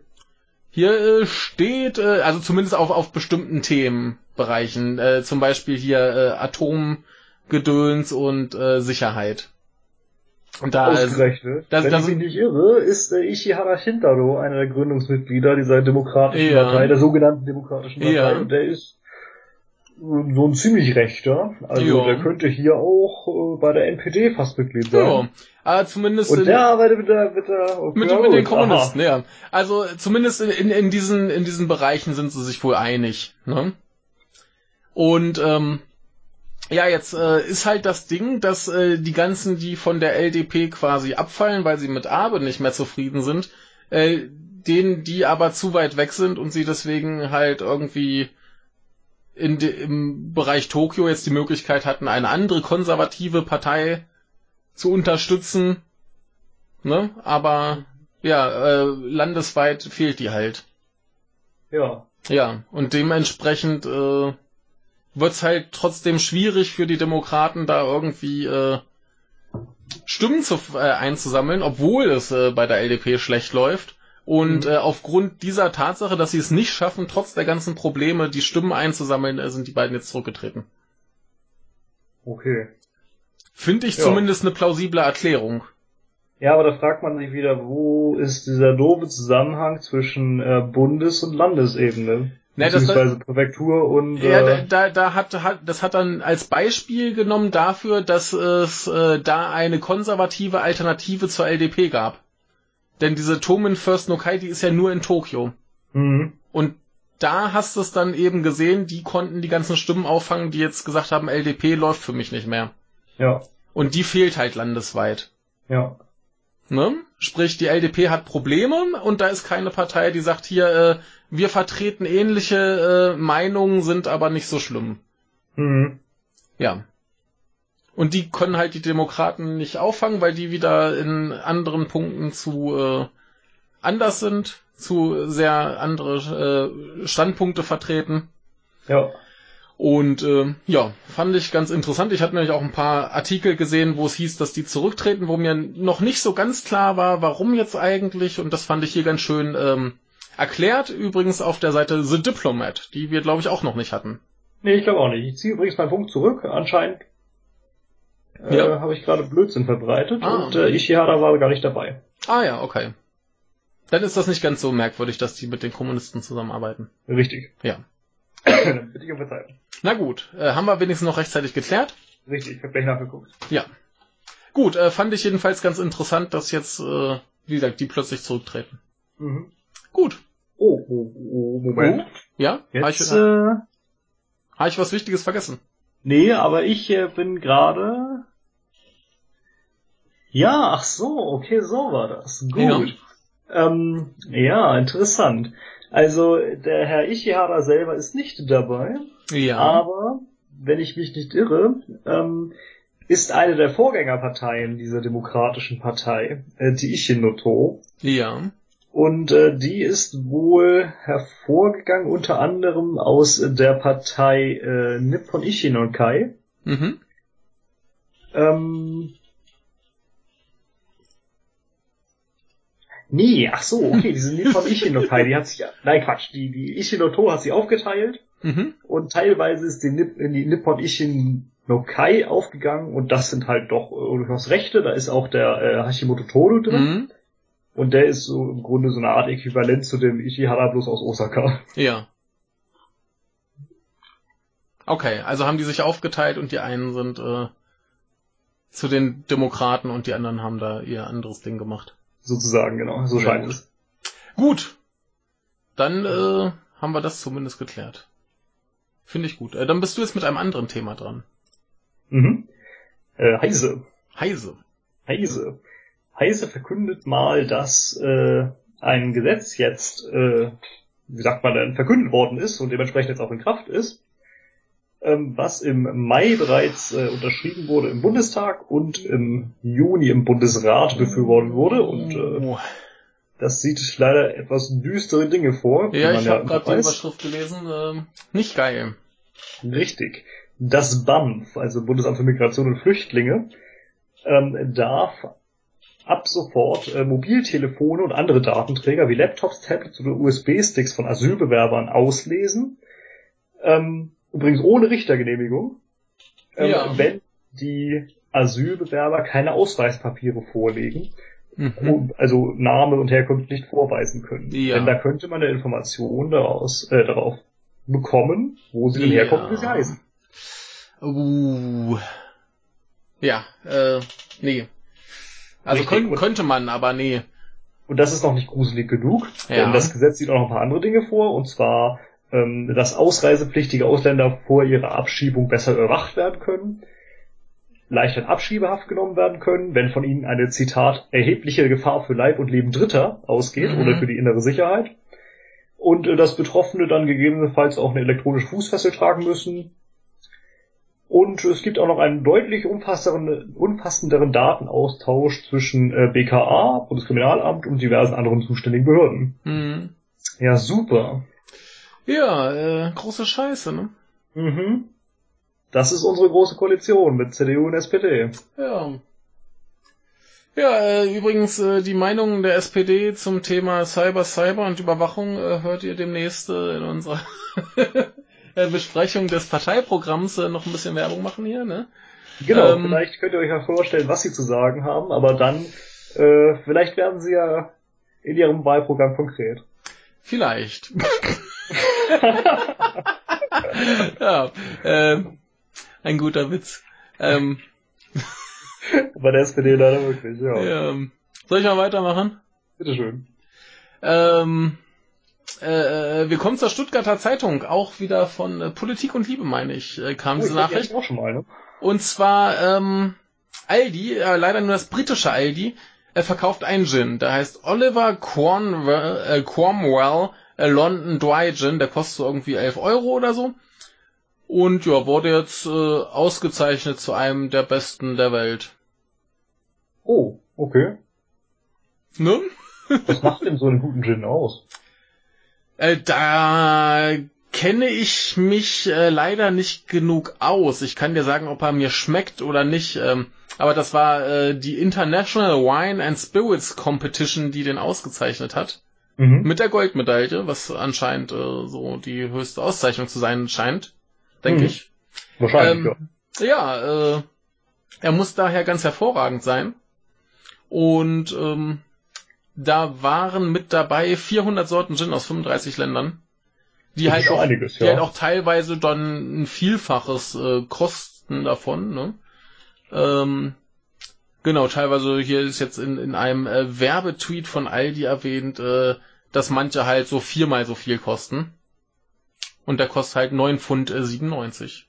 Hier äh, steht, äh, also zumindest auf, auf bestimmten Themenbereichen, äh, zum Beispiel hier äh, Atomgedöns und äh, Sicherheit. Und da ist, Ausgerechnet. das- Wenn das- ich mich nicht irre, ist äh, Ishihara Shintaro einer der Gründungsmitglieder dieser demokratischen Ja. Partei, der sogenannten demokratischen Partei. Ja. Und der ist so ein ziemlich rechter. Also Ja. der könnte hier auch äh, bei der NPD fast Mitglied sein. Ja, aber zumindest Und in, der arbeitet mit der, mit der, okay, mit, mit den Kommunisten, ja. Also zumindest in, in, in diesen in diesen Bereichen sind sie sich wohl einig. Ne? Und ähm, ja, jetzt äh, ist halt das Ding, dass äh, die ganzen, die von der LDP quasi abfallen, weil sie mit Abe nicht mehr zufrieden sind, äh, denen, die aber zu weit weg sind und sie deswegen halt irgendwie in de, im Bereich Tokio jetzt die Möglichkeit hatten, eine andere konservative Partei zu unterstützen. Ne? Aber ja, äh, landesweit fehlt die halt. Ja. Ja, und dementsprechend äh, wird's halt trotzdem schwierig für die Demokraten, da irgendwie äh, Stimmen zu, äh, einzusammeln, obwohl es äh, bei der LDP schlecht läuft. Und Mhm. äh, aufgrund dieser Tatsache, dass sie es nicht schaffen, trotz der ganzen Probleme die Stimmen einzusammeln, äh, sind die beiden jetzt zurückgetreten. Okay. Finde ich Ja. zumindest eine plausible Erklärung. Ja, aber da fragt man sich wieder, wo ist dieser doofe Zusammenhang zwischen äh, Bundes- und Landesebene? Ne, das- beziehungsweise Präfektur und Ja, da, äh, da, da hat, hat das hat dann als Beispiel genommen dafür, dass es äh, da eine konservative Alternative zur LDP gab. Denn diese Tomin First Nokai, die ist ja nur in Tokio. mhm. Und da hast du es dann eben gesehen, die konnten die ganzen Stimmen auffangen, die jetzt gesagt haben, LDP läuft für mich nicht mehr. ja, Und die fehlt halt landesweit. ja, Ne? Sprich, die LDP hat Probleme und da ist keine Partei, die sagt hier, äh, wir vertreten ähnliche äh, Meinungen, sind aber nicht so schlimm. mhm. Ja. Und die können halt die Demokraten nicht auffangen, weil die wieder in anderen Punkten zu äh, anders sind, zu sehr andere äh, Standpunkte vertreten. ja, Und äh, ja, fand ich ganz interessant. Ich hatte nämlich auch ein paar Artikel gesehen, wo es hieß, dass die zurücktreten, wo mir noch nicht so ganz klar war, warum jetzt eigentlich. Und das fand ich hier ganz schön ähm, erklärt. Übrigens auf der Seite The Diplomat, die wir, glaube ich, auch noch nicht hatten. Nee, ich glaube auch nicht. Ich ziehe übrigens meinen Punkt zurück. Anscheinend äh, Ja. habe ich gerade Blödsinn verbreitet Ah. und äh, Ishihara war gar nicht dabei. Ah ja, okay. Dann ist das nicht ganz so merkwürdig, dass die mit den Kommunisten zusammenarbeiten. Richtig. Ja. Bitte ich um Verzeihung. Na gut, äh, haben wir wenigstens noch rechtzeitig geklärt. Richtig, ich habe gleich nachgeguckt. Ja. Gut, äh, fand ich jedenfalls ganz interessant, dass jetzt, äh, wie gesagt, die plötzlich zurücktreten. Mhm. Gut. Oh, oh, oh, Moment. Ja? Habe ich, Jetzt, äh, hab ich was Wichtiges vergessen? nee, aber ich äh, bin gerade. Ja, ach so, okay, so war das. Gut. Ähm, ja, interessant. Also der Herr Ishihara selber ist nicht dabei, Ja. aber wenn ich mich nicht irre, ähm, ist eine der Vorgängerparteien dieser demokratischen Partei, äh, die Ishinoto, Ja. und äh, die ist wohl hervorgegangen unter anderem aus der Partei äh, Nippon Ishinokai. Mhm. Ähm, nee, ach so, okay, diese Nippon Ishinokai, die hat sich, nein Quatsch, die, die Ishinoto hat sie aufgeteilt Mhm. und teilweise ist die, Nip, die Nippon Ishinokai aufgegangen und das sind halt doch äh, durchaus Rechte, da ist auch der äh, Hashimoto Toru drin Mhm. und der ist so im Grunde so eine Art Äquivalent zu dem Ishihara bloß aus Osaka. Ja. Okay, also haben die sich aufgeteilt und die einen sind äh, zu den Demokraten und die anderen haben da ihr anderes Ding gemacht. Sozusagen, genau, so Sehr scheint gut. es. Gut. Dann äh, haben wir das zumindest geklärt. Finde ich gut. Äh, dann bist du jetzt mit einem anderen Thema dran. Mhm. Äh, Heise. Heise. Heise. Heise verkündet mal, dass äh, ein Gesetz jetzt, äh, wie sagt man denn, verkündet worden ist und dementsprechend jetzt auch in Kraft ist, was im Mai bereits äh, unterschrieben wurde im Bundestag und im Juni im Bundesrat befürwortet wurde. Und äh, Oh. das sieht leider etwas düstere Dinge vor. wie ja, man ich habe gerade die. Überschrift gelesen. ähm, nicht geil. Richtig. Das BAMF, also Bundesamt für Migration und Flüchtlinge, ähm, darf ab sofort äh, Mobiltelefone und andere Datenträger wie Laptops, Tablets oder USB-Sticks von Asylbewerbern auslesen. Ähm, übrigens ohne Richtergenehmigung, ähm, Ja. wenn die Asylbewerber keine Ausweispapiere vorlegen, Mhm. also Name und Herkunft nicht vorweisen können. Ja. Denn da könnte man eine Information daraus, äh, darauf bekommen, wo sie denn Ja. herkommen, wie sie heißen. Uh. Ja, äh, nee. Also Richtig. könnt, könnte man, aber nee. Und das ist noch nicht gruselig genug, Ja. denn das Gesetz sieht auch noch ein paar andere Dinge vor, und zwar, ähm, dass ausreisepflichtige Ausländer vor ihrer Abschiebung besser überwacht werden können, leichter in Abschiebehaft genommen werden können, wenn von ihnen eine, Zitat, erhebliche Gefahr für Leib und Leben Dritter ausgeht Mhm. oder für die innere Sicherheit. Und äh, dass Betroffene dann gegebenenfalls auch eine elektronische Fußfessel tragen müssen. Und es gibt auch noch einen deutlich umfassenderen, umfassenderen Datenaustausch zwischen äh, BKA, Bundeskriminalamt und diversen anderen zuständigen Behörden. Hm. Ja, super. Ja, äh, große Scheiße, ne? Mhm. Das ist unsere große Koalition mit CDU und SPD. Ja. Ja, äh, übrigens, äh, die Meinung der SPD zum Thema Cyber, Cyber und Überwachung äh, hört ihr demnächst äh, in unserer äh, Besprechung des Parteiprogramms äh, noch ein bisschen Werbung machen hier, ne? Genau, Ähm. vielleicht könnt ihr euch ja vorstellen, was sie zu sagen haben, aber dann, äh, vielleicht werden sie ja in ihrem Wahlprogramm konkret. Vielleicht. ja, äh, ein guter Witz. Ähm, Bei der SPD leider wirklich, ja. ähm, soll ich mal weitermachen? Bitteschön. Ähm, äh, äh, wir kommen zur Stuttgarter Zeitung, auch wieder von äh, Politik und Liebe, meine ich, äh, kam Oh, diese Nachricht. auch schon mal, ne? Und zwar ähm, Aldi, äh, leider nur das britische Aldi, er verkauft einen Gin. Der heißt Oliver Cornwell, äh, Cromwell äh, London Dry Gin. Der kostet so irgendwie 11 Euro oder so. Und ja, wurde jetzt äh, ausgezeichnet zu einem der besten der Welt. Oh, okay. Ne? Was macht denn so einen guten Gin aus? Äh, da kenne ich mich äh, leider nicht genug aus. Ich kann dir sagen, ob er mir schmeckt oder nicht. Ähm, aber das war äh, die International Wine and Spirits Competition, die den ausgezeichnet hat. Mhm. Mit der Goldmedaille, was anscheinend äh, so die höchste Auszeichnung zu sein scheint. Denke Mhm. ich. Wahrscheinlich, Ähm, ja, äh, er muss daher ganz hervorragend sein. Und ähm, da waren mit dabei 400 Sorten Gin aus 35 Ländern, die halt auch, einiges, die ja. halt auch teilweise dann ein Vielfaches äh, kosten davon. Ne? Ähm, genau, teilweise hier ist jetzt in, in einem äh, Werbetweet von Aldi erwähnt, äh, dass manche halt so viermal so viel kosten. Und der kostet halt 9 Pfund äh, 97.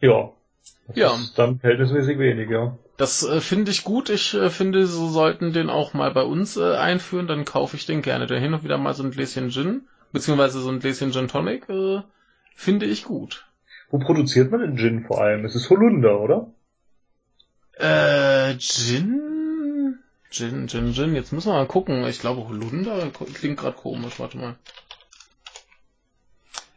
ja. Ja. Das Ja. ist dann verhältnismäßig wenig, ja. Das äh, finde ich gut. Ich äh, finde, so sollten den auch mal bei uns äh, einführen. Dann kaufe ich den gerne. Der hin und wieder mal so ein Gläschen Gin, beziehungsweise so ein Gläschen Gin Tonic, äh, finde ich gut. Wo produziert man den Gin vor allem? Es ist Holunder, oder? Äh, Gin? Gin, Gin, Gin. Jetzt müssen wir mal gucken. Ich glaube, Holunder klingt gerade komisch. Warte mal.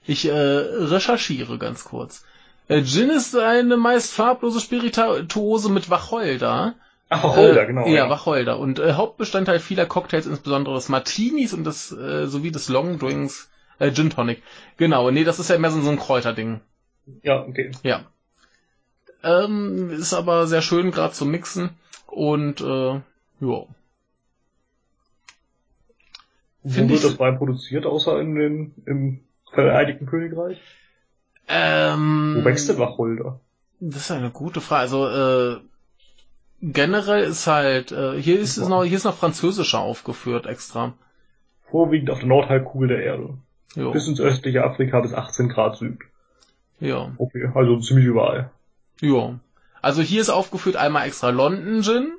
Ich äh, recherchiere ganz kurz. Äh, Gin ist eine meist farblose Spirituose mit Wacholder. Ach, Wacholder, Äh, genau. Ja, Wacholder. Und äh, Hauptbestandteil vieler Cocktails, insbesondere des Martinis und des äh, sowie des Longdrinks, äh, Gin Tonic. Genau, nee, das ist ja mehr so, so ein Kräuterding. ja, okay. Ja. Ähm, ist aber sehr schön gerade zum Mixen. Und äh, ja. Wo wird das Wein produziert, außer in den, im Vereinigten Königreich? Ähm, Wo wächst denn Wacholder? Das ist eine gute Frage. Also äh, generell ist halt äh, hier ist es noch hier ist noch französischer aufgeführt extra. Vorwiegend auf der Nordhalbkugel der Erde. Jo. Bis ins östliche Afrika bis 18 Grad Süd. Ja. Okay, also ziemlich überall. Ja. Also hier ist aufgeführt einmal extra London Gin,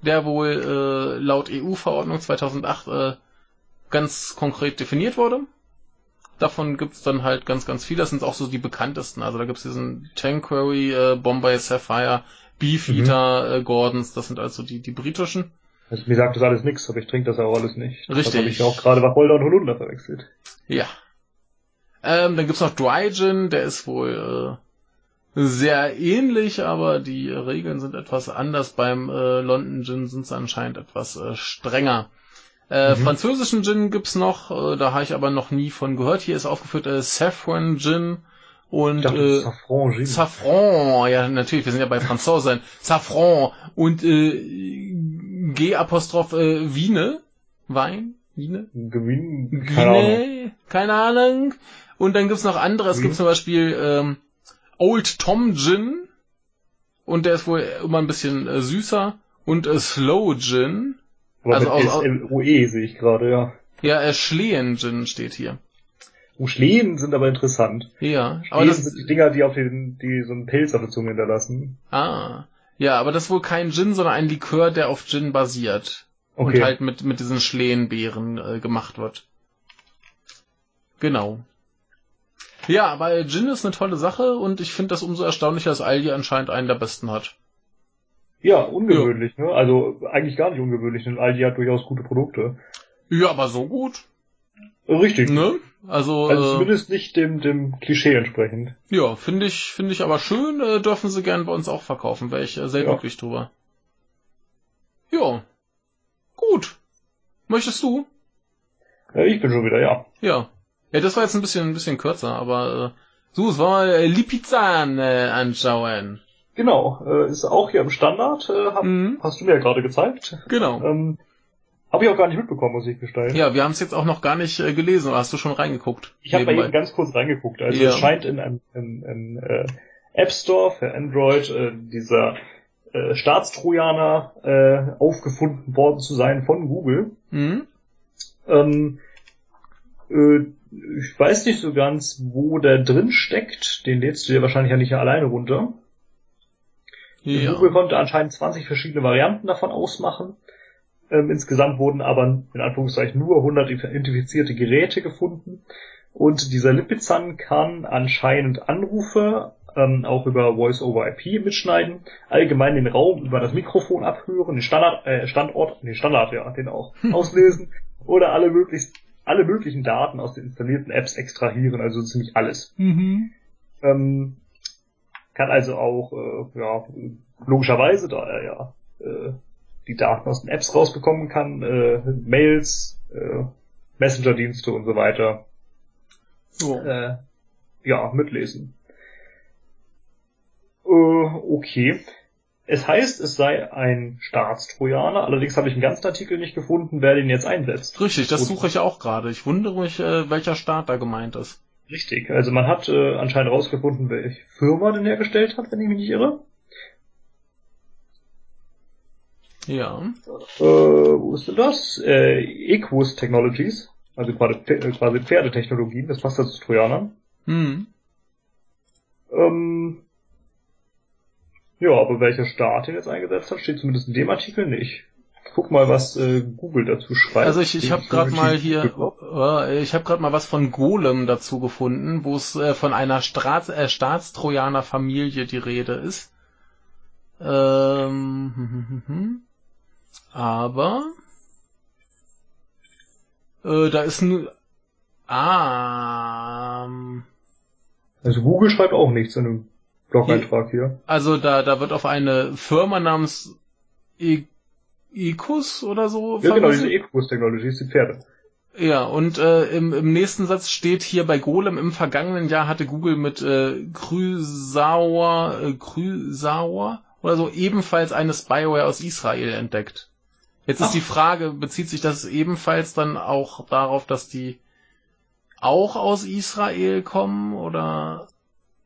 der wohl äh, laut EU-Verordnung 2008 äh, ganz konkret definiert wurde. Davon gibt's dann halt ganz, ganz viele. Das sind auch so die bekanntesten. Also da gibt's diesen Tanqueray, äh, Bombay Sapphire, Beefeater, äh, Gordons. Das sind also die, die britischen. Also mir sagt das alles nichts, aber ich trinke das auch alles nicht. Das Richtig. habe ich ja auch gerade Wacholder und Holunder verwechselt. Ja. Ähm, dann gibt's noch Dry Gin, der ist wohl äh, sehr ähnlich, aber die Regeln sind etwas anders. Beim äh, London Gin sind sie anscheinend etwas äh, strenger. Äh, Mhm. Französischen Gin gibt's noch, äh, da habe ich aber noch nie von gehört. Hier ist aufgeführt äh, Saffron Gin und dachte, äh, Safran Gin. Safran, ja natürlich, wir sind ja bei Franzosen. Safran und äh, G Apostroph äh, Wiene, Wein, Wiene, Gewinn, keine Ahnung. Keine Ahnung. Und dann gibt's noch andere. Es Mhm. gibt zum Beispiel ähm, Old Tom Gin. Und der ist wohl immer ein bisschen äh, süßer. Und äh, Slow Gin. Aber Also mit aus- SLOE sehe ich gerade, ja. Ja, äh, Schlehen Gin steht hier. Oh, Schlehen sind aber interessant. Ja, aber Schlehen das sind die Dinger, die auf den, die so einen Pilz auf der Zunge hinterlassen. Ah. Ja, aber das ist wohl kein Gin, sondern ein Likör, der auf Gin basiert. Okay. Und halt mit, mit diesen Schlehenbeeren äh, gemacht wird. Genau. Ja, aber Gin ist eine tolle Sache und ich finde das umso erstaunlicher, dass Aldi anscheinend einen der besten hat. Ja, ungewöhnlich, ne? Also eigentlich gar nicht ungewöhnlich, denn Aldi hat durchaus gute Produkte. Ja, aber so gut. Richtig. Ne? Also, Also äh, zumindest nicht dem, dem Klischee entsprechend. ja, finde ich, finde ich aber schön, äh, dürfen sie gern bei uns auch verkaufen, wäre ich äh, sehr Ja. glücklich drüber. Ja. Gut. Möchtest du? Ja, ich bin schon wieder, ja. Ja. Ja, das war jetzt ein bisschen, ein bisschen kürzer, aber äh, so, es war äh, Lipizan äh, anschauen. Genau, äh, ist auch hier im Standard, äh, hab, Mhm. hast du mir ja gerade gezeigt. Genau. Ähm, Habe ich auch gar nicht mitbekommen, muss ich gestehen. Ja, wir haben es jetzt auch noch gar nicht äh, gelesen, oder hast du schon reingeguckt? Ich habe mal Nebenbei. eben ganz kurz reingeguckt. Also Ja. es scheint in einem in, in, äh, App Store für Android äh, dieser äh, Staatstrojaner äh, aufgefunden worden zu sein von Google. Mhm. Ähm, äh, ich weiß nicht so ganz, wo der drin steckt. Den lädst du dir wahrscheinlich ja nicht alleine runter. Ja. Google konnte anscheinend 20 verschiedene Varianten davon ausmachen. Ähm, insgesamt wurden aber in Anführungszeichen nur 100 identifizierte Geräte gefunden. Und dieser Lipizan kann anscheinend Anrufe ähm, auch über Voice-over-IP mitschneiden, allgemein den Raum über das Mikrofon abhören, den Standard, äh, Standort, den Standard, ja, den auch auslesen oder alle möglichst alle möglichen Daten aus den installierten Apps extrahieren, also ziemlich alles. Mhm. Ähm, kann also auch, äh, ja, logischerweise, da er ja äh, die Daten aus den Apps rausbekommen kann, äh, Mails, äh, Messenger-Dienste und so weiter, So. äh, ja, mitlesen. Äh, okay. Es heißt, es sei ein Staatstrojaner, allerdings habe ich einen ganzen Artikel nicht gefunden, wer den jetzt einsetzt. Richtig, das suche ich auch gerade. Ich wundere mich, äh, welcher Staat da gemeint ist. Richtig, also man hat äh, anscheinend rausgefunden, welche Firma den hergestellt hat, wenn ich mich nicht irre. Ja. Äh, wo ist denn das? Äh, Equus Technologies, also quasi, äh, Pferdetechnologien, das passt dazu zu Trojanern. Hm. Ähm, ja, aber welcher Staat den jetzt eingesetzt hat, steht zumindest in dem Artikel nicht. Guck mal, was äh, Google dazu schreibt. Also ich, ich habe gerade mal hier, äh, ich habe gerade mal was von Golem dazu gefunden, wo es äh, von einer Staats, äh, Staatstrojaner Familie die Rede ist. Ähm, hm, hm, hm, hm. aber äh, da ist nur ah, ähm, Also Google schreibt auch nichts in dem Blog-Eintrag hier. also da da wird auf eine Firma namens e Ecus oder so Ja, genau, verwiesen. diese Equus Technologies, die Pferde. Ja, und äh, im, im nächsten Satz steht hier bei Golem, im vergangenen Jahr hatte Google mit äh, Krüsauer, äh, Krüsauer oder so ebenfalls eine Spyware aus Israel entdeckt. Jetzt ist Ach. die Frage, bezieht sich das ebenfalls dann auch darauf, dass die auch aus Israel kommen oder?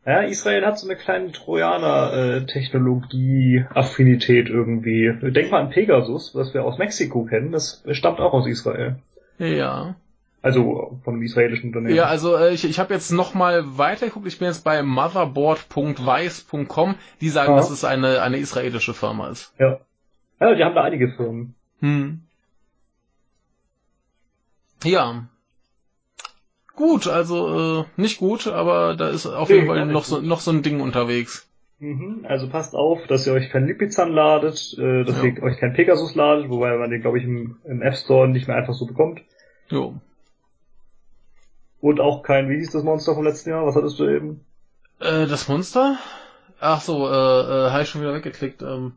Ja, Israel hat so eine kleine Trojaner-Technologie-Affinität irgendwie. Denk mal an Pegasus, was wir aus Mexiko kennen, das stammt auch aus Israel. Ja. Also von einem israelischen Unternehmen. Ja, also äh, ich, ich habe jetzt noch mal weitergeguckt. Ich bin jetzt bei motherboard.weiß.com. Die sagen, Ja. dass es eine, eine israelische Firma ist. ja. Ja, die haben da einige Firmen. Hm. Ja. Gut, also äh, nicht gut, aber da ist auf Nee, jeden Fall noch so, noch so ein Ding unterwegs. Mhm. Also passt auf, dass ihr euch kein Lipizan ladet, äh, dass Ja. ihr euch kein Pegasus ladet, wobei man den, glaube ich, im, im App Store nicht mehr einfach so bekommt. Jo. Und auch kein, wie hieß das Monster vom letzten Jahr? Was hattest du eben? Äh, das Monster? Ach so, äh, äh, habe ich schon wieder weggeklickt. Ähm,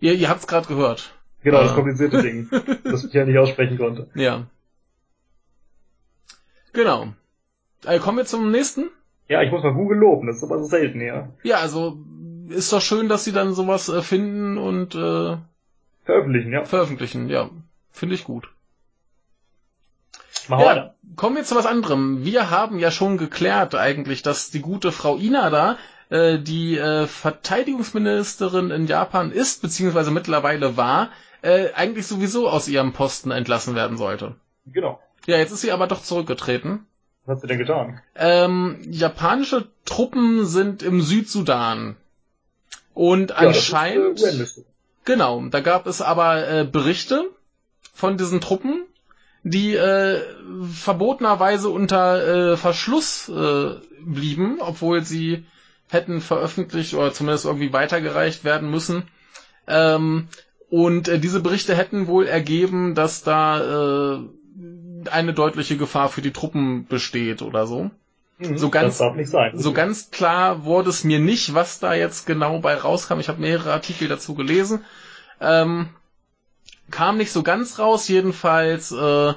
ihr ihr habt's gerade gehört. Genau, das Ah. komplizierte Ding, das ich ja nicht aussprechen konnte. Ja. Genau. Äh, kommen wir zum nächsten? Ja, ich muss mal Google loben, das ist aber so selten, ja. Ja, also ist doch schön, dass sie dann sowas äh, finden und äh, Veröffentlichen, ja. veröffentlichen. Ja, finde ich gut. Mach Ja, weiter. kommen wir zu was anderem. Wir haben ja schon geklärt eigentlich, dass die gute Frau Inada äh, die äh, Verteidigungsministerin in Japan ist, beziehungsweise mittlerweile war, äh, eigentlich sowieso aus ihrem Posten entlassen werden sollte. Genau. Ja, jetzt ist sie aber doch zurückgetreten. Was hat sie denn getan? Ähm, japanische Truppen sind im Südsudan. Und Ja, das ist, anscheinend, äh, genau, da gab es aber äh, Berichte von diesen Truppen, die äh, verbotenerweise unter äh, Verschluss äh, blieben, obwohl sie hätten veröffentlicht oder zumindest irgendwie weitergereicht werden müssen. Ähm, und äh, diese Berichte hätten wohl ergeben, dass da äh, eine deutliche Gefahr für die Truppen besteht oder so. Mhm, so ganz- das darf nicht sein. So ganz klar wurde es mir nicht, was da jetzt genau bei rauskam. Ich habe mehrere Artikel dazu gelesen. Ähm, kam nicht so ganz raus, jedenfalls äh,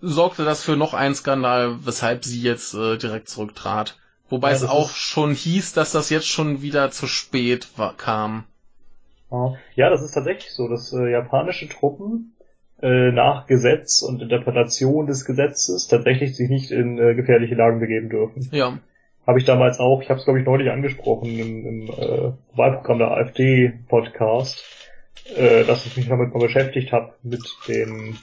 sorgte das für noch einen Skandal, weshalb sie jetzt äh, direkt zurücktrat. Wobei Ja, es auch schon hieß, dass das jetzt schon wieder zu spät war, kam. Ja. Ja, das ist tatsächlich so, dass äh, japanische Truppen äh, nach Gesetz und Interpretation des Gesetzes tatsächlich sich nicht in äh, gefährliche Lagen begeben dürfen. Ja, Habe ich damals auch, ich habe es glaube ich neulich angesprochen im, im äh, Wahlprogramm der AfD-Podcast, äh, dass ich mich damit mal beschäftigt habe mit den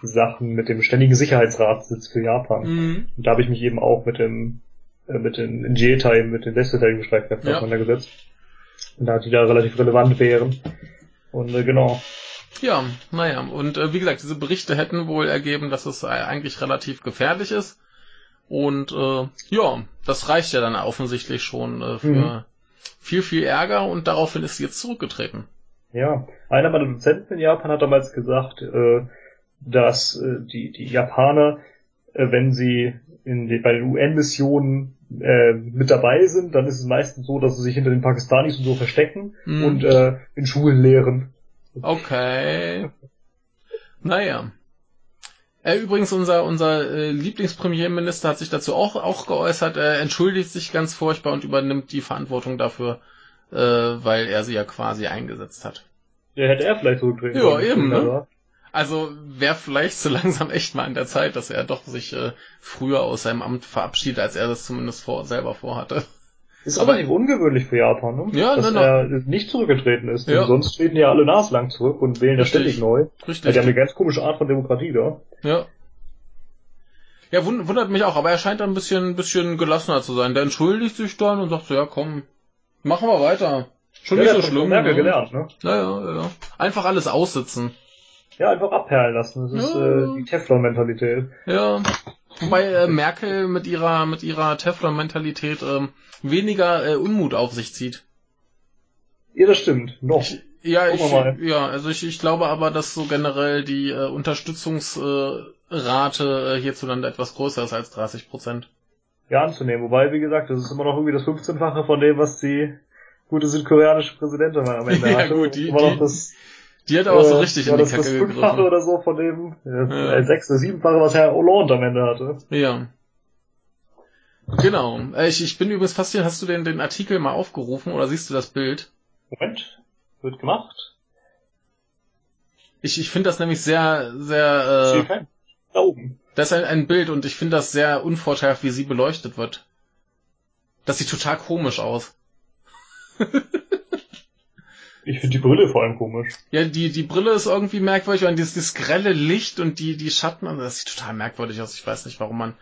Sachen, mit dem ständigen Sicherheitsratssitz für Japan. mhm. Und da habe ich mich eben auch mit dem äh, mit den Jetai, mit den Selbstverteidigungsstreitkräften Ja. auseinandergesetzt. Und da die da relativ relevant wären. Und äh, genau. Ja, naja. Und äh, wie gesagt, diese Berichte hätten wohl ergeben, dass es äh, eigentlich relativ gefährlich ist. Und äh, ja, das reicht ja dann offensichtlich schon äh, für Mhm. viel, viel Ärger und daraufhin ist sie jetzt zurückgetreten. Ja, einer meiner Dozenten in Japan hat damals gesagt, äh, dass äh, die, die Japaner, äh, wenn sie in die, bei den UN-Missionen äh, mit dabei sind, dann ist es meistens so, dass sie sich hinter den Pakistanis und so verstecken Mhm. und äh, in Schulen lehren. Okay. Naja. Äh, übrigens, unser, unser äh, Lieblingspremierminister hat sich dazu auch, auch geäußert. Er entschuldigt sich ganz furchtbar und übernimmt die Verantwortung dafür, äh, weil er sie ja quasi eingesetzt hat. Der hätte er vielleicht zurücktreten Ja, eben, ne? Also wäre vielleicht so langsam echt mal an der Zeit, dass er doch sich äh, früher aus seinem Amt verabschiedet, als er das zumindest vor, selber vorhatte. Ist Aber- relativ ungewöhnlich für Japan, ne? Ja, dass ne, ne. er nicht zurückgetreten ist. Ja. Sonst treten ja alle naslang zurück und wählen ja Richtig. ständig neu. Ja, Richtig. die haben eine ganz komische Art von Demokratie da. Ja. Ja, wund wundert mich auch, aber er scheint ein bisschen, ein bisschen gelassener zu sein. Der entschuldigt sich dann und sagt so, ja komm, machen wir weiter. Schon ja, nicht so schlimm. Merkel ne? gelernt, ne? Ja, ja, ja. Einfach alles aussitzen. Ja, einfach abperlen lassen. Das ist Ja. äh, die Teflon-Mentalität. Ja. Wobei äh, Merkel mit ihrer, mit ihrer Teflon-Mentalität ähm, weniger äh, Unmut auf sich zieht. Ja, das stimmt. Noch. Ja, ich, wir mal. ja, also ich, ich glaube aber, dass so generell die äh, Unterstützungsrate äh, hierzulande etwas größer ist als 30 Prozent. Ja, anzunehmen. Wobei, wie gesagt, das ist immer noch irgendwie das 15-fache von dem, was die gute südkoreanische Präsidentin am Ende Ja, hatte. gut, die- immer noch das, Die hat aber so äh, richtig ja, in die das, das Kacke Fünffache gegriffen. oder so von dem, äh, Ja. äh, sechste, siebenfache, was Herr Hollande am Ende hatte. Ja. Genau. Äh, Ich, ich bin übrigens fasziniert. Hast du den, den Artikel mal aufgerufen oder siehst du das Bild? Moment. Wird gemacht. Ich, ich finde das nämlich sehr, sehr, Äh, äh. Da oben. das ist ein, ein Bild und ich finde das sehr unvorteilhaft, wie sie beleuchtet wird. Das sieht total komisch aus. Ich finde die Brille vor allem komisch. Ja, die, die Brille ist irgendwie merkwürdig und dieses, dieses grelle Licht und die, die Schatten, das sieht total merkwürdig aus. Ich weiß nicht, warum man.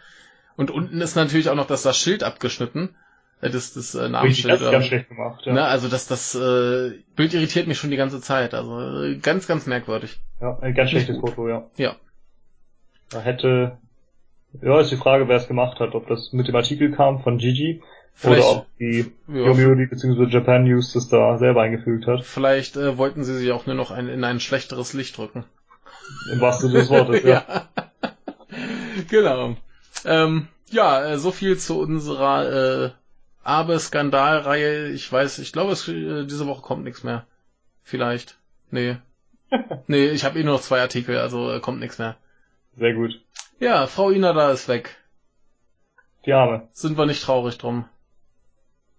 Und unten ist natürlich auch noch das, das Schild abgeschnitten. Äh, Das, das äh, Namensschild. das ist ganz schlecht gemacht. Ja. Ne, also das, das äh, Bild irritiert mich schon die ganze Zeit. Also äh, ganz, ganz merkwürdig. Ja, ein ganz schlechtes. Foto, ja. Ja. Da hätte, ja, ist die Frage, wer es gemacht hat, ob das mit dem Artikel kam von Gigi Vielleicht, oder ob die ja, Yomiuri bzw. Japan News das da selber eingefügt hat. vielleicht äh, wollten sie sich auch nur noch ein, in ein schlechteres Licht drücken. Im wahrsten Sinne des Wortes, ja. ja. genau. Ähm, ja, äh, so viel zu unserer äh, Abe-Skandalreihe. Ich weiß, ich glaube, es, äh, diese Woche kommt nichts mehr. Vielleicht. Nee. nee, ich habe eh nur noch zwei Artikel, also äh, kommt nichts mehr. Sehr gut. Ja, Frau Inada ist weg. Die Arme. Sind wir nicht traurig drum.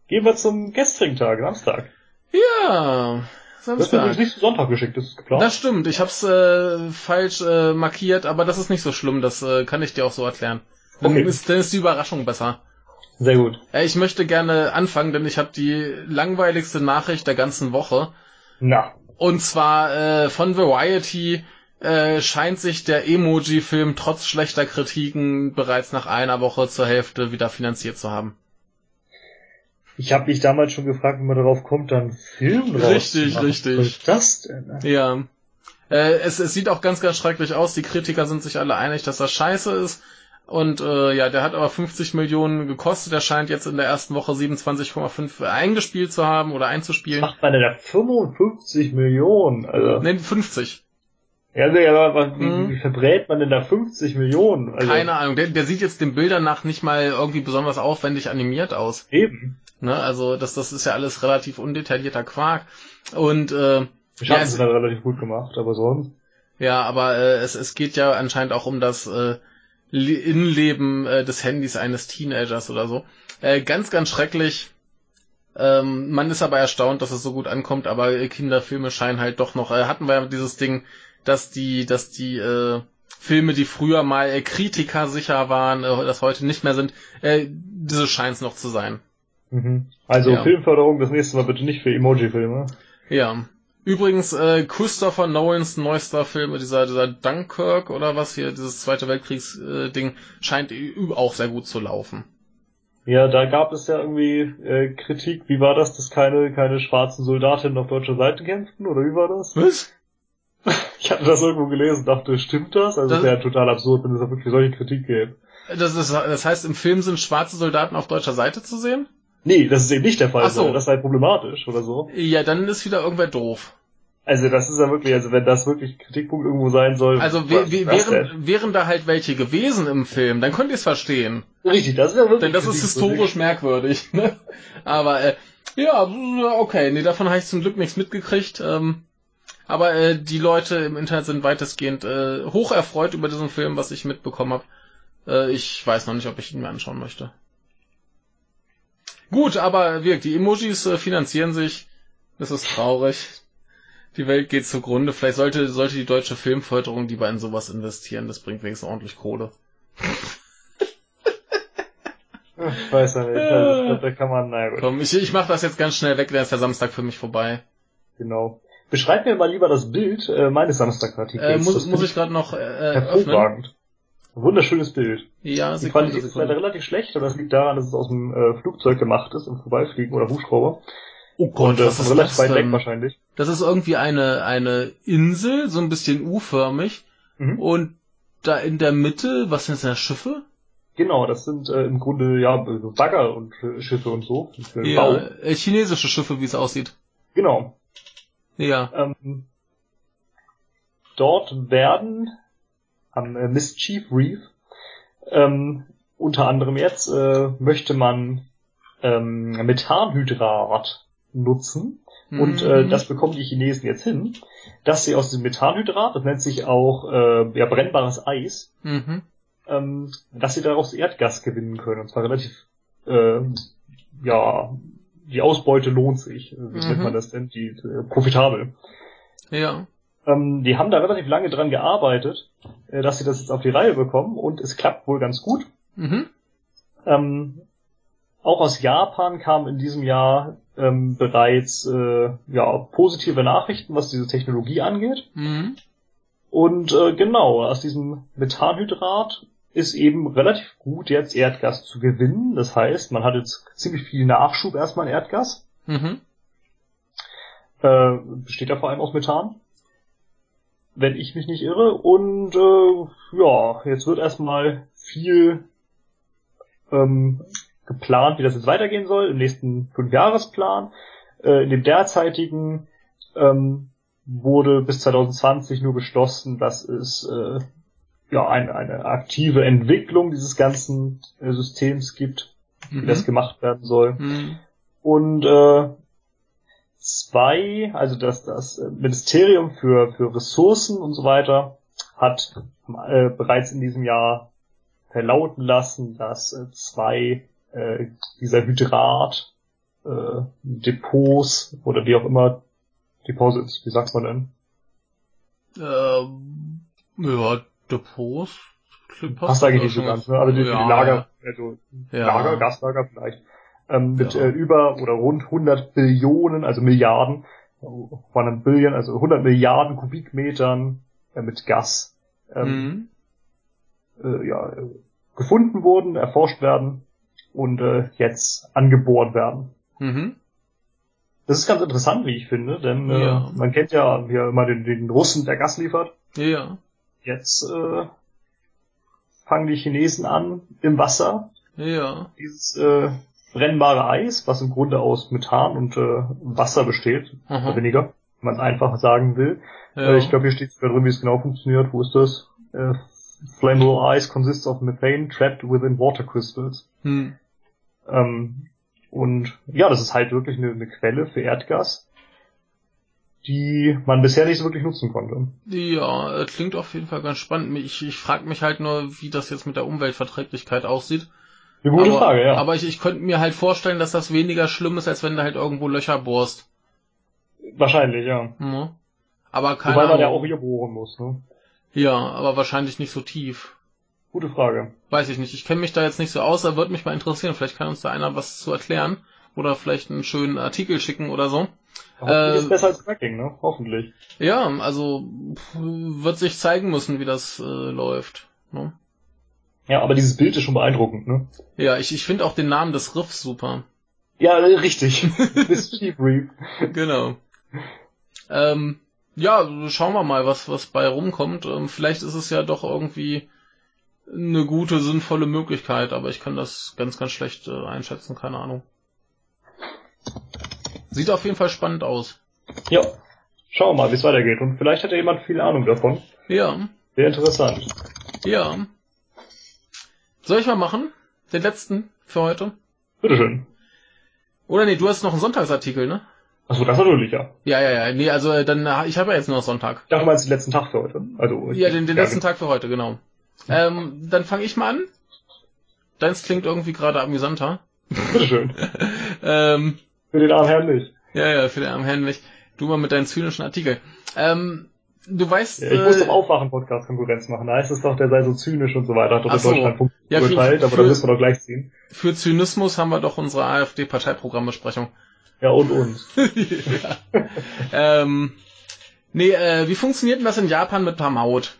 Gehen wir zum gestrigen Tag, Samstag. Ja, Samstag. Das ist nicht Sonntag geschickt, das ist geplant. Das stimmt, ich hab's äh, falsch äh, markiert, aber das ist nicht so schlimm, das äh, kann ich dir auch so erklären. Dann, okay. ist, dann ist die Überraschung besser. Sehr gut. Äh, ich möchte gerne anfangen, denn ich habe die langweiligste Nachricht der ganzen Woche. Na. Und zwar äh, von Variety äh, scheint sich der Emoji-Film trotz schlechter Kritiken bereits nach einer Woche zur Hälfte wieder finanziert zu haben. Ich habe mich damals schon gefragt, wie man darauf kommt, dann Film draus Richtig, richtig. Was ist das denn? Ja. Äh, es, es sieht auch ganz, ganz schrecklich aus. Die Kritiker sind sich alle einig, dass das scheiße ist. Und äh, ja, der hat aber 50 Millionen gekostet. Der scheint jetzt in der ersten Woche 27,5 eingespielt zu haben oder einzuspielen. Macht man denn da 55 Millionen? Also. Nee, 50. Ja, nee, aber wie, mhm. wie verbrät man denn da 50 Millionen? Also, Keine Ahnung. Der, der sieht jetzt den Bildern nach nicht mal irgendwie besonders aufwendig animiert aus. Eben. Ne, also das, das ist ja alles relativ undetaillierter Quark. Und äh, ich ja, es dann relativ gut gemacht, aber sonst. Ja, aber äh, es, es geht ja anscheinend auch um das äh, Innenleben äh, des Handys eines Teenagers oder so. Äh, ganz, ganz schrecklich. Ähm, man ist aber erstaunt, dass es so gut ankommt, aber Kinderfilme scheinen halt doch noch. Äh, hatten wir ja dieses Ding, dass die, dass die äh, Filme, die früher mal äh, Kritiker sicher waren, äh, das heute nicht mehr sind, äh, diese scheint es noch zu sein. Mhm. Also ja. Filmförderung das nächste Mal bitte nicht für Emoji-Filme. Ja. Übrigens, äh, Christopher Nolans neuester Film, dieser, dieser Dunkirk oder was hier, dieses Zweite Weltkriegs-Ding, äh, scheint auch sehr gut zu laufen. Ja, da gab es ja irgendwie äh, Kritik. Wie war das, dass keine, keine schwarzen Soldatinnen auf deutscher Seite kämpften? Oder wie war das? Was? Ich hatte das irgendwo gelesen, dachte, stimmt das? Also das ist ja total absurd, wenn es da wirklich solche Kritik gibt. Das, ist, das heißt, im Film sind schwarze Soldaten auf deutscher Seite zu sehen? Nee, das ist eben nicht der Fall. Ach so. Das ist halt problematisch oder so. Ja, dann ist wieder irgendwer doof. Also das ist ja wirklich, also wenn das wirklich Kritikpunkt irgendwo sein soll. Also we we wären, wären da halt welche gewesen im Film, dann könnt ihr es verstehen. Richtig, das ist ja wirklich. Denn das ist historisch merkwürdig. Ne? Aber äh, ja, okay, nee, davon habe ich zum Glück nichts mitgekriegt. Ähm, aber äh, die Leute im Internet sind weitestgehend äh, hoch erfreut über diesen Film, was ich mitbekommen habe. Äh, ich weiß noch nicht, ob ich ihn mir anschauen möchte. Gut, aber wirkt, die Emojis äh, finanzieren sich. Das ist traurig. Die Welt geht zugrunde. Vielleicht sollte, sollte die deutsche Filmförderung lieber in sowas investieren. Das bringt wenigstens ordentlich Kohle. Ich weiß ja nicht. Also, da kann man, naja gut. Komm, ich, ich mach das jetzt ganz schnell weg, dann ist der Samstag für mich vorbei. Genau. Beschreib mir mal lieber das Bild äh, meines Samstagartikels. Äh, muss muss ich gerade noch äh, hervorragend. Öffnen? Wunderschönes Bild. Ja, Die Qualität ist leider relativ schlecht, aber das liegt daran, dass es aus dem äh, Flugzeug gemacht ist, im Vorbeifliegen oder Hubschrauber. Oh Gott, Und, äh, was ist relativ das weit weg wahrscheinlich. Das ist irgendwie eine, eine Insel, so ein bisschen U-förmig. Mhm. Und da in der Mitte, was sind das, Schiffe? Genau, das sind äh, im Grunde ja Bagger und äh, Schiffe und so. Ja, Bau. Äh, chinesische Schiffe, wie es aussieht. Genau. Ja. Ähm, dort werden am äh, Mischief Reef. Ähm, unter anderem jetzt äh, möchte man ähm, Methanhydrat nutzen. Mhm. Und äh, mhm. das bekommen die Chinesen jetzt hin, dass sie aus dem Methanhydrat, das nennt sich auch äh, ja, brennbares Eis, mhm. ähm, dass sie daraus Erdgas gewinnen können. Und zwar relativ, äh, ja, die Ausbeute lohnt sich. Wie mhm. nennt man das denn? Die äh, profitabel. Ja. Ähm, die haben da relativ lange dran gearbeitet, äh, dass sie das jetzt auf die Reihe bekommen und es klappt wohl ganz gut. Mhm. Ähm, auch aus Japan kamen in diesem Jahr ähm, bereits äh, ja, positive Nachrichten, was diese Technologie angeht. Mhm. Und äh, genau, aus diesem Methanhydrat ist eben relativ gut jetzt Erdgas zu gewinnen. Das heißt, man hat jetzt ziemlich viel Nachschub erstmal an Erdgas. Mhm. Äh, besteht ja vor allem aus Methan wenn ich mich nicht irre. Und äh, ja, jetzt wird erstmal viel ähm, geplant, wie das jetzt weitergehen soll, im nächsten Fünfjahresplan. Äh, in dem derzeitigen ähm, wurde bis 2020 nur beschlossen, dass es äh, ja ein, eine aktive Entwicklung dieses ganzen äh, Systems gibt, wie mhm. das gemacht werden soll. Mhm. Und äh, zwei, also das, das Ministerium für, für Ressourcen und so weiter, hat äh, bereits in diesem Jahr verlauten lassen, dass äh, zwei äh, dieser Hydrat äh, Depots oder wie auch immer Deposits, wie sagt man denn? Ähm, ja, Depots. Passt eigentlich nicht so ganz, ne? Also die, Ja, die Lager, also Ja. Lager, Gaslager vielleicht, ähm, mit Ja. äh, über oder rund 100 Billionen, also Milliarden, von einem Billion, also 100 Milliarden Kubikmetern äh, mit Gas, ähm, Mhm. äh, ja, gefunden wurden, erforscht werden und äh, jetzt angebohrt werden. Mhm. Das ist ganz interessant, wie ich finde, denn äh, Ja. man kennt ja hier immer den, den Russen, der Gas liefert. Ja. Jetzt äh, fangen die Chinesen an, im Wasser Ja. dieses äh, brennbare Eis, was im Grunde aus Methan und äh, Wasser besteht, Aha. oder weniger, wenn man es einfach sagen will. Ja. Äh, ich glaube, hier steht sogar drin, wie es genau funktioniert. Wo ist das? Äh, Flammable ice consists of methane trapped within water crystals. Hm. Ähm, und ja, das ist halt wirklich eine, eine Quelle für Erdgas, die man bisher nicht so wirklich nutzen konnte. Ja, äh, klingt auf jeden Fall ganz spannend. Ich, ich frage mich halt nur, wie das jetzt mit der Umweltverträglichkeit aussieht. Eine gute aber, Frage, ja. Aber ich, ich könnte mir halt vorstellen, dass das weniger schlimm ist, als wenn du halt irgendwo Löcher bohrst. Wahrscheinlich, ja. Ne? Aber keine Wobei man ja auch hier bohren muss, ne? Ja, aber wahrscheinlich nicht so tief. Gute Frage. Weiß ich nicht. Ich kenne mich da jetzt nicht so aus, da würde mich mal interessieren. Vielleicht kann uns da einer was zu erklären. Oder vielleicht einen schönen Artikel schicken oder so. Hoffentlich Äh, ist besser als Fracking, ne? Hoffentlich. Ja, also pff, wird sich zeigen müssen, wie das äh, läuft. Ne? Ja, aber dieses Bild ist schon beeindruckend, ne? Ja, ich, ich finde auch den Namen des Riffs super. Ja, richtig. Mischief Reef. Genau. Ähm, ja, schauen wir mal, was, was bei rumkommt. Ähm, vielleicht ist es ja doch irgendwie eine gute, sinnvolle Möglichkeit, aber ich kann das ganz, ganz schlecht äh, einschätzen, keine Ahnung. Sieht auf jeden Fall spannend aus. Ja. Schauen wir mal, wie es weitergeht. Und vielleicht hat ja jemand viel Ahnung davon. Ja, Sehr interessant. ja. Soll ich mal machen? Den letzten für heute? Bitteschön. Oder nee, du hast noch einen Sonntagsartikel, ne? Achso, das natürlich, ja. Ja, ja, ja. Nee, also äh, dann, äh, ich habe ja jetzt nur noch Sonntag. Ich dachte, du meinst den letzten Tag für heute. Also, Ja, den, den ja, letzten Tag für heute, genau. Ähm, dann fange ich mal an. Deins klingt irgendwie gerade amüsanter. Bitteschön. ähm, Für den armen Herrn nicht. ja, ja, für den armen Herrn nicht. Du mal mit deinen zynischen Artikel. Ähm, du weißt, Ja, ich muss äh, doch Aufwachen-Podcast Konkurrenz machen. Da heißt es doch, der sei so zynisch und so weiter. Hat doch so. Deutschlandfunk Ja, für- urteilt, aber da müssen wir doch gleich ziehen. für Zynismus haben wir doch unsere AfD-Parteiprogrammbesprechung. Ja, und uns. ja. ähm, nee, äh, wie funktioniert denn das in Japan mit der Maut?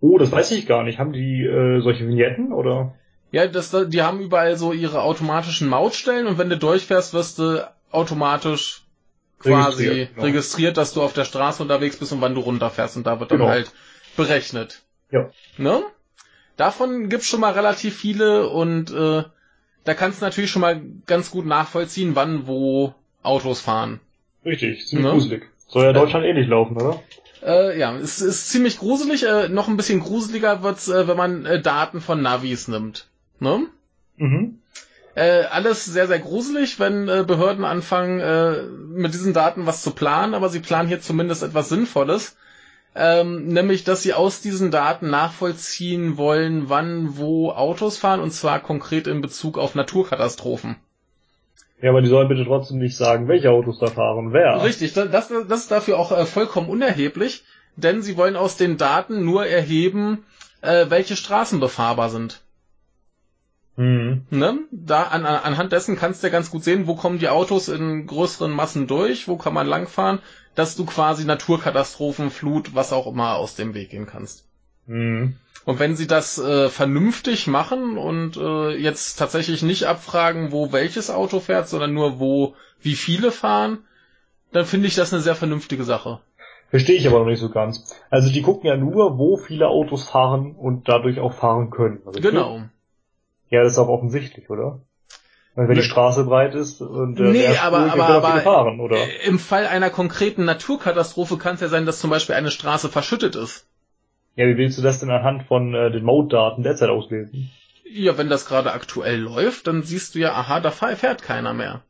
Oh, das weiß ich gar nicht. Haben die äh, solche Vignetten oder? Ja, das, die haben überall so ihre automatischen Mautstellen und wenn du durchfährst, wirst du automatisch quasi Registriert, genau. registriert, dass du auf der Straße unterwegs bist und wann du runterfährst und da wird dann Genau. halt berechnet. Ja. Ne? Davon gibt's schon mal relativ viele und äh, da kannst du natürlich schon mal ganz gut nachvollziehen, wann wo Autos fahren. Richtig, ziemlich Ne? gruselig. Soll ja Deutschland eh nicht laufen, oder? Äh, ja, es ist ziemlich gruselig. Äh, noch ein bisschen gruseliger wird's, äh, wenn man äh, Daten von Navis nimmt. Ne? Mhm. Äh, alles sehr, sehr gruselig, wenn äh, Behörden anfangen, äh, mit diesen Daten was zu planen, aber sie planen hier zumindest etwas Sinnvolles. Ähm, nämlich, dass sie aus diesen Daten nachvollziehen wollen, wann wo Autos fahren, und zwar konkret in Bezug auf Naturkatastrophen. Ja, aber die sollen bitte trotzdem nicht sagen, welche Autos da fahren, wer. Richtig, das, das ist dafür auch äh, vollkommen unerheblich, denn sie wollen aus den Daten nur erheben, äh, welche Straßen befahrbar sind. Mhm. Ne? Da an, an, anhand dessen kannst du ja ganz gut sehen, wo kommen die Autos in größeren Massen durch, wo kann man langfahren, dass du quasi Naturkatastrophen, Flut, was auch immer aus dem Weg gehen kannst. Mhm. Und wenn sie das äh, vernünftig machen und äh, jetzt tatsächlich nicht abfragen, wo welches Auto fährt, sondern nur wo wie viele fahren, dann finde ich das eine sehr vernünftige Sache. Verstehe ich aber noch nicht so ganz. Also die gucken ja nur, wo viele Autos fahren und dadurch auch fahren können. richtig? Genau. Ja, das ist auch offensichtlich, oder? Wenn die Straße breit ist und äh, Nee, aber, Spur, aber, aber fahren, oder? äh, im Fall einer konkreten Naturkatastrophe kann es ja sein, dass zum Beispiel eine Straße verschüttet ist. Ja, wie willst du das denn anhand von äh, den Mode-Daten derzeit auslesen? Ja, wenn das gerade aktuell läuft, dann siehst du ja, aha, da fährt keiner mehr.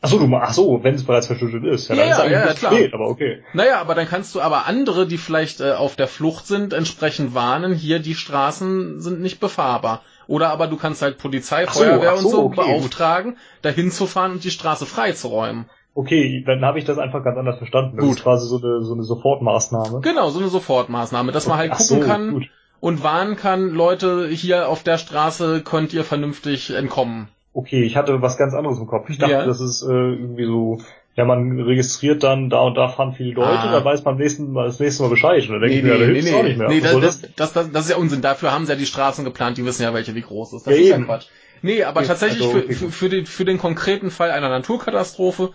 Ach so, du, ach so, wenn es bereits verschüttet ist. Ja, Ja, dann ist ja, eigentlich ja, klar. spät, aber okay. Naja, aber dann kannst du aber andere, die vielleicht äh, auf der Flucht sind, entsprechend warnen, hier die Straßen sind nicht befahrbar. Oder aber du kannst halt Polizei, so, Feuerwehr so, und so okay, gut. beauftragen, dahin zu fahren und die Straße freizuräumen. Okay, dann habe ich das einfach ganz anders verstanden. Das Gut. ist quasi so eine, so eine Sofortmaßnahme. Genau, so eine Sofortmaßnahme, dass man halt Ach gucken so, kann gut. und warnen kann, Leute, hier auf der Straße könnt ihr vernünftig entkommen. Okay, ich hatte was ganz anderes im Kopf. Ich dachte, Ja. das ist äh, irgendwie so, ja, man registriert dann, da und da fahren viele Leute, Ah. da weiß man nächsten Mal, das nächste Mal Bescheid. Und dann denke ich mir, ja, da hilft's auch nicht mehr. nee das, das, das, das, das ist ja Unsinn. Dafür haben sie ja die Straßen geplant, die wissen ja, welche wie groß ist. Das Ja, ist ja eben. Quatsch. Nee, aber Ja, tatsächlich also, für, okay. für, für, den, für den konkreten Fall einer Naturkatastrophe,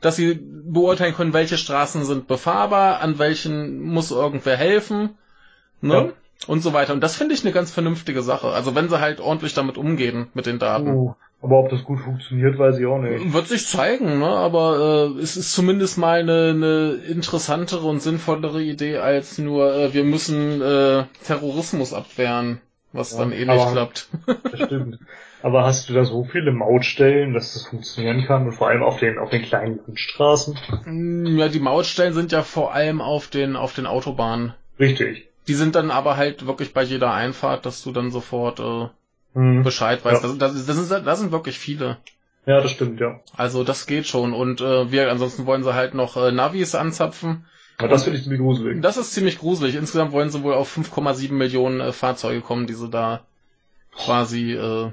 dass sie beurteilen können, welche Straßen sind befahrbar, an welchen muss irgendwer helfen, ne? Ja. Und so weiter. Und das finde ich eine ganz vernünftige Sache. Also wenn sie halt ordentlich damit umgehen, mit den Daten. Oh, aber ob das gut funktioniert, weiß ich auch nicht. Wird sich zeigen, ne? aber äh, es ist zumindest mal eine, eine interessantere und sinnvollere Idee als nur, äh, wir müssen äh, Terrorismus abwehren, was Ja, dann eh nicht klappt. Das stimmt. Aber hast du da so viele Mautstellen, dass das funktionieren kann? Und vor allem auf den, auf den kleinen Landstraßen? Mm, ja, die Mautstellen sind ja vor allem auf den, auf den Autobahnen. Richtig. Die sind dann aber halt wirklich bei jeder Einfahrt, dass du dann sofort äh, Hm. Bescheid weißt. Ja. Das, das, das, sind, das sind wirklich viele. Ja, das stimmt, ja. Also das geht schon. Und äh, wir, ansonsten wollen sie halt noch äh, Navis anzapfen. Aber das finde ich ziemlich gruselig. Das ist ziemlich gruselig. Insgesamt wollen sie wohl auf 5,7 Millionen äh, Fahrzeuge kommen, die sie da quasi äh,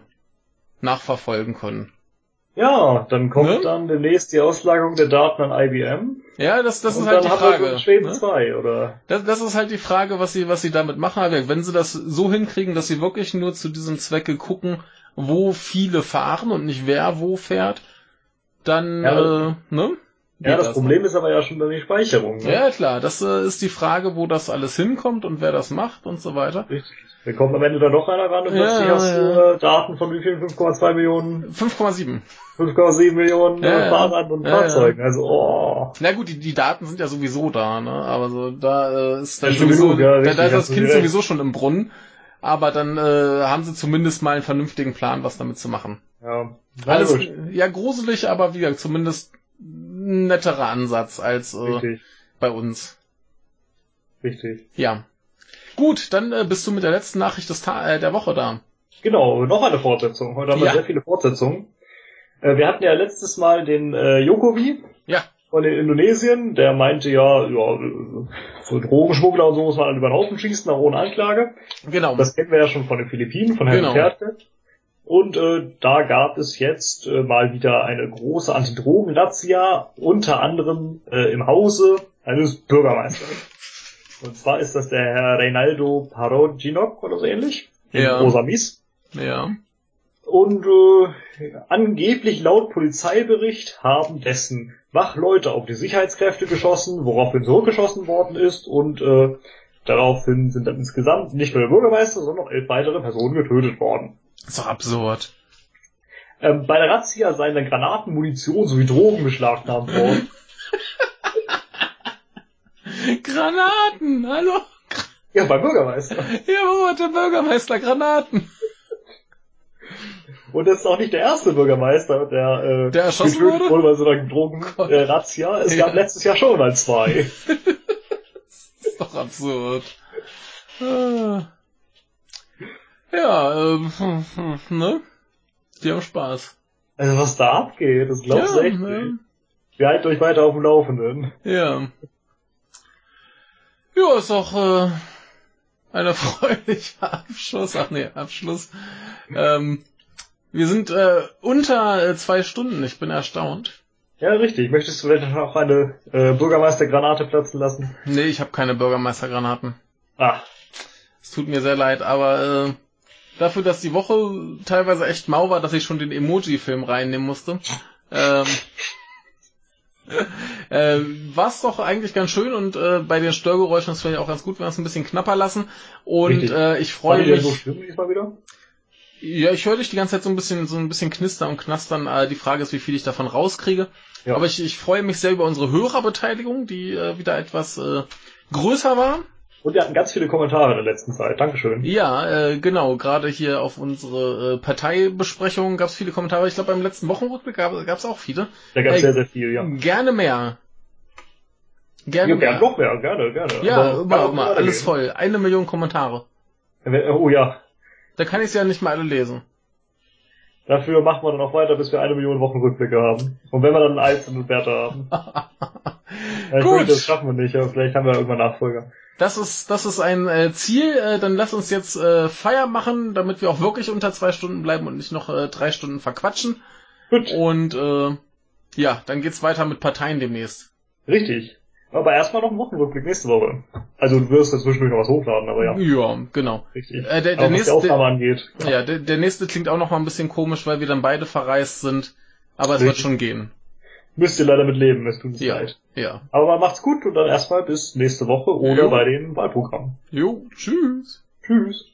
nachverfolgen können. Ja, dann kommt Ne? dann demnächst die Auslagerung der Daten an IBM. Ja, das, das ist halt die Frage. Schweden ne? 2, oder? Das, das ist halt die Frage, was sie, was sie damit machen. Aber Wenn sie das so hinkriegen, dass sie wirklich nur zu diesem Zwecke gucken, wo viele fahren und nicht wer wo fährt, dann, Ja, äh, ne? Ja, Geht das Problem ist aber ja schon dann die Speicherung. Ne? Ja, klar, das äh, ist die Frage, wo das alles hinkommt und wer das macht und so weiter. Richtig. Da kommt am Ende dann noch einer ran und Ja, plötzlich hast du ja. äh, Daten von wie viel? 5,2 Millionen, 5,7. 5,7 Millionen Ja, äh, ja. Fahrern und. Fahrzeugen. Also, oh. Na gut, die, die Daten sind ja sowieso da, ne? Aber so, da äh, ist dann Ja, stimmt sowieso, genug, ja, da, richtig, da ist das Kind sowieso schon im Brunnen. Aber dann äh, haben sie zumindest mal einen vernünftigen Plan, was damit zu machen. Ja. Alles gut. ja gruselig, aber wie gesagt, zumindest ein netterer Ansatz als äh, Richtig, bei uns. richtig. Ja. Gut, dann äh, bist du mit der letzten Nachricht des Ta äh, der Woche da. Genau, noch eine Fortsetzung. Heute haben wir Ja. sehr viele Fortsetzungen. Äh, wir hatten ja letztes Mal den äh, Jokowi Ja. von den Indonesien, der meinte ja, ja, so Drogenschmuggler und so muss man dann über den Haufen schießen, auch ohne Anklage. Genau. Das kennen wir ja schon von den Philippinen, von Herrn Genau. Und äh, da gab es jetzt äh, mal wieder eine große Antidrogen-Razzia, unter anderem äh, im Hause eines Bürgermeisters. Und zwar ist das der Herr Reinaldo Paroginok oder so ähnlich. Ja. Rosamis. ja. Und äh, angeblich laut Polizeibericht haben dessen Wachleute auf die Sicherheitskräfte geschossen, woraufhin zurückgeschossen worden ist und äh, daraufhin sind dann insgesamt nicht nur der Bürgermeister, sondern auch elf weitere Personen getötet worden. Ist doch absurd. Ähm, bei der Razzia seien dann Granaten, Munition sowie Drogen beschlagnahmt worden. Granaten, hallo? ja, beim Bürgermeister. Ja, wo hat der Bürgermeister Granaten? Und das ist auch nicht der erste Bürgermeister, der, äh, Der erschossen wurde? wurde bei so einer Drogen-Razzia. Äh, Razzia. es Ja. gab letztes Jahr schon mal zwei. Ist doch absurd. Ah. Ja, ähm, hm, hm, ne? Die haben Spaß. Also was da abgeht, das glaubst du ja, echt nicht. ne? Wir halten euch weiter auf dem Laufenden. Ja. Ja, ist auch äh, ein erfreulicher Abschluss. Ach nee, Abschluss. Ähm, wir sind äh, unter äh, zwei Stunden. Ich bin erstaunt. Ja, richtig. Möchtest du vielleicht noch eine äh, Bürgermeistergranate platzen lassen? Nee, ich habe keine Bürgermeistergranaten. Ah, Es tut mir sehr leid, aber äh, dafür, dass die Woche teilweise echt mau war, dass ich schon den Emoji-Film reinnehmen musste, ähm, äh, war es doch eigentlich ganz schön und äh, bei den Störgeräuschen ist es vielleicht auch ganz gut, wenn wir es ein bisschen knapper lassen. Und Richtig. äh, ich freue mich. so schlimm diesmal wieder? Ja, ich höre dich die ganze Zeit so ein bisschen, so ein bisschen knistern und knastern. Äh, die Frage ist, wie viel ich davon rauskriege. Ja. Aber ich, ich freue mich sehr über unsere Hörerbeteiligung, die äh, wieder etwas äh, größer war. Und wir hatten ganz viele Kommentare in der letzten Zeit. Dankeschön. Ja, äh, genau. Gerade hier auf unsere äh, Parteibesprechung gab es viele Kommentare. Ich glaube, beim letzten Wochenrückblick gab es auch viele. Da gab es sehr, sehr viel, ja. Gerne mehr. Gerne Ja, mehr. gern noch mehr, gerne, gerne. Ja, Aber immer, immer. Alles voll. Eine Million Kommentare. Oh ja. Da kann ich ja nicht mal alle lesen. Dafür machen wir dann auch weiter, bis wir eine Million Wochenrückblicke haben. Und wenn wir dann einen einzelnen Werte haben. ja, ich Gut. Gut. das schaffen wir nicht, aber vielleicht haben wir irgendwann Nachfolger. Das ist, das ist ein äh, Ziel. Äh, dann lass uns jetzt äh, Feier machen, damit wir auch wirklich unter zwei Stunden bleiben und nicht noch äh, drei Stunden verquatschen. Gut, Und äh, ja, dann geht's weiter mit Parteien demnächst. richtig. Aber erstmal noch ein Wochenrückblick nächste Woche. Also du wirst dazwischendurch noch was hochladen, aber ja, Ja, genau. richtig. Äh, der- der aber was nächste- die Aufnahme angeht, Ja, der, der nächste klingt auch noch mal ein bisschen komisch, weil wir dann beide verreist sind. Aber es wird Richtig. schon gehen. Müsst ihr leider mit leben, es tut uns Ja, leid. ja. Aber macht's gut und dann erstmal bis nächste Woche oder Jo. bei den Wahlprogrammen. Jo, tschüss. Tschüss.